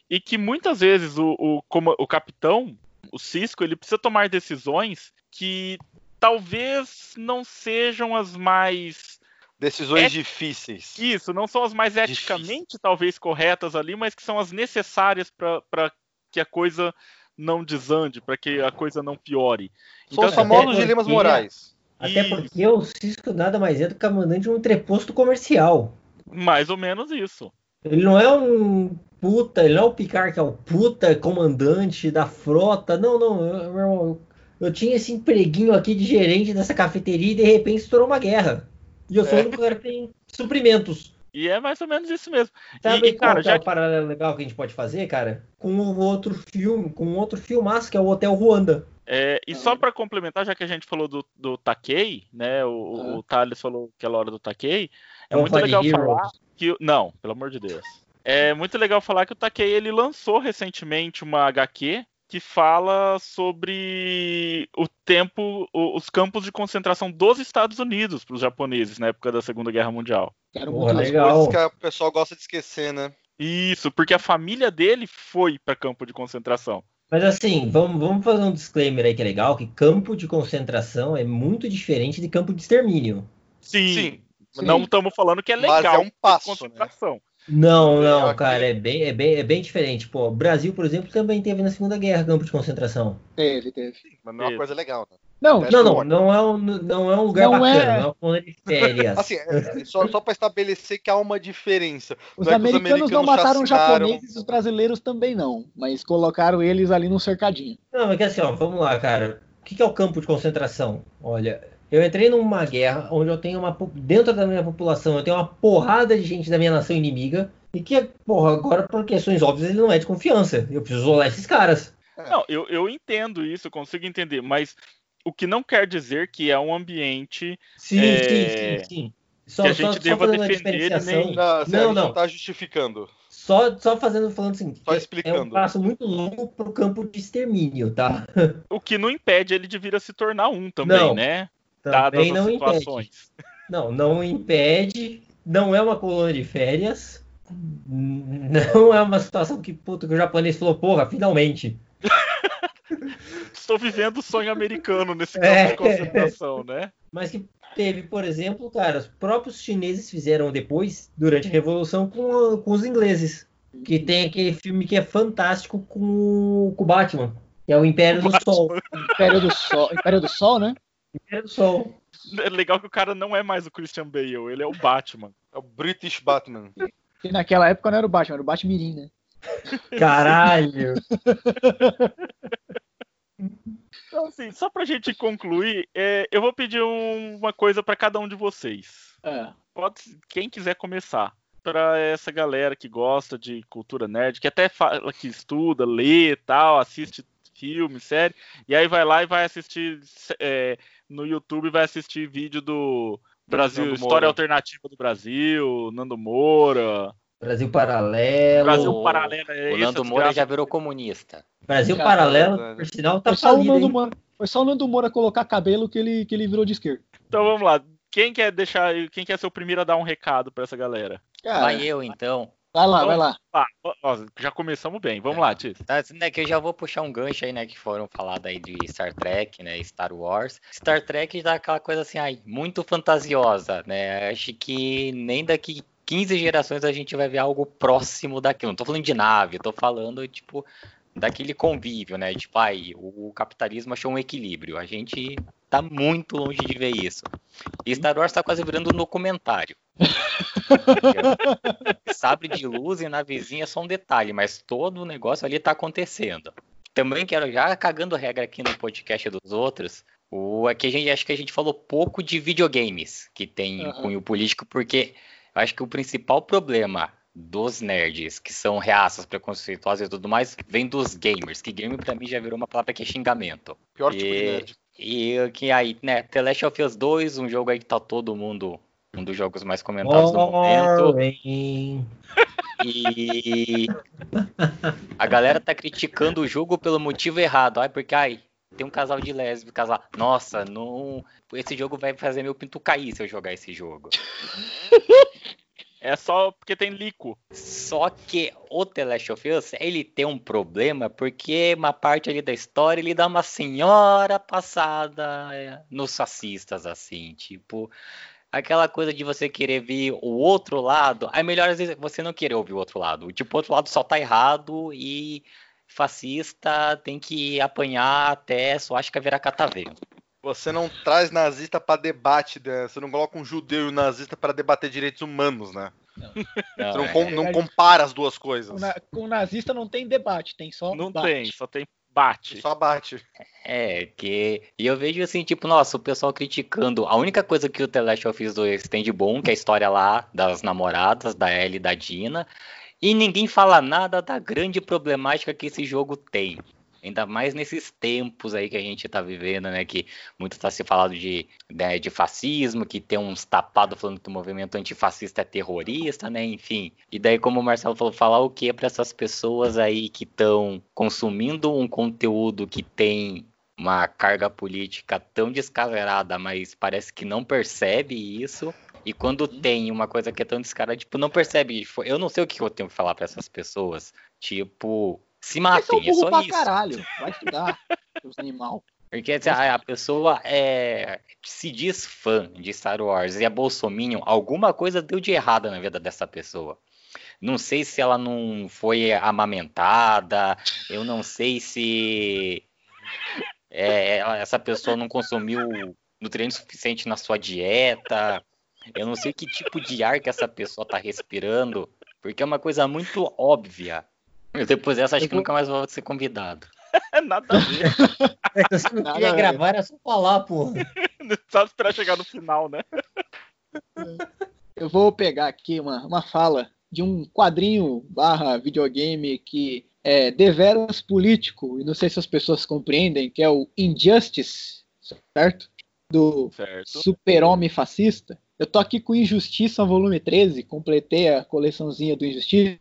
e que muitas vezes o, o, o capitão, o Cisco, ele precisa tomar decisões que talvez não sejam as mais Decisões É- difíceis. isso, não são as mais Difícil. eticamente talvez corretas ali, mas que são as necessárias para que a coisa não desande, para que a coisa não piore. São os assim, famosos dilemas morais. Até Isso. porque o Cisco nada mais é do que comandante de um entreposto comercial. mais ou menos isso. Ele não é um puta, ele não é o Picard que é o puta comandante da frota. Não, não, eu, meu irmão, eu, tinha esse empreguinho aqui de gerente dessa cafeteria e de repente estourou uma guerra. E eu sou É. o único cara que tem suprimentos. E é mais ou menos isso mesmo. Sabe E, e, cara, é já o paralelo legal que a gente pode fazer, cara? Com o outro filme, com um outro filmaço que é o Hotel Ruanda. É, e Ah. só para complementar, já que a gente falou do, do Takei, né? O, Ah. o Thales falou aquela hora do Takei, é Vamos muito legal Heroes. falar que. Não, pelo amor de Deus. É muito legal falar que o Takei ele lançou recentemente uma HQ que fala sobre o tempo, os campos de concentração dos Estados Unidos para os japoneses na época da Segunda Guerra Mundial. Muito As legal. coisas que o pessoal gosta de esquecer, né? Isso, porque a família dele foi para campo de concentração. Mas assim, vamos, vamos fazer um disclaimer aí que é legal, que campo de concentração é muito diferente de campo de extermínio. Sim. Sim. Não estamos falando que é Mas legal. é um passo, de concentração. Não, É, não, ok. cara, é bem, é, bem, é bem diferente. Pô, o Brasil, por exemplo, também teve na Segunda Guerra campo de concentração. Teve, teve. Mas não é uma coisa legal, né? Não, É, Não, não, não é um, não é um lugar Não bacana, é- não é de férias. Assim, é- é só, só pra estabelecer que há uma diferença. os Não é que os americanos não americanos mataram os japoneses, os brasileiros também não. Mas colocaram eles ali num cercadinho. Não, é que assim, ó, vamos lá, cara. O que é o campo de concentração? Olha, eu entrei numa guerra onde eu tenho uma. Dentro da minha população, eu tenho uma porrada de gente da minha nação inimiga. E que, porra, agora por questões óbvias ele não é de confiança. Eu preciso isolar esses caras. Não, eu, eu entendo isso, eu consigo entender, mas o que não quer dizer que é um ambiente. Sim, É, sim, sim, sim. Só, que a só- gente só deva a defender nem- Não, assim, Não, não. não tá justificando. Só, só fazendo, falando assim, Só que é um explicando. passo muito longo pro campo de extermínio, tá? O que não impede ele de vir a se tornar um também, Não, né? Também não impede. Não, não impede. Não é uma colônia de férias. Não é uma situação que, puta, que o japonês falou, porra, finalmente. Estou vivendo o sonho americano nesse campo É. de concentração, né? Mas que teve, por exemplo, cara, os próprios chineses fizeram depois, durante a Revolução, com, com os ingleses. Que tem aquele filme que é fantástico com, com o Batman, que é o Império do Sol. Império do Sol, Império do Sol né? Do Sol. É legal que o cara não é mais o Christian Bale, ele é o Batman. É o British Batman. Que naquela época não era o Batman, era o Batmirim, né? Caralho! Então, assim, só pra gente concluir, é, eu vou pedir um- uma coisa pra cada um de vocês. É. Pode, quem quiser começar. Pra essa galera que gosta de cultura nerd, que até fala que estuda, lê e tal, assiste filme, série, e aí vai lá e vai assistir é, no YouTube, vai assistir vídeo do Brasil, Nando História Moura. Alternativa do Brasil, Nando Moura, Brasil Paralelo. Brasil O- Paralelo. É O Nando Moura já virou comunista. Brasil Já, Paralelo, verdade. por sinal, tá Foi só, o Nando? Moura, foi só o Nando Moura colocar cabelo que ele, que ele virou de esquerda. Então vamos lá. Quem quer deixar, quem quer ser o primeiro a dar um recado pra essa galera? Cara, Vai eu, então. Vai lá, Então- vai lá. Ah, ó, já começamos bem. Vamos lá, Tis. Assim, né, que eu já vou puxar um gancho aí, né, que foram falados aí de Star Trek, né, Star Wars. Star Trek dá aquela coisa assim, ai, muito fantasiosa, né, acho que nem daqui 15 gerações a gente vai ver algo próximo daquilo. Não tô falando de nave, tô falando, tipo, daquele convívio, né, tipo, ai, o capitalismo achou um equilíbrio. A gente tá muito longe de ver isso. E Star Wars tá quase virando um documentário. Sabre de luz e navezinha é só um detalhe, mas todo o negócio ali tá acontecendo. Também quero já cagando regra aqui no podcast dos outros. O aqui a gente acho que a gente falou pouco de videogames que tem Aham. cunho político, porque eu acho que o principal problema dos nerds, que são reaças, preconceituosas e tudo mais, vem dos gamers, que gamer pra mim já virou uma palavra que é xingamento. Pior tipo de E- nerd. E que aí, né, The Last of Us 2, um jogo aí que tá todo mundo, um dos jogos mais comentados no momento. Boring. E a galera tá criticando o jogo pelo motivo errado. Ai, porque ai, tem um casal de lésbicas lá. Nossa, não. Esse jogo vai fazer meu pinto cair se eu jogar esse jogo. É só porque tem lico. Só que o The Last of Us, ele tem um problema porque uma parte ali da história ele dá uma senhora passada nos fascistas, assim, tipo. Aquela coisa de você querer ver o outro lado, é melhor às vezes você não querer ouvir o outro lado. Tipo, o outro lado só tá errado e fascista tem que apanhar até só acho que virar catavento. Você não traz nazista pra debate, né? Você não coloca um judeu e um nazista pra debater direitos humanos, né? Você não, é. com- não compara as duas coisas. Com, na- com nazista não tem debate, tem só Não bate. tem, só tem bate. Só bate. É, que. E eu vejo assim, tipo, nossa, o pessoal criticando. A única coisa que o The Last of Us 2 tem de bom, que é a história lá das namoradas, da Ellie e da Dina. E ninguém fala nada da grande problemática que esse jogo tem. Ainda mais nesses tempos aí que a gente tá vivendo, né? Que muito tá se falando de, né, de fascismo, que tem uns tapados falando que o movimento antifascista é terrorista, né? Enfim. E daí, como o Marcelo falou, falar o que para essas pessoas aí que estão consumindo um conteúdo que tem uma carga política tão descaverada, mas parece que não percebe isso. E quando tem uma coisa que é tão descarada, tipo, não percebe. Tipo, eu não sei o que eu tenho que falar para essas pessoas. Tipo, se matem, é só pra isso. caralho. Vai estudar, seus animal. Porque assim, a, a pessoa é, se diz fã de Star Wars e é bolsominion, alguma coisa deu de errada na vida dessa pessoa. Não sei se ela não foi amamentada, eu não sei se é, essa pessoa não consumiu nutrientes suficiente na sua dieta. Eu não sei que tipo de ar que essa pessoa tá respirando, porque é uma coisa muito óbvia. E depois dessa, acho que nunca mais vou ser convidado. Nada a ver. É você não Nada queria gravar, era só falar, porra. Só esperar chegar no final, né? Eu vou pegar aqui uma, uma fala de um quadrinho barra videogame que é deveras político, e não sei se as pessoas compreendem, que é o Injustice, certo? Do. Super-Homem Fascista. Eu tô aqui com Injustiça volume 13, completei a coleçãozinha do Injustiça.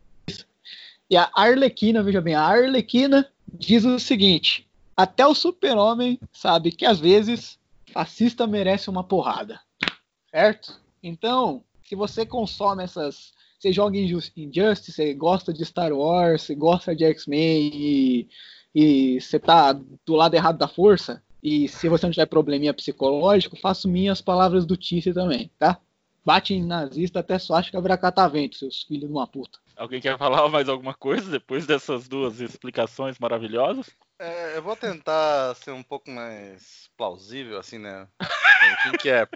E a Arlequina, veja bem, a Arlequina diz o seguinte: até o Super-Homem sabe que às vezes fascista merece uma porrada. Certo? Então, se você consome essas. Você joga Injus- Injustice, você gosta de Star Wars, você gosta de X-Men e, e você tá do lado errado da força, e se você não tiver probleminha psicológico, faço minhas palavras do Tice também, tá? Bate em nazista até só acho que haverá catavento, seus filhos de uma puta. Alguém quer falar mais alguma coisa depois dessas duas explicações maravilhosas? É, eu vou tentar ser um pouco mais plausível, assim, né? O que é?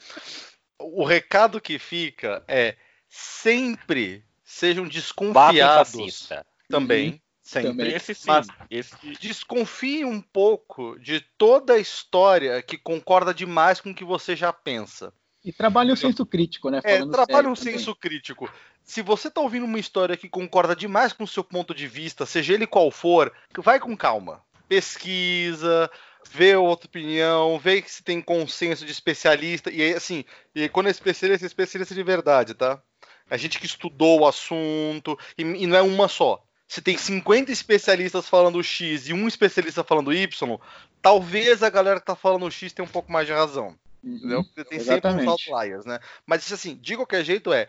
O recado que fica é sempre sejam desconfiados também. Sempre. Também. Esse sim. Mas- Esse Desconfie um pouco de toda a história que concorda demais com o que você já pensa. E trabalha o senso crítico, né? É, trabalha sério um também. senso crítico. Se você tá ouvindo uma história que concorda demais com o seu ponto de vista, seja ele qual for, vai com calma. Pesquisa, vê outra opinião, vê se tem consenso de especialista. E aí, assim, e quando é especialista, é especialista de verdade, tá? A gente que estudou o assunto, e, e não é uma só. Se tem 50 especialistas falando X e um especialista falando Y, talvez a galera que tá falando X tenha um pouco mais de razão. Entendeu? Uhum. Porque tem sempre uns exatamente. outliers, né? Mas assim, de qualquer jeito é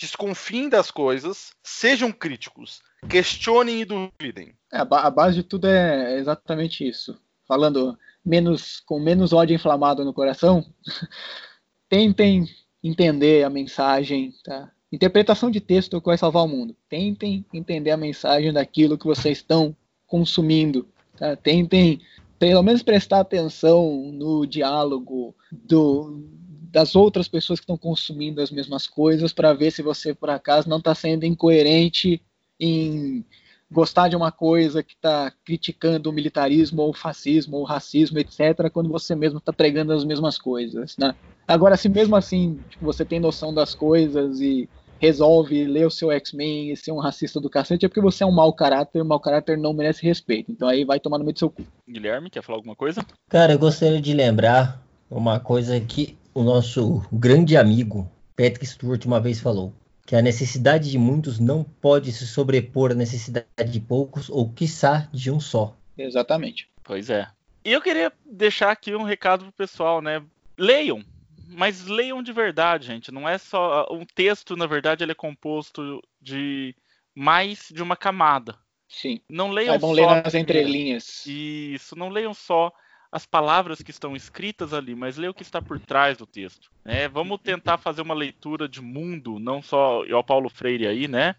desconfiem das coisas, sejam críticos, questionem e duvidem. É, a, ba- a base de tudo é exatamente isso. Falando menos com menos ódio inflamado no coração, tentem entender a mensagem, tá? Interpretação de texto é que vai salvar o mundo. Tentem entender a mensagem daquilo que vocês estão consumindo, tá? Tentem pelo menos prestar atenção no diálogo do, das outras pessoas que estão consumindo as mesmas coisas para ver se você por acaso não está sendo incoerente em gostar de uma coisa que está criticando o militarismo ou o fascismo ou o racismo, etc., quando você mesmo está pregando as mesmas coisas, né? Agora, se mesmo assim tipo, você tem noção das coisas e resolve ler o seu X-Men e ser um racista do cacete, é porque você é um mau caráter e o mau caráter não merece respeito. Então aí vai tomar no meio do seu cu. Guilherme, quer falar alguma coisa? Cara, eu gostaria de lembrar uma coisa que o nosso grande amigo Patrick Stewart uma vez falou. Que a necessidade de muitos não pode se sobrepor à necessidade de poucos ou, quiçá, de um só. Exatamente. Pois é. E eu queria deixar aqui um recado pro pessoal, né? Leiam, mas leiam de verdade, gente. Não é só um texto, na verdade, ele é composto de mais de uma camada. Sim. Não leiam É bom só ler a nas entrelinhas. Isso, não leiam só as palavras que estão escritas ali, mas leiam o que está por trás do texto. né? vamos tentar fazer uma leitura de mundo, não só o Paulo Freire aí, né?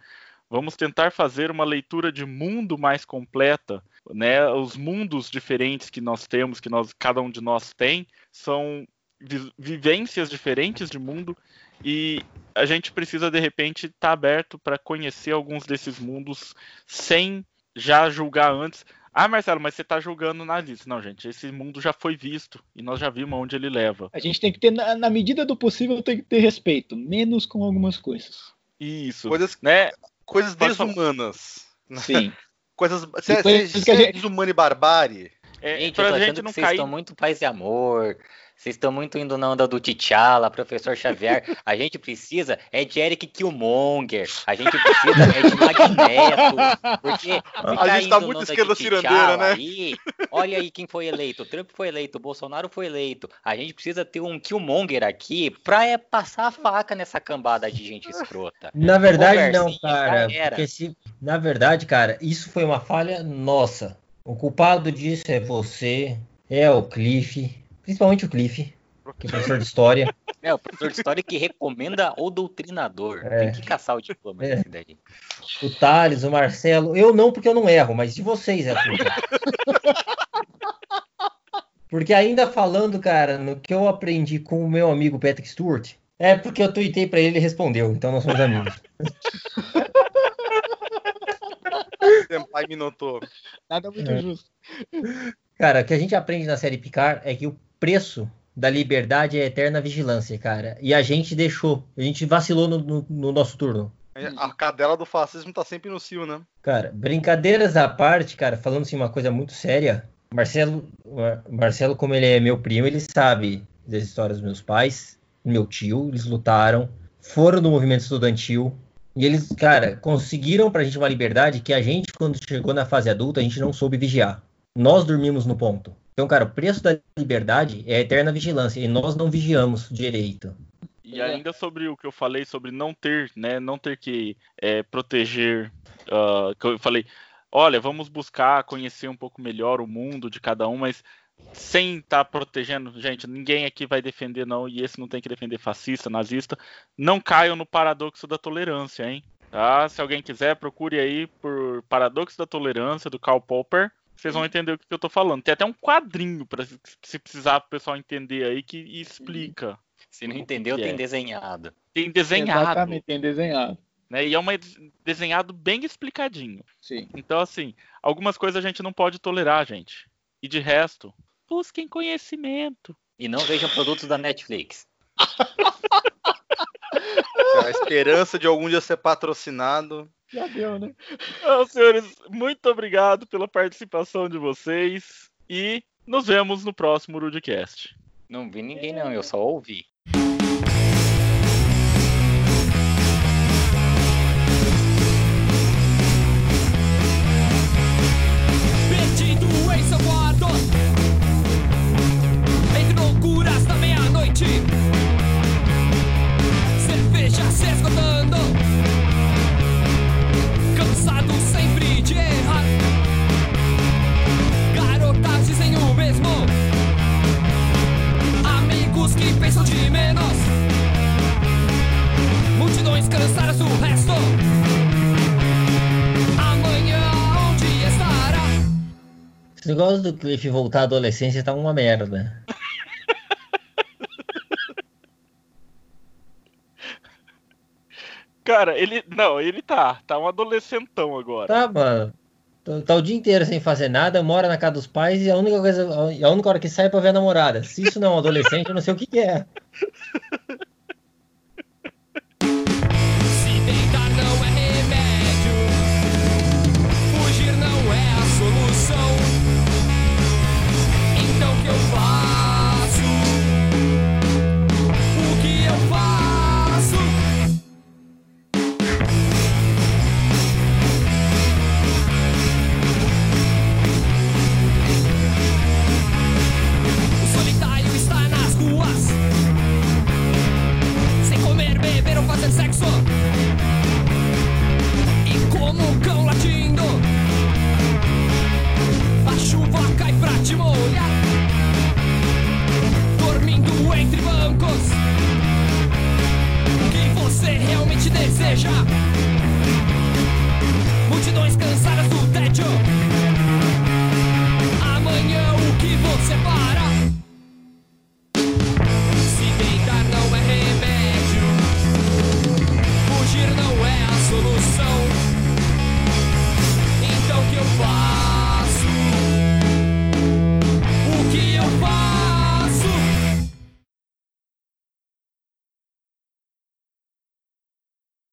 Vamos tentar fazer uma leitura de mundo mais completa, né? Os mundos diferentes que nós temos, que nós, cada um de nós tem, são vi- vivências diferentes de mundo e a gente precisa de repente estar aberto para conhecer alguns desses mundos sem já julgar antes. Ah, Marcelo, mas você está julgando nazista. Não, gente, esse mundo já foi visto e nós já vimos onde ele leva. A gente tem que ter, na, na medida do possível, tem que ter respeito, menos com algumas coisas. Isso, Coisas, né? coisas desumanas. Sim. Coisas. Você Depois você- que a é gente- desumano e barbárie. É, Gente, eu tô gente achando não que vocês cair. estão muito paz e amor. Vocês estão muito indo na onda do T'Challa, professor Xavier. A gente precisa é de Eric Killmonger. A gente precisa é de Magneto. Porque A gente tá indo muito esquerda de cirandeira, né? Aí, olha aí quem foi eleito. O Trump foi eleito, o Bolsonaro foi eleito. A gente precisa ter um Killmonger aqui pra é, passar a faca nessa cambada de gente escrota. Na verdade, não, cara. Porque se, na verdade, cara, isso foi uma falha nossa. O culpado disso é você, é o Cliff, principalmente o Cliff, que é professor de história. É, o professor de história que recomenda o doutrinador. É. Tem que caçar o diploma É. daí. o Thales, o Marcelo. Eu não, porque eu não erro, mas de vocês é a. Porque ainda falando, cara, no que eu aprendi com o meu amigo Patrick Stewart, é porque eu tuitei pra ele e ele respondeu, então nós somos amigos. Senpai me notou. Nada muito É. justo. Cara, o que a gente aprende na série Picard é que o preço da liberdade é a eterna vigilância, cara. E a gente deixou, a gente vacilou no, no- no nosso turno. A cadela do fascismo tá sempre no cio, né? Cara, brincadeiras à parte, cara, falando assim uma coisa muito séria, Marcelo, Mar- Marcelo, como ele é meu primo, ele sabe das histórias dos meus pais, meu tio, eles lutaram, foram do movimento estudantil, e eles, cara, conseguiram pra gente uma liberdade que a gente, quando chegou na fase adulta, a gente não soube vigiar. Nós dormimos no ponto. Então, cara, o preço da liberdade é a eterna vigilância, e nós não vigiamos direito. E ainda sobre o que eu falei sobre não ter, né, não ter que é, proteger, ah, que eu falei, olha, vamos buscar conhecer um pouco melhor o mundo de cada um, mas sem estar protegendo, gente, ninguém aqui vai defender não, e esse não tem que defender fascista, nazista, não caiam no paradoxo da tolerância, hein? Tá? Se alguém quiser, procure aí por Paradoxo da Tolerância, do Karl Popper, vocês vão entender o que eu tô falando. Tem até um quadrinho, para se precisar o pessoal entender aí, que explica. Se não entendeu, tem é? desenhado. Tem desenhado. Exatamente, tem desenhado. né? E é uma desenhado bem explicadinho. Sim. Então, assim, algumas coisas a gente não pode tolerar, gente. E de resto, busquem conhecimento. E não vejam produtos da Netflix. A esperança de algum dia ser patrocinado. Já deu, né? Então, senhores, muito obrigado pela participação de vocês e nos vemos no próximo Rudecast. Não vi ninguém, não, eu só ouvi. Negócio do Cliff voltar à adolescência tá uma merda. Cara, ele. Não, ele tá. Tá um adolescentão agora. Tá, mano. Tá- Tá o dia inteiro sem fazer nada, mora na casa dos pais e a única coisa, a única hora que sai é pra ver a namorada. Se isso não é um adolescente, eu não sei o que, que é. brancos. Quem você realmente deseja? Multidões cansadas.